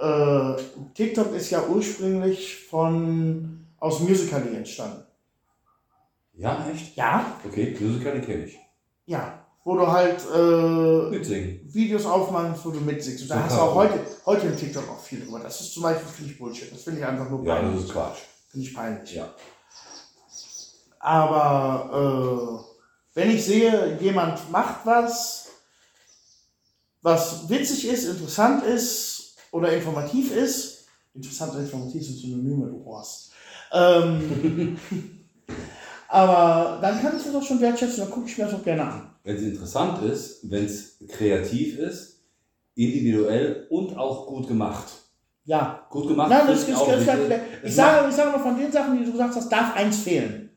[SPEAKER 1] äh, TikTok ist ja ursprünglich von aus Musical.ly entstanden.
[SPEAKER 2] Ja, echt?
[SPEAKER 1] Ja,
[SPEAKER 2] Okay, Musical kenne ich.
[SPEAKER 1] ja. Wo du halt äh,
[SPEAKER 2] Mitsingen.
[SPEAKER 1] Videos aufmachst, wo du mitsingst. Und da hast du auch heute, heute im TikTok auch viel drüber. Das ist zum Beispiel, finde ich, Bullshit. Das finde ich einfach nur
[SPEAKER 2] Ja,
[SPEAKER 1] peinlich.
[SPEAKER 2] das ist Quatsch.
[SPEAKER 1] Finde ich peinlich.
[SPEAKER 2] Ja.
[SPEAKER 1] Aber äh, wenn ich sehe, jemand macht was, was witzig ist, interessant ist oder informativ ist, interessant und informativ sind Synonyme, du Horst. Ähm, aber dann kann ich das auch schon wertschätzen, dann gucke ich mir das auch gerne an.
[SPEAKER 2] Wenn es interessant ist, wenn es kreativ ist, individuell und auch gut gemacht.
[SPEAKER 1] Ja.
[SPEAKER 2] Gut gemacht.
[SPEAKER 1] Nein, das ist,
[SPEAKER 2] ich auch
[SPEAKER 1] das ich, sage, ich sage mal, von den Sachen, die du gesagt hast, darf eins fehlen.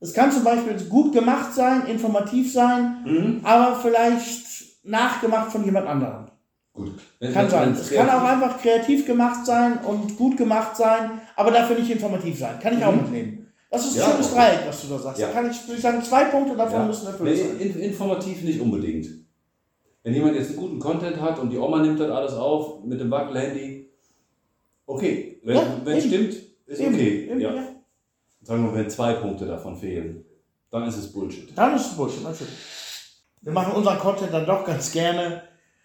[SPEAKER 1] Es kann zum Beispiel gut gemacht sein, informativ sein,
[SPEAKER 2] Mhm.
[SPEAKER 1] aber vielleicht nachgemacht von jemand anderem.
[SPEAKER 2] Gut. Wenn,
[SPEAKER 1] Kann sein. Es kann auch einfach kreativ gemacht sein und gut gemacht sein, aber dafür nicht informativ sein. Kann ich auch
[SPEAKER 2] Mhm.
[SPEAKER 1] mitnehmen. Das ist ein
[SPEAKER 2] Ja,
[SPEAKER 1] schönes. Dreieck, was du da sagst.
[SPEAKER 2] Ja.
[SPEAKER 1] Da kann ich, würde ich sagen, zwei Punkte davon
[SPEAKER 2] Ja.
[SPEAKER 1] müssen erfüllt sein.
[SPEAKER 2] in, informativ nicht unbedingt. Wenn jemand jetzt einen guten Content hat und die Oma nimmt das alles auf mit dem Wackelhandy, okay. Wenn es stimmt, ist
[SPEAKER 1] Eben,
[SPEAKER 2] okay.
[SPEAKER 1] eben,
[SPEAKER 2] ja. Sagen wir, wenn zwei Punkte davon fehlen, dann ist es Bullshit.
[SPEAKER 1] Dann ist es Bullshit, natürlich. Wir machen unseren Content dann doch ganz gerne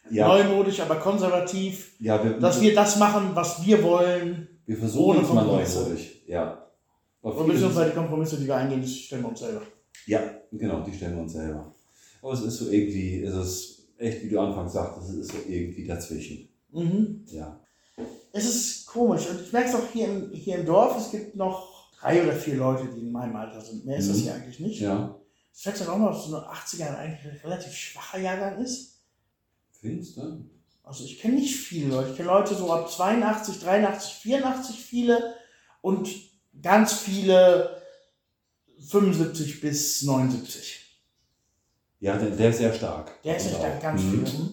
[SPEAKER 2] Ja,
[SPEAKER 1] neumodisch, aber konservativ,
[SPEAKER 2] ja wir,
[SPEAKER 1] dass wir das machen, was wir wollen.
[SPEAKER 2] wir versuchen uns mal neumodisch. Ja. Aber
[SPEAKER 1] Und beziehungsweise die Kompromisse, die wir eingehen, die stellen wir uns selber.
[SPEAKER 2] Ja, genau, die stellen wir uns selber. Aber es ist so irgendwie, es ist echt, wie du anfangs sagtest, es ist so irgendwie dazwischen.
[SPEAKER 1] Mhm.
[SPEAKER 2] Ja.
[SPEAKER 1] Es ist komisch. Und ich merke es auch hier im, hier im Dorf, es gibt noch drei oder vier Leute, die in meinem Alter sind. Mehr ist das
[SPEAKER 2] Mhm.
[SPEAKER 1] hier eigentlich nicht.
[SPEAKER 2] Ja.
[SPEAKER 1] Es fällt dann auch mal, dass so eine 80er eigentlich ein relativ schwacher Jahrgang ist.
[SPEAKER 2] Findest du?
[SPEAKER 1] Also ich kenne nicht viele Leute. Ich kenne Leute so ab 82, 83, 84 viele und ganz viele 75 bis 79.
[SPEAKER 2] Ja, der, der ist sehr stark.
[SPEAKER 1] Der ist echt da
[SPEAKER 2] auch-
[SPEAKER 1] ganz
[SPEAKER 2] Mhm.
[SPEAKER 1] viele.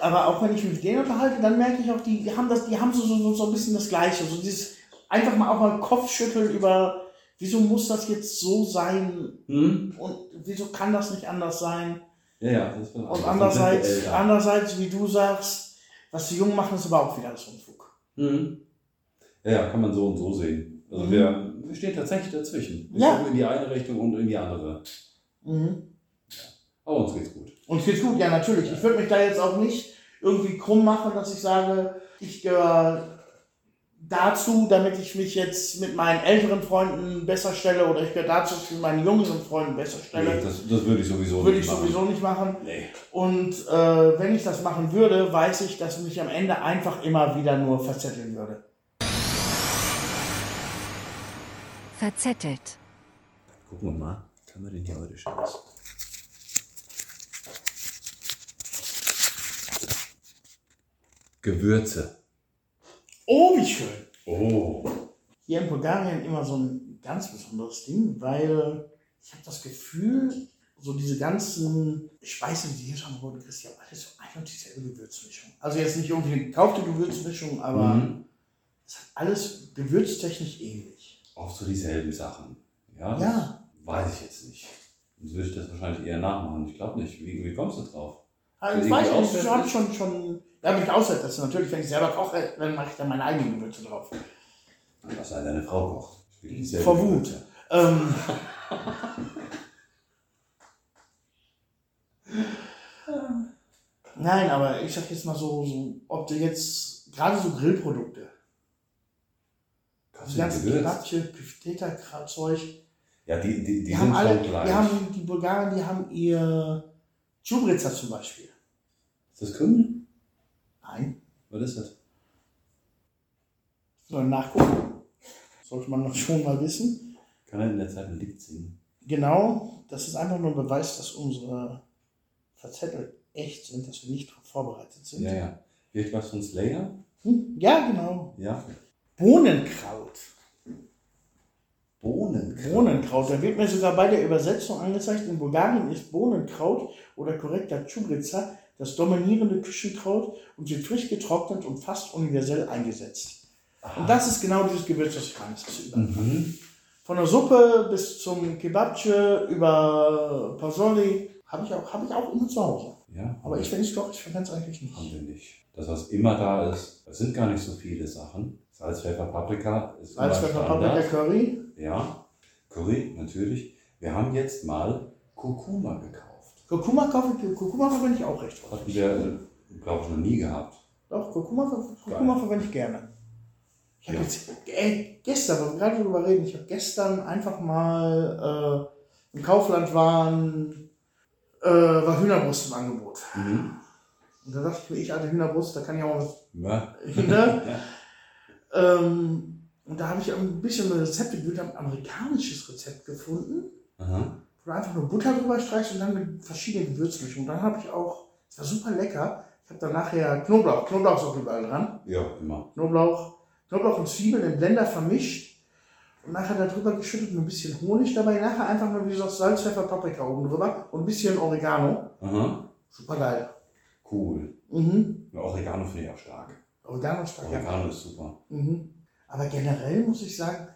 [SPEAKER 1] Aber auch wenn ich mich mit denen unterhalte, dann merke ich auch, die, haben das, die haben so, so, so ein bisschen das Gleiche. So dieses einfach mal auch mal Kopfschütteln über, wieso muss das jetzt so sein
[SPEAKER 2] Mhm.
[SPEAKER 1] und wieso kann das nicht anders sein?
[SPEAKER 2] Ja, ja, das
[SPEAKER 1] Und andererseits,
[SPEAKER 2] älter.
[SPEAKER 1] andererseits, wie du sagst, was die Jungen machen, ist aber auch wieder alles Unfug.
[SPEAKER 2] Mhm. Ja, kann man so und so sehen. Also wir, wir stehen tatsächlich dazwischen. Wir
[SPEAKER 1] Ja.
[SPEAKER 2] gucken in die eine Richtung und in die andere.
[SPEAKER 1] Mhm.
[SPEAKER 2] Aber uns geht's gut.
[SPEAKER 1] Und geht's gut, ja natürlich. Ich würde mich da jetzt auch nicht irgendwie krumm machen, dass ich sage, ich gehöre dazu, damit ich mich jetzt mit meinen älteren Freunden besser stelle oder ich gehöre dazu, dass ich mit meinen jüngeren Freunden besser
[SPEAKER 2] Nee,
[SPEAKER 1] stelle.
[SPEAKER 2] das, das würde ich sowieso
[SPEAKER 1] würde
[SPEAKER 2] nicht
[SPEAKER 1] ich
[SPEAKER 2] machen.
[SPEAKER 1] sowieso nicht machen.
[SPEAKER 2] Nee.
[SPEAKER 1] Und äh, wenn ich das machen würde, weiß ich, dass mich am Ende einfach immer wieder nur verzetteln würde.
[SPEAKER 3] Verzettelt.
[SPEAKER 2] Gucken wir mal. Haben wir denn hier heute Schönes? Gewürze.
[SPEAKER 1] Oh, wie schön.
[SPEAKER 2] Oh.
[SPEAKER 1] Hier in Bulgarien immer so ein ganz besonderes Ding, weil ich habe das Gefühl, so diese ganzen Speisen, die hier schon wurden, kriegst du ja alles so ein und dieselbe Gewürzmischung. Also jetzt nicht irgendwie eine gekaufte Gewürzmischung, aber
[SPEAKER 2] Mhm.
[SPEAKER 1] es hat alles gewürztechnisch ähnlich.
[SPEAKER 2] Auch so dieselben Sachen. Ja,
[SPEAKER 1] Ja.
[SPEAKER 2] weiß ich jetzt nicht. Sonst würde ich das wahrscheinlich eher nachmachen. Ich glaube nicht. Wie, wie kommst du drauf?
[SPEAKER 1] Also ich weiß nicht, ich habe schon, schon, da bin ich auswärts. Natürlich, wenn ich selber koche, dann mache ich da meine eigenen Gewürze drauf.
[SPEAKER 2] Was sei deine Frau kocht.
[SPEAKER 1] Vor Wut. Ähm, Nein, aber ich sag jetzt mal so, so ob du jetzt gerade so Grillprodukte, Ganzen
[SPEAKER 2] Gewürz?
[SPEAKER 1] Kebabche, Pifteter-Zeug,
[SPEAKER 2] Ja, die, die, die,
[SPEAKER 1] die,
[SPEAKER 2] sind
[SPEAKER 1] haben alle,
[SPEAKER 2] schon
[SPEAKER 1] die
[SPEAKER 2] gleich.
[SPEAKER 1] haben die Bulgaren, die haben ihr Chubritza zum Beispiel.
[SPEAKER 2] ist das Kümmel?
[SPEAKER 1] Nein,
[SPEAKER 2] Was ist das?
[SPEAKER 1] soll nachgucken. Sollte man noch schon mal wissen.
[SPEAKER 2] Kann er in der Zeit ein Lied singen?
[SPEAKER 1] Genau, das ist einfach nur ein Beweis, dass unsere Verzettel echt sind, dass wir nicht vorbereitet sind.
[SPEAKER 2] Ja, ja. Wird was von Slayer?
[SPEAKER 1] Hm? Ja, genau.
[SPEAKER 2] Ja.
[SPEAKER 1] Bohnenkraut.
[SPEAKER 2] Bohnen.
[SPEAKER 1] Bohnenkraut. Da wird mir sogar bei der Übersetzung angezeigt, in Bulgarien ist Bohnenkraut oder korrekter Chubritza das dominierende Küchenkraut und wird frisch getrocknet und fast universell eingesetzt. Und das ist genau dieses Gewürz, das ich kann. Das.
[SPEAKER 2] Mhm.
[SPEAKER 1] Von der Suppe bis zum Kebabche über Pasoli habe ich, auch, hab ich auch immer zu Hause.
[SPEAKER 2] Ja.
[SPEAKER 1] Aber ich finde es doch, ich verwende es eigentlich
[SPEAKER 2] Haben
[SPEAKER 1] nicht.
[SPEAKER 2] wir nicht. Das, was immer da ist, das sind gar nicht so viele Sachen. Salz, Pfeffer, Paprika ist
[SPEAKER 1] Salz, Pfeffer. Paprika, Curry.
[SPEAKER 2] Ja. Curry, natürlich. Wir haben jetzt mal Kurkuma gekauft.
[SPEAKER 1] Kurkuma kaufe ich, Kurkuma verwende ich auch recht
[SPEAKER 2] Hatten
[SPEAKER 1] häufig.
[SPEAKER 2] wir, glaube ich, noch nie gehabt.
[SPEAKER 1] Doch, Kurkuma, Kurkuma verwende ich gerne. Ich habe
[SPEAKER 2] Ja.
[SPEAKER 1] jetzt, äh, gestern, wo wir gerade darüber reden, ich habe gestern einfach mal äh, im Kaufland waren, äh, war Hühnerbrust im Angebot.
[SPEAKER 2] Mhm.
[SPEAKER 1] Und da dachte ich mir, ich alte Hühnerbrust, da kann ich auch was hinter. Ähm, und da habe ich ein bisschen ein Rezept gewählt, ein amerikanisches Rezept gefunden,
[SPEAKER 2] Aha.
[SPEAKER 1] wo du einfach nur Butter drüber streichst und dann mit verschiedenen Gewürzmischungen. Und dann habe ich auch, es war super lecker, ich habe dann nachher Knoblauch, Knoblauch ist auch überall dran.
[SPEAKER 2] Ja, immer.
[SPEAKER 1] Knoblauch, Knoblauch und Zwiebeln im Blender vermischt und nachher darüber geschüttet und ein bisschen Honig dabei. Nachher einfach nur wie gesagt Salz, Pfeffer, Paprika oben drüber und ein bisschen Oregano.
[SPEAKER 2] Aha.
[SPEAKER 1] Super geil.
[SPEAKER 2] Cool.
[SPEAKER 1] Mhm.
[SPEAKER 2] Ja, Oregano finde ich auch stark.
[SPEAKER 1] Oregano stark, ja.
[SPEAKER 2] Oregano ist super.
[SPEAKER 1] Mhm. Aber generell muss ich sagen,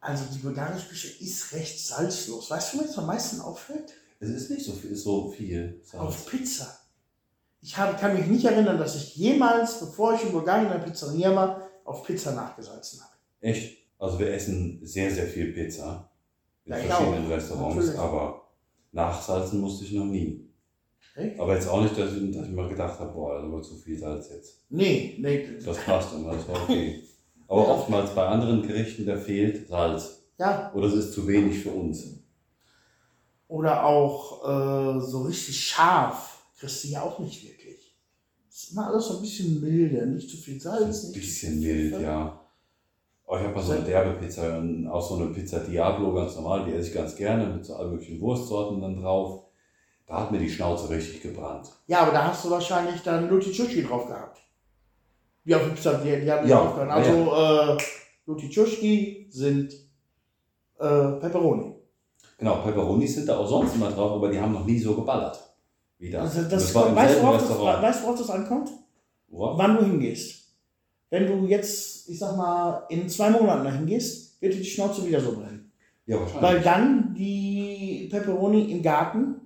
[SPEAKER 1] also die bulgarische Küche ist recht salzlos. Weißt du, was mir am meisten auffällt?
[SPEAKER 2] Es ist nicht so viel. So viel
[SPEAKER 1] Auf
[SPEAKER 2] Salz.
[SPEAKER 1] Pizza. Ich habe, kann mich nicht erinnern, dass ich jemals, bevor ich in Bulgarien in der Pizzeria war, auf Pizza nachgesalzen habe.
[SPEAKER 2] Echt? Also wir essen sehr, sehr viel Pizza. In
[SPEAKER 1] Ja,
[SPEAKER 2] verschiedenen. Restaurants.
[SPEAKER 1] Natürlich.
[SPEAKER 2] Aber nachsalzen musste ich noch nie.
[SPEAKER 1] Echt?
[SPEAKER 2] Aber jetzt auch nicht, dass ich, dass ich mal gedacht habe, boah, das war zu viel Salz jetzt.
[SPEAKER 1] Nee, nee.
[SPEAKER 2] Das passt immer, das war okay. Aber
[SPEAKER 1] Ja.
[SPEAKER 2] oftmals bei anderen Gerichten, da fehlt Salz.
[SPEAKER 1] Ja,
[SPEAKER 2] Oder es ist zu wenig für uns.
[SPEAKER 1] oder auch äh, so richtig scharf kriegst du ja auch nicht wirklich. Es ist immer alles so ein bisschen milde, nicht zu viel Salz.
[SPEAKER 2] Ein bisschen mild, ja. Oh, ich habe mal so eine derbe Pizza, und auch so eine Pizza Diablo, ganz normal, die esse ich ganz gerne, mit so all möglichen Wurstsorten dann drauf. Da hat mir die Schnauze richtig gebrannt.
[SPEAKER 1] Ja, aber da hast du wahrscheinlich dann Lutichushi drauf gehabt. Auf Pizza, die, die haben
[SPEAKER 2] Ja,
[SPEAKER 1] drauf gehabt. Also, äh, Lutichushi sind äh, Pepperoni.
[SPEAKER 2] Genau, Peperonis sind da auch sonst immer drauf, aber die haben noch nie so geballert. Wie das.
[SPEAKER 1] Also das,
[SPEAKER 2] das war im
[SPEAKER 1] weißt, du, worauf das, weißt du, worauf das ankommt?
[SPEAKER 2] Worauf?
[SPEAKER 1] Wann du hingehst. Wenn du jetzt, ich sag mal, in zwei Monaten dahin gehst, wird dir die Schnauze wieder so brennen.
[SPEAKER 2] Ja, wahrscheinlich.
[SPEAKER 1] Weil dann die Pepperoni im Garten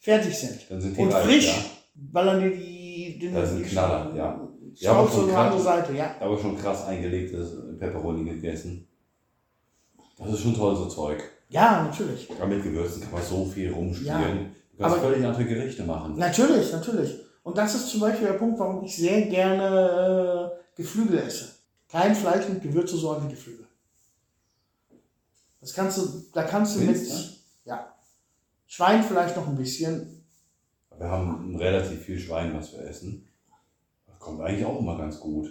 [SPEAKER 1] fertig sind.
[SPEAKER 2] Dann sind die
[SPEAKER 1] Und
[SPEAKER 2] reif,
[SPEAKER 1] frisch
[SPEAKER 2] Ja.
[SPEAKER 1] ballern dir die, den,
[SPEAKER 2] Das sind
[SPEAKER 1] die
[SPEAKER 2] Knaller, ja. Ja, aber
[SPEAKER 1] Schnauze
[SPEAKER 2] schon
[SPEAKER 1] die
[SPEAKER 2] krass.
[SPEAKER 1] andere Seite, ja.
[SPEAKER 2] Habe schon krass eingelegtes Pepperoni gegessen. Das ist schon toll, so Zeug.
[SPEAKER 1] Ja, natürlich.
[SPEAKER 2] Aber mit Gewürzen kann man so viel rumspielen.
[SPEAKER 1] Ja,
[SPEAKER 2] du kannst
[SPEAKER 1] aber-
[SPEAKER 2] völlig andere Gerichte machen.
[SPEAKER 1] Natürlich, natürlich. Und das ist zum Beispiel der Punkt, warum ich sehr gerne äh, Geflügel esse. Kein Fleisch mit Gewürze, sondern wie Geflügel. Das kannst du, da kannst du mit,
[SPEAKER 2] Findest
[SPEAKER 1] Schwein vielleicht noch ein bisschen.
[SPEAKER 2] Wir haben relativ viel Schwein, was wir essen. Das kommt eigentlich auch immer ganz gut.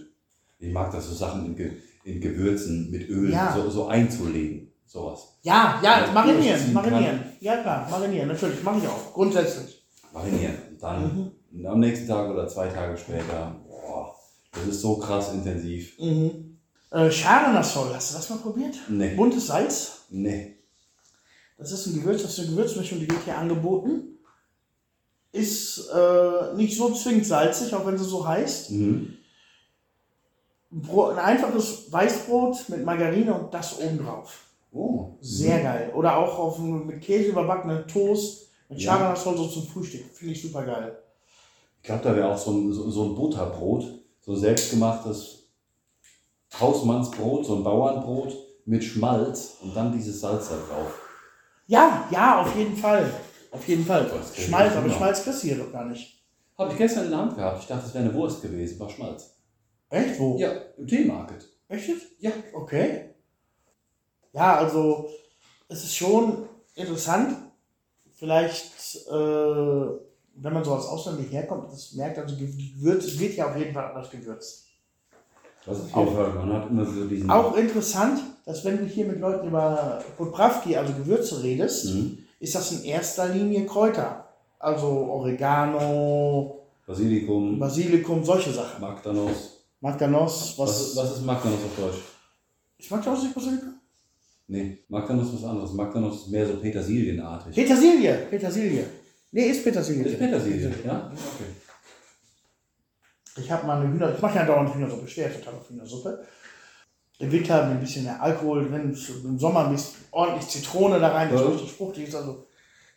[SPEAKER 2] Ich mag das so Sachen in, Ge in Gewürzen mit Öl
[SPEAKER 1] Ja.
[SPEAKER 2] so, so einzulegen. Sowas.
[SPEAKER 1] Ja, ja,
[SPEAKER 2] Ja,
[SPEAKER 1] marinieren, marinieren. Ja, klar, marinieren, natürlich, mache ich auch, grundsätzlich.
[SPEAKER 2] Marinieren. Und dann
[SPEAKER 1] Mhm.
[SPEAKER 2] am nächsten Tag oder zwei Tage später, boah, das ist so krass intensiv.
[SPEAKER 1] Mhm. Äh, Charanasol, hast du das mal probiert?
[SPEAKER 2] Nee,
[SPEAKER 1] Buntes Salz?
[SPEAKER 2] nee.
[SPEAKER 1] Das ist ein Gewürz, das ist eine Gewürzmischung, die wird hier angeboten. Ist äh, nicht so zwingend salzig, auch wenn sie so heißt.
[SPEAKER 2] Mhm.
[SPEAKER 1] Brot, ein einfaches Weißbrot mit Margarine und das obendrauf.
[SPEAKER 2] Oh.
[SPEAKER 1] Sehr geil. Oder auch auf mit Käse überbackenen Toast mit
[SPEAKER 2] Ja.
[SPEAKER 1] So zum Frühstück. Finde ich super geil.
[SPEAKER 2] Ich glaube, da wäre auch so ein, so, so ein Butterbrot, so selbstgemachtes Hausmannsbrot, so ein Bauernbrot mit Schmalz und dann dieses Salz da drauf.
[SPEAKER 1] Ja, ja, auf jeden Fall. Auf jeden Fall. Schmalz, aber
[SPEAKER 2] ja.
[SPEAKER 1] Schmalz kriegst du hier doch gar nicht.
[SPEAKER 2] Habe ich gestern in der Hand gehabt. Ich dachte, es wäre eine Wurst gewesen, war Schmalz.
[SPEAKER 1] Echt? Wo?
[SPEAKER 2] Ja, im Teemarket.
[SPEAKER 1] Echt jetzt?
[SPEAKER 2] Ja.
[SPEAKER 1] Okay. Ja, also es ist schon interessant. Vielleicht, äh, wenn man so als Ausländer herkommt, das merkt, also Gewürz, es wird ja auf jeden Fall anders gewürzt.
[SPEAKER 2] Das
[SPEAKER 1] Auch-
[SPEAKER 2] auf jeden Fall, man hat immer so diesen...
[SPEAKER 1] Auch interessant, dass wenn du hier mit Leuten über Podpravki, also Gewürze redest,
[SPEAKER 2] Mhm.
[SPEAKER 1] ist das in erster Linie Kräuter. Also Oregano,
[SPEAKER 2] Basilikum,
[SPEAKER 1] Basilikum, solche Sachen.
[SPEAKER 2] Magdanos.
[SPEAKER 1] Magdanos, was,
[SPEAKER 2] Was, ist- was ist Magdanos auf Deutsch?
[SPEAKER 1] Ist Magdanos nicht Basilikum?
[SPEAKER 2] Nee, Magdanos ist was anderes. Magdanos ist mehr so Petersilienartig.
[SPEAKER 1] Petersilie, Petersilie. Nee, ist Petersilie.
[SPEAKER 2] Ist Petersilie, ja? Okay.
[SPEAKER 1] Ich habe mal eine Hühner, ich mache ja dauernd Hühnersuppe, ich stehe ja total auf Hühnersuppe. Im Winter wir ein bisschen mehr Alkohol drin, im Sommer ein bisschen ordentlich Zitrone da rein, das
[SPEAKER 2] Ja.
[SPEAKER 1] richtig fruchtig ist. Also,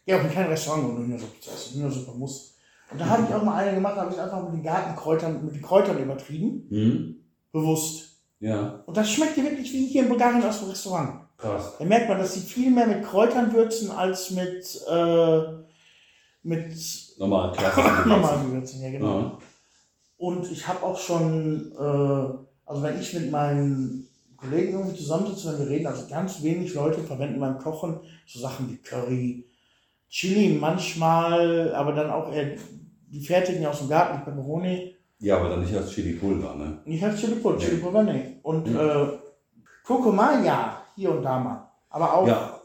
[SPEAKER 1] gehe auch in kein Restaurant, um Hühnersuppe zu essen. Hühnersuppe muss. Und da habe ich auch mal eine gemacht, da habe ich einfach mit den Gartenkräutern, mit den Kräutern übertrieben,
[SPEAKER 2] Mhm.
[SPEAKER 1] bewusst.
[SPEAKER 2] Ja,
[SPEAKER 1] Und das schmeckt dir wirklich wie hier in Bulgarien aus dem Restaurant.
[SPEAKER 2] krass.
[SPEAKER 1] Da merkt man, dass sie viel mehr mit Kräutern würzen als mit, äh, mit
[SPEAKER 2] Normal, klassisch.
[SPEAKER 1] normalen Gewürzen. Ja, genau.
[SPEAKER 2] Ja.
[SPEAKER 1] Und ich habe auch schon, äh, also wenn ich mit meinen Kollegen irgendwie zusammensitze, wenn wir reden, also ganz wenig Leute verwenden beim Kochen so Sachen wie Curry, Chili manchmal, aber dann auch eher die fertigen aus dem Garten, die Pepperoni.
[SPEAKER 2] ja, aber dann nicht als Chili-Pulver, ne?
[SPEAKER 1] Nicht als Chili Pulver,
[SPEAKER 2] Nee.
[SPEAKER 1] Chili Pulver, nee. Und
[SPEAKER 2] Mhm.
[SPEAKER 1] äh, Kurkuma, ja, hier und da mal. Aber auch
[SPEAKER 2] Ja,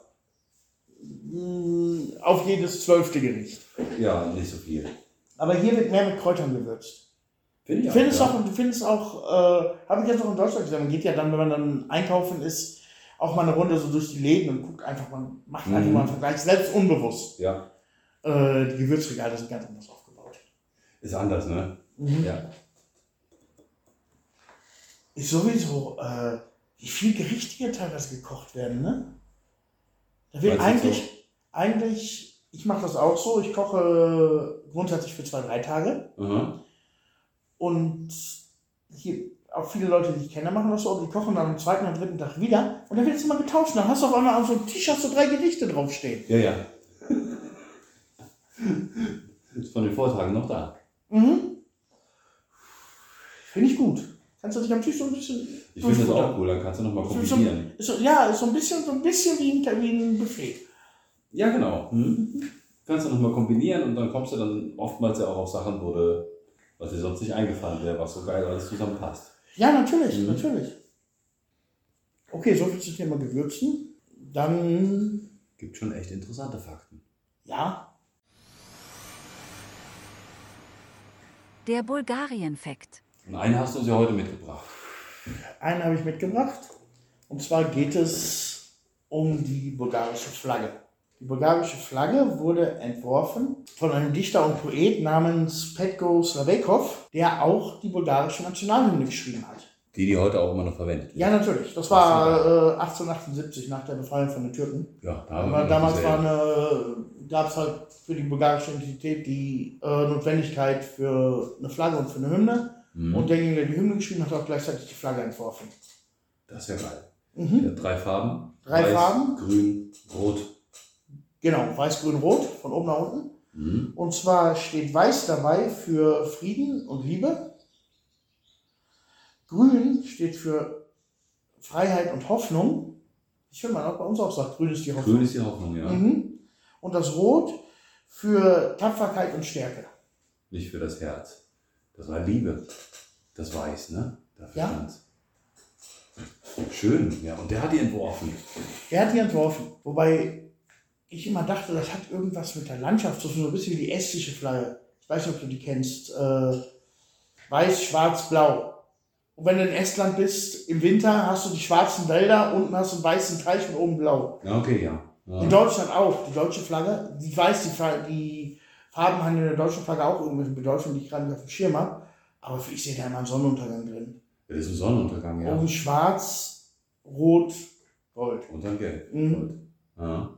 [SPEAKER 1] mh, auf jedes zwölfte Gericht.
[SPEAKER 2] ja, nicht so viel.
[SPEAKER 1] Aber hier wird mehr mit Kräutern gewürzt.
[SPEAKER 2] Finde ich
[SPEAKER 1] Du findest auch, du findest auch, äh, habe ich jetzt auch in Deutschland gesehen, man geht ja dann, wenn man dann einkaufen ist, auch mal eine Runde so durch die Läden und guckt einfach, man macht einfach
[SPEAKER 2] Mhm.
[SPEAKER 1] mal einen Vergleich, selbst unbewusst.
[SPEAKER 2] Ja,
[SPEAKER 1] Äh, die Gewürzregale sind ganz anders aufgebaut.
[SPEAKER 2] ist anders, ne?
[SPEAKER 1] Mhm.
[SPEAKER 2] Ja.
[SPEAKER 1] Ist sowieso, äh, wie viel Gerichte hier teilweise gekocht werden, ne? Da wird
[SPEAKER 2] Meinst du
[SPEAKER 1] eigentlich, eigentlich, ich mache das auch so, ich koche grundsätzlich für zwei, drei Tage.
[SPEAKER 2] Aha.
[SPEAKER 1] Und hier, auch viele Leute, die ich kenne, machen das so, die kochen dann am zweiten und dritten Tag wieder und dann wird es immer getauscht. Dann hast du auf einmal auf so einem Tisch hast du drei Gerichte draufstehen.
[SPEAKER 2] Ja, ja. Ist von den Vortagen noch da.
[SPEAKER 1] Mhm. Finde ich gut. Kannst du dich am Tisch so ein bisschen.
[SPEAKER 2] Ich finde das auch cool, dann kannst du nochmal
[SPEAKER 1] Ist so,
[SPEAKER 2] kombinieren.
[SPEAKER 1] ist so, ja, ist so ein bisschen, so ein bisschen wie ein, wie ein Buffet.
[SPEAKER 2] Ja, genau. Mhm. Kannst du nochmal kombinieren und dann kommst du dann oftmals ja auch auf Sachen, wo du, was dir sonst nicht eingefallen wäre, was so geil alles zusammenpasst.
[SPEAKER 1] Ja, natürlich,
[SPEAKER 2] mhm.
[SPEAKER 1] natürlich. Okay, so viel zum Thema Gewürzen. Dann.
[SPEAKER 2] Gibt schon echt interessante Fakten.
[SPEAKER 1] Ja.
[SPEAKER 3] Der Bulgarien-Fakt.
[SPEAKER 2] Und einen hast du uns ja heute mitgebracht.
[SPEAKER 1] Einen habe ich mitgebracht. Und zwar geht es um die bulgarische Flagge. Die bulgarische Flagge wurde entworfen von einem Dichter und Poet namens Petko Slavekov, der auch die bulgarische Nationalhymne geschrieben hat.
[SPEAKER 2] Die, die heute auch immer noch verwendet wird.
[SPEAKER 1] Ja, natürlich. Das war äh, 1878 nach der Befreiung von den Türken.
[SPEAKER 2] Ja, da haben wir
[SPEAKER 1] Aber damals
[SPEAKER 2] dieselbe.
[SPEAKER 1] war eine, gab es halt für die bulgarische Identität die äh, Notwendigkeit für eine Flagge und für eine Hymne.
[SPEAKER 2] Mhm.
[SPEAKER 1] Und derjenige, der die Hymne geschrieben hat, hat auch gleichzeitig die Flagge entworfen.
[SPEAKER 2] Das ist ja geil.
[SPEAKER 1] Mhm.
[SPEAKER 2] Drei Farben.
[SPEAKER 1] Drei
[SPEAKER 2] Weiß,
[SPEAKER 1] Farben.
[SPEAKER 2] Grün, Rot.
[SPEAKER 1] Genau, weiß, grün, rot, von oben nach unten.
[SPEAKER 2] Mhm.
[SPEAKER 1] Und zwar steht weiß dabei für Frieden und Liebe. Grün steht für Freiheit und Hoffnung. Ich will mal auch bei uns auch sagt, grün ist die Hoffnung.
[SPEAKER 2] Grün ist die Hoffnung, ja.
[SPEAKER 1] Mhm. Und das Rot für Tapferkeit und Stärke.
[SPEAKER 2] Nicht für das Herz. Das war Liebe. Das Weiß, ne? Dafür
[SPEAKER 1] Ja.
[SPEAKER 2] stand's. Schön, ja. Und der hat die entworfen.
[SPEAKER 1] Er hat die entworfen. Wobei ich immer dachte, das hat irgendwas mit der Landschaft zu tun, so ein bisschen wie die estische Flagge. Ich weiß nicht, ob du die kennst. Äh, weiß, schwarz, blau. Und wenn du in Estland bist, im Winter hast du die schwarzen Wälder, unten hast du einen weißen Teich und oben blau.
[SPEAKER 2] Ja, okay, ja. ja.
[SPEAKER 1] In Deutschland auch, die deutsche Flagge. Ich weiß, die, die Farben haben in der deutschen Flagge auch irgendwelche Bedeutung, die ich gerade nicht auf dem Schirm habe. Aber ich sehe da immer einen Sonnenuntergang drin.
[SPEAKER 2] Das ist ein Sonnenuntergang, ja.
[SPEAKER 1] Oben schwarz, rot, gold.
[SPEAKER 2] Und dann gelb.
[SPEAKER 1] Mhm.
[SPEAKER 2] Gut. Ja.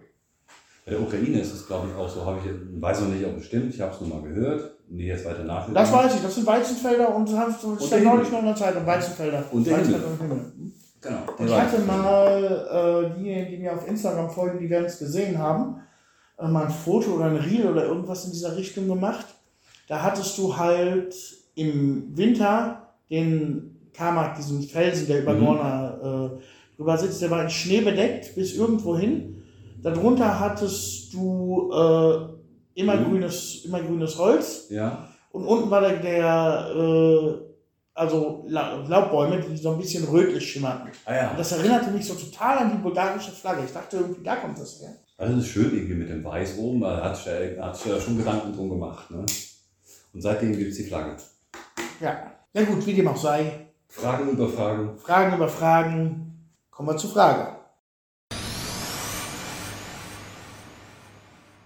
[SPEAKER 2] Bei der Ukraine ist es, glaube ich, auch so, habe ich, weiß noch nicht, ob es stimmt, ich habe es nur mal gehört, nie jetzt weiter nachgedacht.
[SPEAKER 1] Das weiß ich, das sind Weizenfelder und haben- das stand
[SPEAKER 2] der
[SPEAKER 1] neulich noch in der Zeitung, Weizenfelder.
[SPEAKER 2] Und der
[SPEAKER 1] Weizenfelder
[SPEAKER 2] Himmel.
[SPEAKER 1] und Himmel.
[SPEAKER 2] Genau.
[SPEAKER 1] Ich hatte mal, äh, diejenigen, die mir auf Instagram folgen, die werden es gesehen haben, äh, mal ein Foto oder ein Reel oder irgendwas in dieser Richtung gemacht. Da hattest du halt im Winter den Kamak, diesen Felsen, der über
[SPEAKER 2] Mhm.
[SPEAKER 1] Gorna äh, drüber sitzt, der war in Schnee bedeckt bis irgendwo hin. Darunter hattest du äh, immer,
[SPEAKER 2] Mhm.
[SPEAKER 1] grünes, immer grünes Holz.
[SPEAKER 2] Ja,
[SPEAKER 1] Und unten war der, der äh, also La Laubbäume, die so ein bisschen rötlich schimmerten.
[SPEAKER 2] ah ja.
[SPEAKER 1] Und das erinnerte mich so total an die bulgarische Flagge. Ich dachte irgendwie, da kommt das her.
[SPEAKER 2] Also das ist schön irgendwie mit dem Weiß oben, da hat sich da schon Gedanken drum gemacht. Ne? Und seitdem gibt es die Flagge.
[SPEAKER 1] Ja. Ja gut, wie dem auch sei.
[SPEAKER 2] Fragen über Fragen.
[SPEAKER 1] Fragen über Fragen. Kommen wir zur Frage.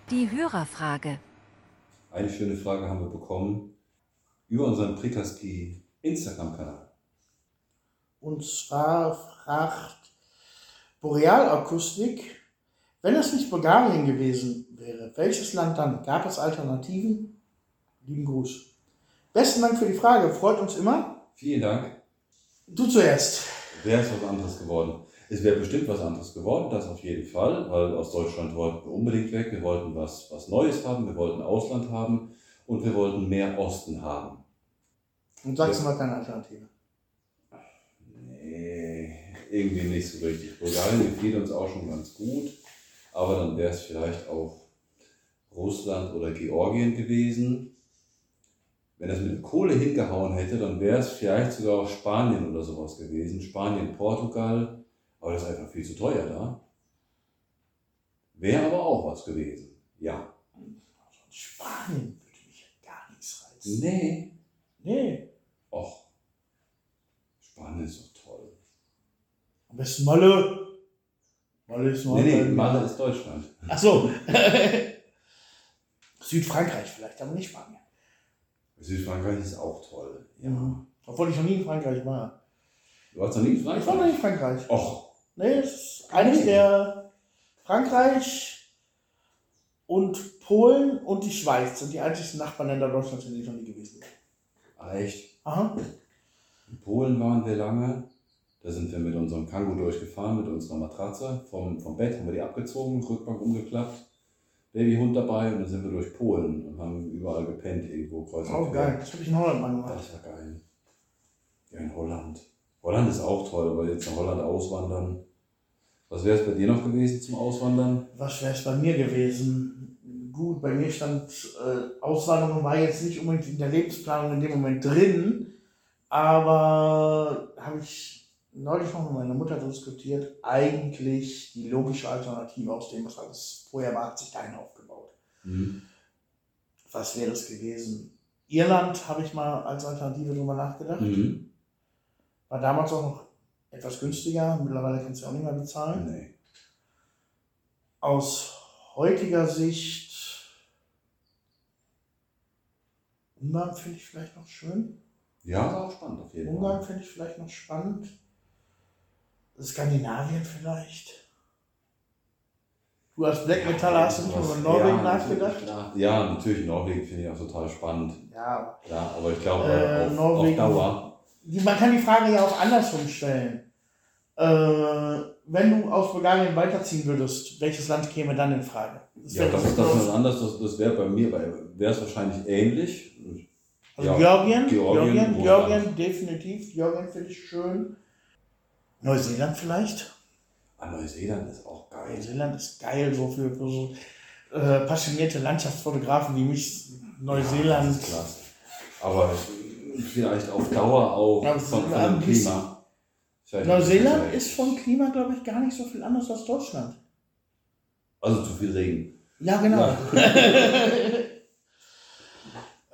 [SPEAKER 3] Die Hörerfrage.
[SPEAKER 2] Eine schöne Frage haben wir bekommen über unseren Prikaski Instagram-Kanal.
[SPEAKER 1] Und zwar fragt Borealakustik, wenn es nicht Bulgarien gewesen wäre, welches Land dann? Gab es Alternativen? Lieben Gruß. Besten Dank für die Frage, freut uns immer.
[SPEAKER 2] Vielen Dank.
[SPEAKER 1] Du zuerst.
[SPEAKER 2] Wäre es was anderes geworden. Es wäre bestimmt was anderes geworden, das auf jeden Fall, weil aus Deutschland wollten wir unbedingt weg. Wir wollten was, was Neues haben, wir wollten Ausland haben und wir wollten mehr Osten haben.
[SPEAKER 1] Und sagst du mal keine Alternative.
[SPEAKER 2] Nee, irgendwie nicht so richtig. Bulgarien gefiel uns auch schon ganz gut, aber dann wäre es vielleicht auch Russland oder Georgien gewesen. Wenn es mit Kohle hingehauen hätte, dann wäre es vielleicht sogar auch Spanien oder sowas gewesen. Spanien, Portugal, aber das ist einfach viel zu teuer da. Wäre aber auch was gewesen. Ja.
[SPEAKER 1] Spanien würde mich ja gar nichts reizen.
[SPEAKER 2] Nee.
[SPEAKER 1] Nee.
[SPEAKER 2] Och. Spanien ist doch toll.
[SPEAKER 1] Am besten Malle. Malle ist
[SPEAKER 2] Nee, nee,
[SPEAKER 1] Nordrhein-
[SPEAKER 2] Malle ist Deutschland.
[SPEAKER 1] Ach so. Südfrankreich vielleicht, aber nicht Spanien.
[SPEAKER 2] Südfrankreich ist auch toll. Ja.
[SPEAKER 1] Mhm. Obwohl ich noch nie in Frankreich war.
[SPEAKER 2] Du warst noch nie in
[SPEAKER 1] Ich war noch
[SPEAKER 2] Frankreich?
[SPEAKER 1] nie in Frankreich.
[SPEAKER 2] Och,
[SPEAKER 1] Nee, es ist eines der Frankreich und Polen und die Schweiz sind die einzigsten Nachbarländer Deutschlands, in denen ich noch nie gewesen bin.
[SPEAKER 2] ah, echt?
[SPEAKER 1] Aha.
[SPEAKER 2] In Polen waren wir lange. Da sind wir mit unserem Kangoo durchgefahren, mit unserer Matratze. Vom, vom Bett haben wir die abgezogen, Rückbank umgeklappt, Babyhund dabei und dann sind wir durch Polen und haben überall gepennt, irgendwo kreuz
[SPEAKER 1] Oh, geil. Das habe ich in Holland mal gemacht.
[SPEAKER 2] Das war geil. Ja, in Holland. Holland ist auch toll, aber jetzt nach Holland auswandern. Was wäre es bei dir noch gewesen zum Auswandern?
[SPEAKER 1] Was wäre es bei mir gewesen? Gut, bei mir stand äh, Auswanderung war jetzt nicht unbedingt in der Lebensplanung in dem Moment drin, aber habe ich neulich noch mit meiner Mutter diskutiert, eigentlich die logische Alternative aus dem, was alles vorher war, hat sich dahin aufgebaut.
[SPEAKER 2] Hm.
[SPEAKER 1] Was wäre es gewesen? Irland habe ich mal als Alternative drüber nachgedacht.
[SPEAKER 2] Mhm.
[SPEAKER 1] War damals auch noch etwas günstiger. Mittlerweile kannst du auch nicht mehr bezahlen.
[SPEAKER 2] Nee.
[SPEAKER 1] Aus heutiger Sicht Ungarn finde ich vielleicht noch schön.
[SPEAKER 2] Ja, war auch spannend auf jeden
[SPEAKER 1] Ungarn finde ich vielleicht noch spannend. Skandinavien vielleicht. Du als Black Metaller hast du nicht über Norwegen
[SPEAKER 2] ja,
[SPEAKER 1] nachgedacht?
[SPEAKER 2] natürlich, klar. Ja, natürlich, Norwegen finde ich auch total spannend.
[SPEAKER 1] Ja.
[SPEAKER 2] Ja, aber ich glaube,
[SPEAKER 1] Äh,
[SPEAKER 2] auf,
[SPEAKER 1] Norwegen.
[SPEAKER 2] auf Dauer.
[SPEAKER 1] Man kann die Frage ja auch andersrum stellen. Äh, wenn du aus Bulgarien weiterziehen würdest, welches Land käme dann in Frage?
[SPEAKER 2] Ja, das ist das was anderes. Das, das wäre bei mir, wäre es wahrscheinlich ähnlich.
[SPEAKER 1] Also
[SPEAKER 2] Ja,
[SPEAKER 1] Georgien,
[SPEAKER 2] Georgien,
[SPEAKER 1] Georgien. Georgien, definitiv. Georgien finde ich schön. Neuseeland vielleicht?
[SPEAKER 2] Ah, Neuseeland ist auch geil.
[SPEAKER 1] Neuseeland ist geil, so für, für so äh, passionierte Landschaftsfotografen wie mich. Neuseeland.
[SPEAKER 2] Das ist klasse. Aber vielleicht auf Dauer auch
[SPEAKER 1] Ja,
[SPEAKER 2] von, von dem. Klima. Vielleicht
[SPEAKER 1] Neuseeland ist vom Klima, glaube ich, gar nicht so viel anders als Deutschland.
[SPEAKER 2] Also zu viel Regen.
[SPEAKER 1] Ja, genau.
[SPEAKER 2] Ja.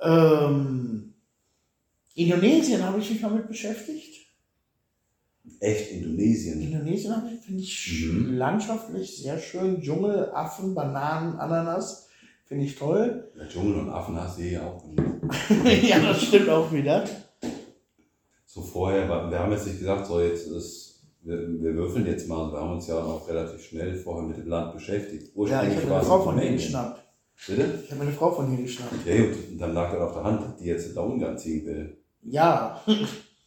[SPEAKER 1] ähm, Indonesien habe ich mich mal mit beschäftigt.
[SPEAKER 2] Echt Indonesien.
[SPEAKER 1] Indonesien finde ich
[SPEAKER 2] Mhm.
[SPEAKER 1] landschaftlich sehr schön. Dschungel, Affen, Bananen, Ananas. Finde ich toll.
[SPEAKER 2] Der Dschungel und Affen hast du hier auch
[SPEAKER 1] ja, das stimmt auch wieder.
[SPEAKER 2] So vorher, wir haben jetzt nicht gesagt, so jetzt ist, wir, wir würfeln jetzt mal. Wir haben uns ja auch relativ schnell vorher mit dem Land beschäftigt.
[SPEAKER 1] Ja, ich habe
[SPEAKER 2] war
[SPEAKER 1] eine
[SPEAKER 2] es
[SPEAKER 1] Frau von hier geschnappt.
[SPEAKER 2] Bitte?
[SPEAKER 1] Ich habe eine Frau von hier geschnappt.
[SPEAKER 2] Ja gut, und dann lag er auf der Hand, die jetzt da Ungarn ziehen will.
[SPEAKER 1] Ja.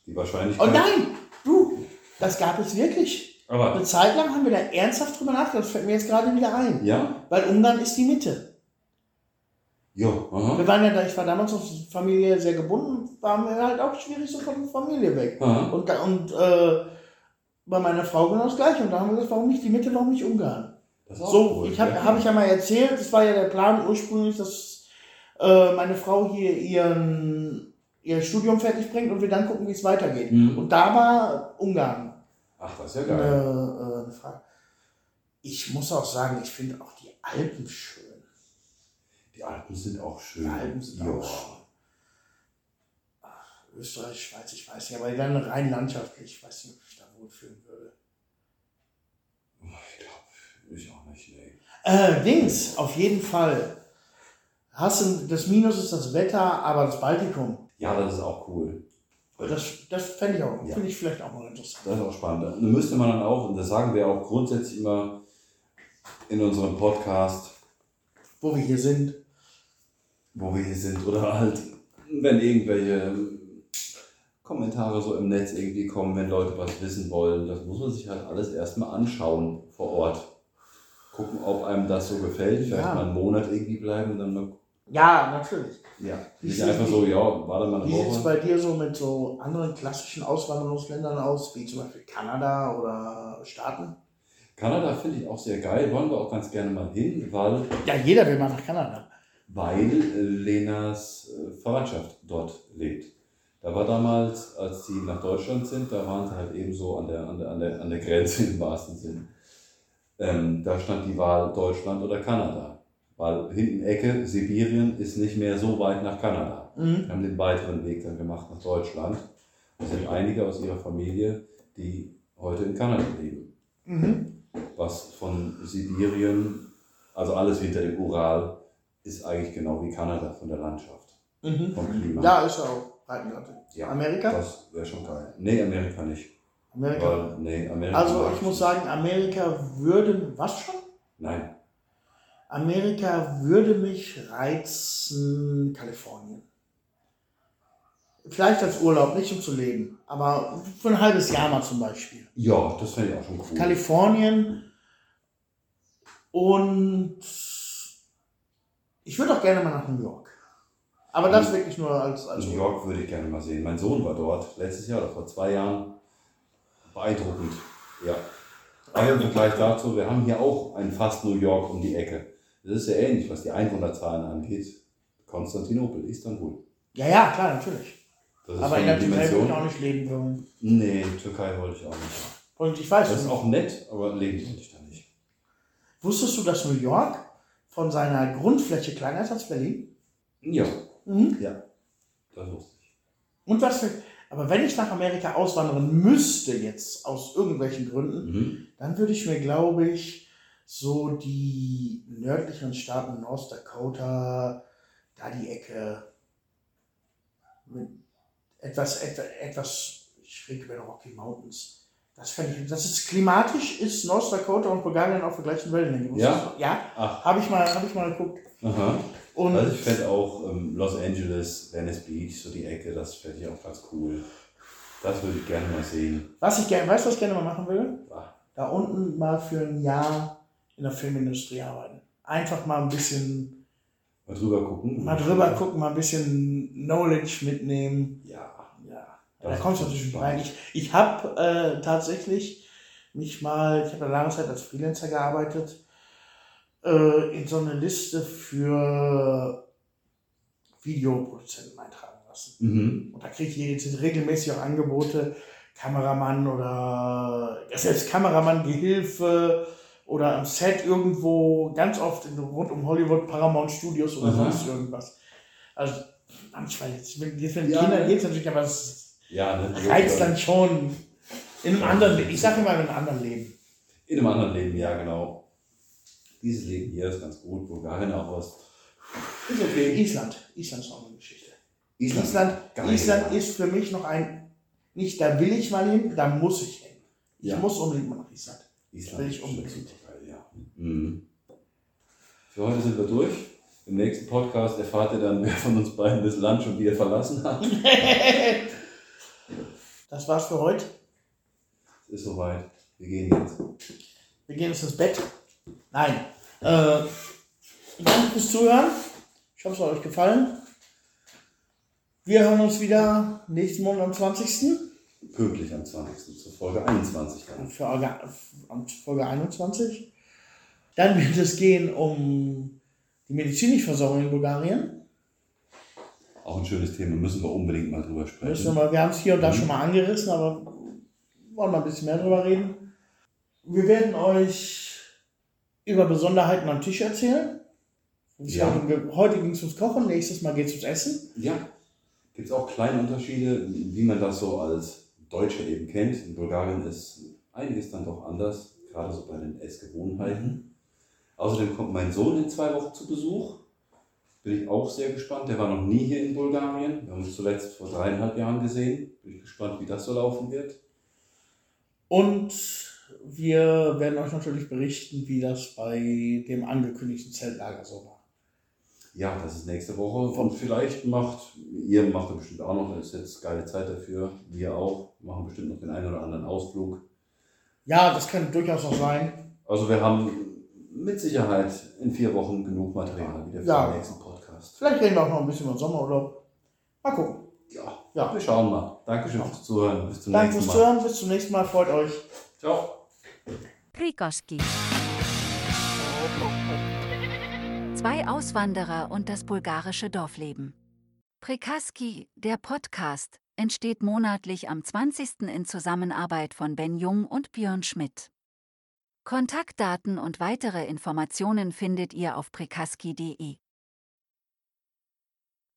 [SPEAKER 2] Die wahrscheinlich.
[SPEAKER 1] Oh nein! Du! Das gab es wirklich.
[SPEAKER 2] Aber,
[SPEAKER 1] Eine Zeit lang haben wir da ernsthaft drüber nachgedacht. Das fällt mir jetzt gerade wieder ein.
[SPEAKER 2] ja?
[SPEAKER 1] Weil Ungarn ist die Mitte.
[SPEAKER 2] Ja, aha.
[SPEAKER 1] Wir waren ja da, ich war damals auf die Familie sehr gebunden, war mir halt auch schwierig so von der Familie weg.
[SPEAKER 2] aha.
[SPEAKER 1] Und, da, und äh, bei meiner Frau genau das gleiche. Und da haben wir gesagt, warum nicht die Mitte, warum nicht Ungarn?
[SPEAKER 2] Das ist auch
[SPEAKER 1] So,
[SPEAKER 2] cool.
[SPEAKER 1] ich habe
[SPEAKER 2] ja.
[SPEAKER 1] hab ich ja mal erzählt, das war ja der Plan ursprünglich, dass äh, meine Frau hier ihren, ihr Studium fertig bringt und wir dann gucken, wie es weitergeht.
[SPEAKER 2] Mhm.
[SPEAKER 1] Und da war Ungarn
[SPEAKER 2] Ach, das ist ja
[SPEAKER 1] eine,
[SPEAKER 2] geil.
[SPEAKER 1] äh, eine Frage. Ich muss auch sagen, ich finde auch die Alpen schön.
[SPEAKER 2] Die Alpen sind auch schön.
[SPEAKER 1] Die Alpen sind
[SPEAKER 2] ja.
[SPEAKER 1] auch schön. Ach, Österreich, Schweiz, ich weiß nicht, aber dann rein landschaftlich, ich weiß nicht, ob ich da wohlfühlen würde.
[SPEAKER 2] Ich glaube, ich auch nicht, nee.
[SPEAKER 1] Äh, Dings, auf jeden Fall. Hast du, das Minus ist das Wetter, aber das Baltikum.
[SPEAKER 2] Ja, das ist auch cool.
[SPEAKER 1] Das, das fände ich auch,
[SPEAKER 2] Ja.
[SPEAKER 1] finde ich vielleicht auch mal interessant.
[SPEAKER 2] Das ist auch spannend. Da müsste man dann auch, und das sagen wir auch grundsätzlich immer in unserem Podcast,
[SPEAKER 1] Wo wir hier sind.
[SPEAKER 2] Wo wir hier sind, oder halt, wenn irgendwelche Kommentare so im Netz irgendwie kommen, wenn Leute was wissen wollen, das muss man sich halt alles erstmal anschauen vor Ort. Gucken, ob einem das so gefällt, vielleicht
[SPEAKER 1] Ja.
[SPEAKER 2] mal einen Monat irgendwie bleiben und dann mal,
[SPEAKER 1] Ja, natürlich.
[SPEAKER 2] ja,
[SPEAKER 1] Wie
[SPEAKER 2] nicht
[SPEAKER 1] sieht-
[SPEAKER 2] einfach so, ja, warte mal eine
[SPEAKER 1] Wie sieht es bei dir so mit so anderen klassischen Auswanderungsländern aus, wie zum Beispiel Kanada oder Staaten?
[SPEAKER 2] Kanada finde ich auch sehr geil, wollen wir auch ganz gerne mal hin, weil
[SPEAKER 1] Ja, jeder will mal nach Kanada.
[SPEAKER 2] Weil äh, Lenas äh, Verwandtschaft dort lebt. Da war damals, als sie nach Deutschland sind, da waren sie halt eben so an der, an der, an der, an der Grenze im wahrsten Sinn. Ähm, da stand die Wahl Deutschland oder Kanada. Weil hinten Ecke, Sibirien ist nicht mehr so weit nach Kanada.
[SPEAKER 1] Mhm.
[SPEAKER 2] Wir haben den weiteren Weg dann gemacht nach Deutschland. Es sind einige aus ihrer Familie, die heute in Kanada leben
[SPEAKER 1] Mhm.
[SPEAKER 2] was von Sibirien, also alles hinter dem Ural, ist eigentlich genau wie Kanada von der Landschaft,
[SPEAKER 1] Mhm.
[SPEAKER 2] vom Klima.
[SPEAKER 1] Ja, ist auch Breitengrade.
[SPEAKER 2] Ja,
[SPEAKER 1] Amerika?
[SPEAKER 2] Das wäre schon geil. Nee, Amerika nicht.
[SPEAKER 1] Amerika.
[SPEAKER 2] Weil, nee, Amerika
[SPEAKER 1] Also ich muss sagen, Amerika würde, was schon?
[SPEAKER 2] Nein.
[SPEAKER 1] Amerika würde mich reizen, Kalifornien. Vielleicht als Urlaub, nicht um zu leben, aber für ein halbes Jahr mal zum Beispiel.
[SPEAKER 2] Ja, das fände ich auch schon cool.
[SPEAKER 1] Kalifornien und ich würde auch gerne mal nach New York. Aber das wirklich nur als, als
[SPEAKER 2] New York würde ich gerne mal sehen. Mein Sohn war dort letztes Jahr oder vor zwei Jahren. Beeindruckend. Ja. Aber im Vergleich dazu, wir haben hier auch ein fast New York um die Ecke. Das ist ja ähnlich, was die Einwohnerzahlen angeht. Konstantinopel, Istanbul.
[SPEAKER 1] Ja, ja, klar, natürlich. Aber in der Türkei würde ich auch nicht leben wollen.
[SPEAKER 2] Nee, Türkei wollte ich auch nicht.
[SPEAKER 1] Und ich weiß,
[SPEAKER 2] Das ist auch nett, aber leben wollte ich da nicht.
[SPEAKER 1] wusstest du, dass New York von seiner Grundfläche kleiner ist als Berlin?
[SPEAKER 2] Ja,
[SPEAKER 1] Mhm.
[SPEAKER 2] ja. Das wusste ich.
[SPEAKER 1] Und was für, aber wenn ich nach Amerika auswandern müsste jetzt, aus irgendwelchen Gründen,
[SPEAKER 2] Mhm.
[SPEAKER 1] dann würde ich mir, glaube ich, so die nördlichen Staaten, North Dakota, da die Ecke, etwas, etwas, etwas schräg über den Rocky Mountains. Das fände ich, das ist klimatisch, ist North Dakota und Bulgarien auf der gleichen Wellenlänge.
[SPEAKER 2] Ja?
[SPEAKER 1] Ja, habe ich mal, habe ich mal geguckt.
[SPEAKER 2] aha.
[SPEAKER 1] Und
[SPEAKER 2] Also ich fände auch ähm, Los Angeles, Venice Beach, so die Ecke, das fände ich auch ganz cool. Das würde ich gerne mal sehen.
[SPEAKER 1] was ich gerne, weißt du, was ich gerne mal machen will? Da unten mal für ein Jahr in der Filmindustrie arbeiten. Einfach mal ein bisschen
[SPEAKER 2] Mal drüber gucken.
[SPEAKER 1] mal drüber gucken, mal ein bisschen Knowledge mitnehmen.
[SPEAKER 2] Ja.
[SPEAKER 1] Da kommst du natürlich rein. Ich, ich habe äh, tatsächlich mich mal, ich habe eine lange Zeit als Freelancer gearbeitet, äh, in so eine Liste für Videoproduzenten eintragen lassen.
[SPEAKER 2] Mhm.
[SPEAKER 1] Und da kriege ich jetzt regelmäßig auch Angebote, Kameramann oder selbst Kameramann, Gehilfe oder am Set irgendwo, ganz oft in, rund um Hollywood, Paramount Studios oder sonst irgendwas. Also manchmal jetzt, jetzt mit
[SPEAKER 2] Ja.
[SPEAKER 1] Kindern geht es natürlich, aber es
[SPEAKER 2] Ja, ne?
[SPEAKER 1] reizt dann schon in einem anderen Leben. Ich sage immer in einem anderen Leben.
[SPEAKER 2] In einem anderen Leben, ja, genau. Dieses Leben hier ist ganz gut, Bulgarien auch was. Ist okay.
[SPEAKER 1] Island. Island ist auch eine Geschichte.
[SPEAKER 2] Island.
[SPEAKER 1] Island. Island ist für mich noch ein, nicht da will ich mal hin, da muss ich hin. Ich
[SPEAKER 2] Ja.
[SPEAKER 1] muss unbedingt mal nach Island.
[SPEAKER 2] Island
[SPEAKER 1] will ich unbedingt.
[SPEAKER 2] geil, ja. Mhm. Für heute sind wir durch. Im nächsten Podcast erfahrt ihr dann, wer von uns beiden das Land schon wieder verlassen hat.
[SPEAKER 1] Das war's für heute.
[SPEAKER 2] Es ist soweit. Wir gehen jetzt.
[SPEAKER 1] Wir gehen jetzt ins Bett. Nein. Äh, danke fürs Zuhören. Ich hoffe, es hat euch gefallen. Wir hören uns wieder nächsten Monat am 20.
[SPEAKER 2] Pünktlich am 20. zur Folge 21 dann.
[SPEAKER 1] Für Folge, Folge 21. Dann wird es gehen um die medizinische Versorgung in Bulgarien.
[SPEAKER 2] Auch ein schönes Thema, müssen wir unbedingt mal drüber
[SPEAKER 1] Müssen wir
[SPEAKER 2] sprechen.
[SPEAKER 1] mal- wir haben es hier und da
[SPEAKER 2] Mhm.
[SPEAKER 1] schon mal angerissen, aber wollen wir ein bisschen mehr drüber reden. Wir werden euch über Besonderheiten am Tisch erzählen.
[SPEAKER 2] Ja.
[SPEAKER 1] Heute, heute ging es ums Kochen, nächstes Mal geht es ums Essen.
[SPEAKER 2] Ja. Gibt es auch kleine Unterschiede, wie man das so als Deutscher eben kennt. In Bulgarien ist einiges dann doch anders, gerade so bei den Essgewohnheiten. Außerdem kommt mein Sohn in zwei Wochen zu Besuch. Bin ich auch sehr gespannt. Der war noch nie hier in Bulgarien. Wir haben uns zuletzt vor dreieinhalb Jahren gesehen. Bin ich gespannt, wie das so laufen wird.
[SPEAKER 1] Und wir werden euch natürlich berichten, wie das bei dem angekündigten Zeltlager so war.
[SPEAKER 2] Ja, das ist nächste Woche. Und vielleicht macht, ihr macht bestimmt auch noch, ist jetzt geile Zeit dafür. Wir auch. Machen bestimmt noch den einen oder anderen Ausflug.
[SPEAKER 1] Ja, das kann durchaus noch sein.
[SPEAKER 2] Also wir haben mit Sicherheit in vier Wochen genug Material wieder für
[SPEAKER 1] Ja.
[SPEAKER 2] den nächsten Podcast.
[SPEAKER 1] Vielleicht reden wir auch noch ein bisschen über den Sommerurlaub. Mal gucken.
[SPEAKER 2] Ja,
[SPEAKER 1] Ja.
[SPEAKER 2] wir schauen mal. Dankeschön fürs Zuhören. Bis zum
[SPEAKER 1] Danke
[SPEAKER 2] nächsten
[SPEAKER 1] fürs
[SPEAKER 2] Mal.
[SPEAKER 1] Zuhören. Bis zum nächsten Mal. Freut euch.
[SPEAKER 2] Ciao.
[SPEAKER 3] Krikoski. Zwei Auswanderer und das bulgarische Dorfleben. Prikaski, der Podcast, entsteht monatlich am 20. in Zusammenarbeit von Ben Jung und Björn Schmidt. Kontaktdaten und weitere Informationen findet ihr auf prikaski.de.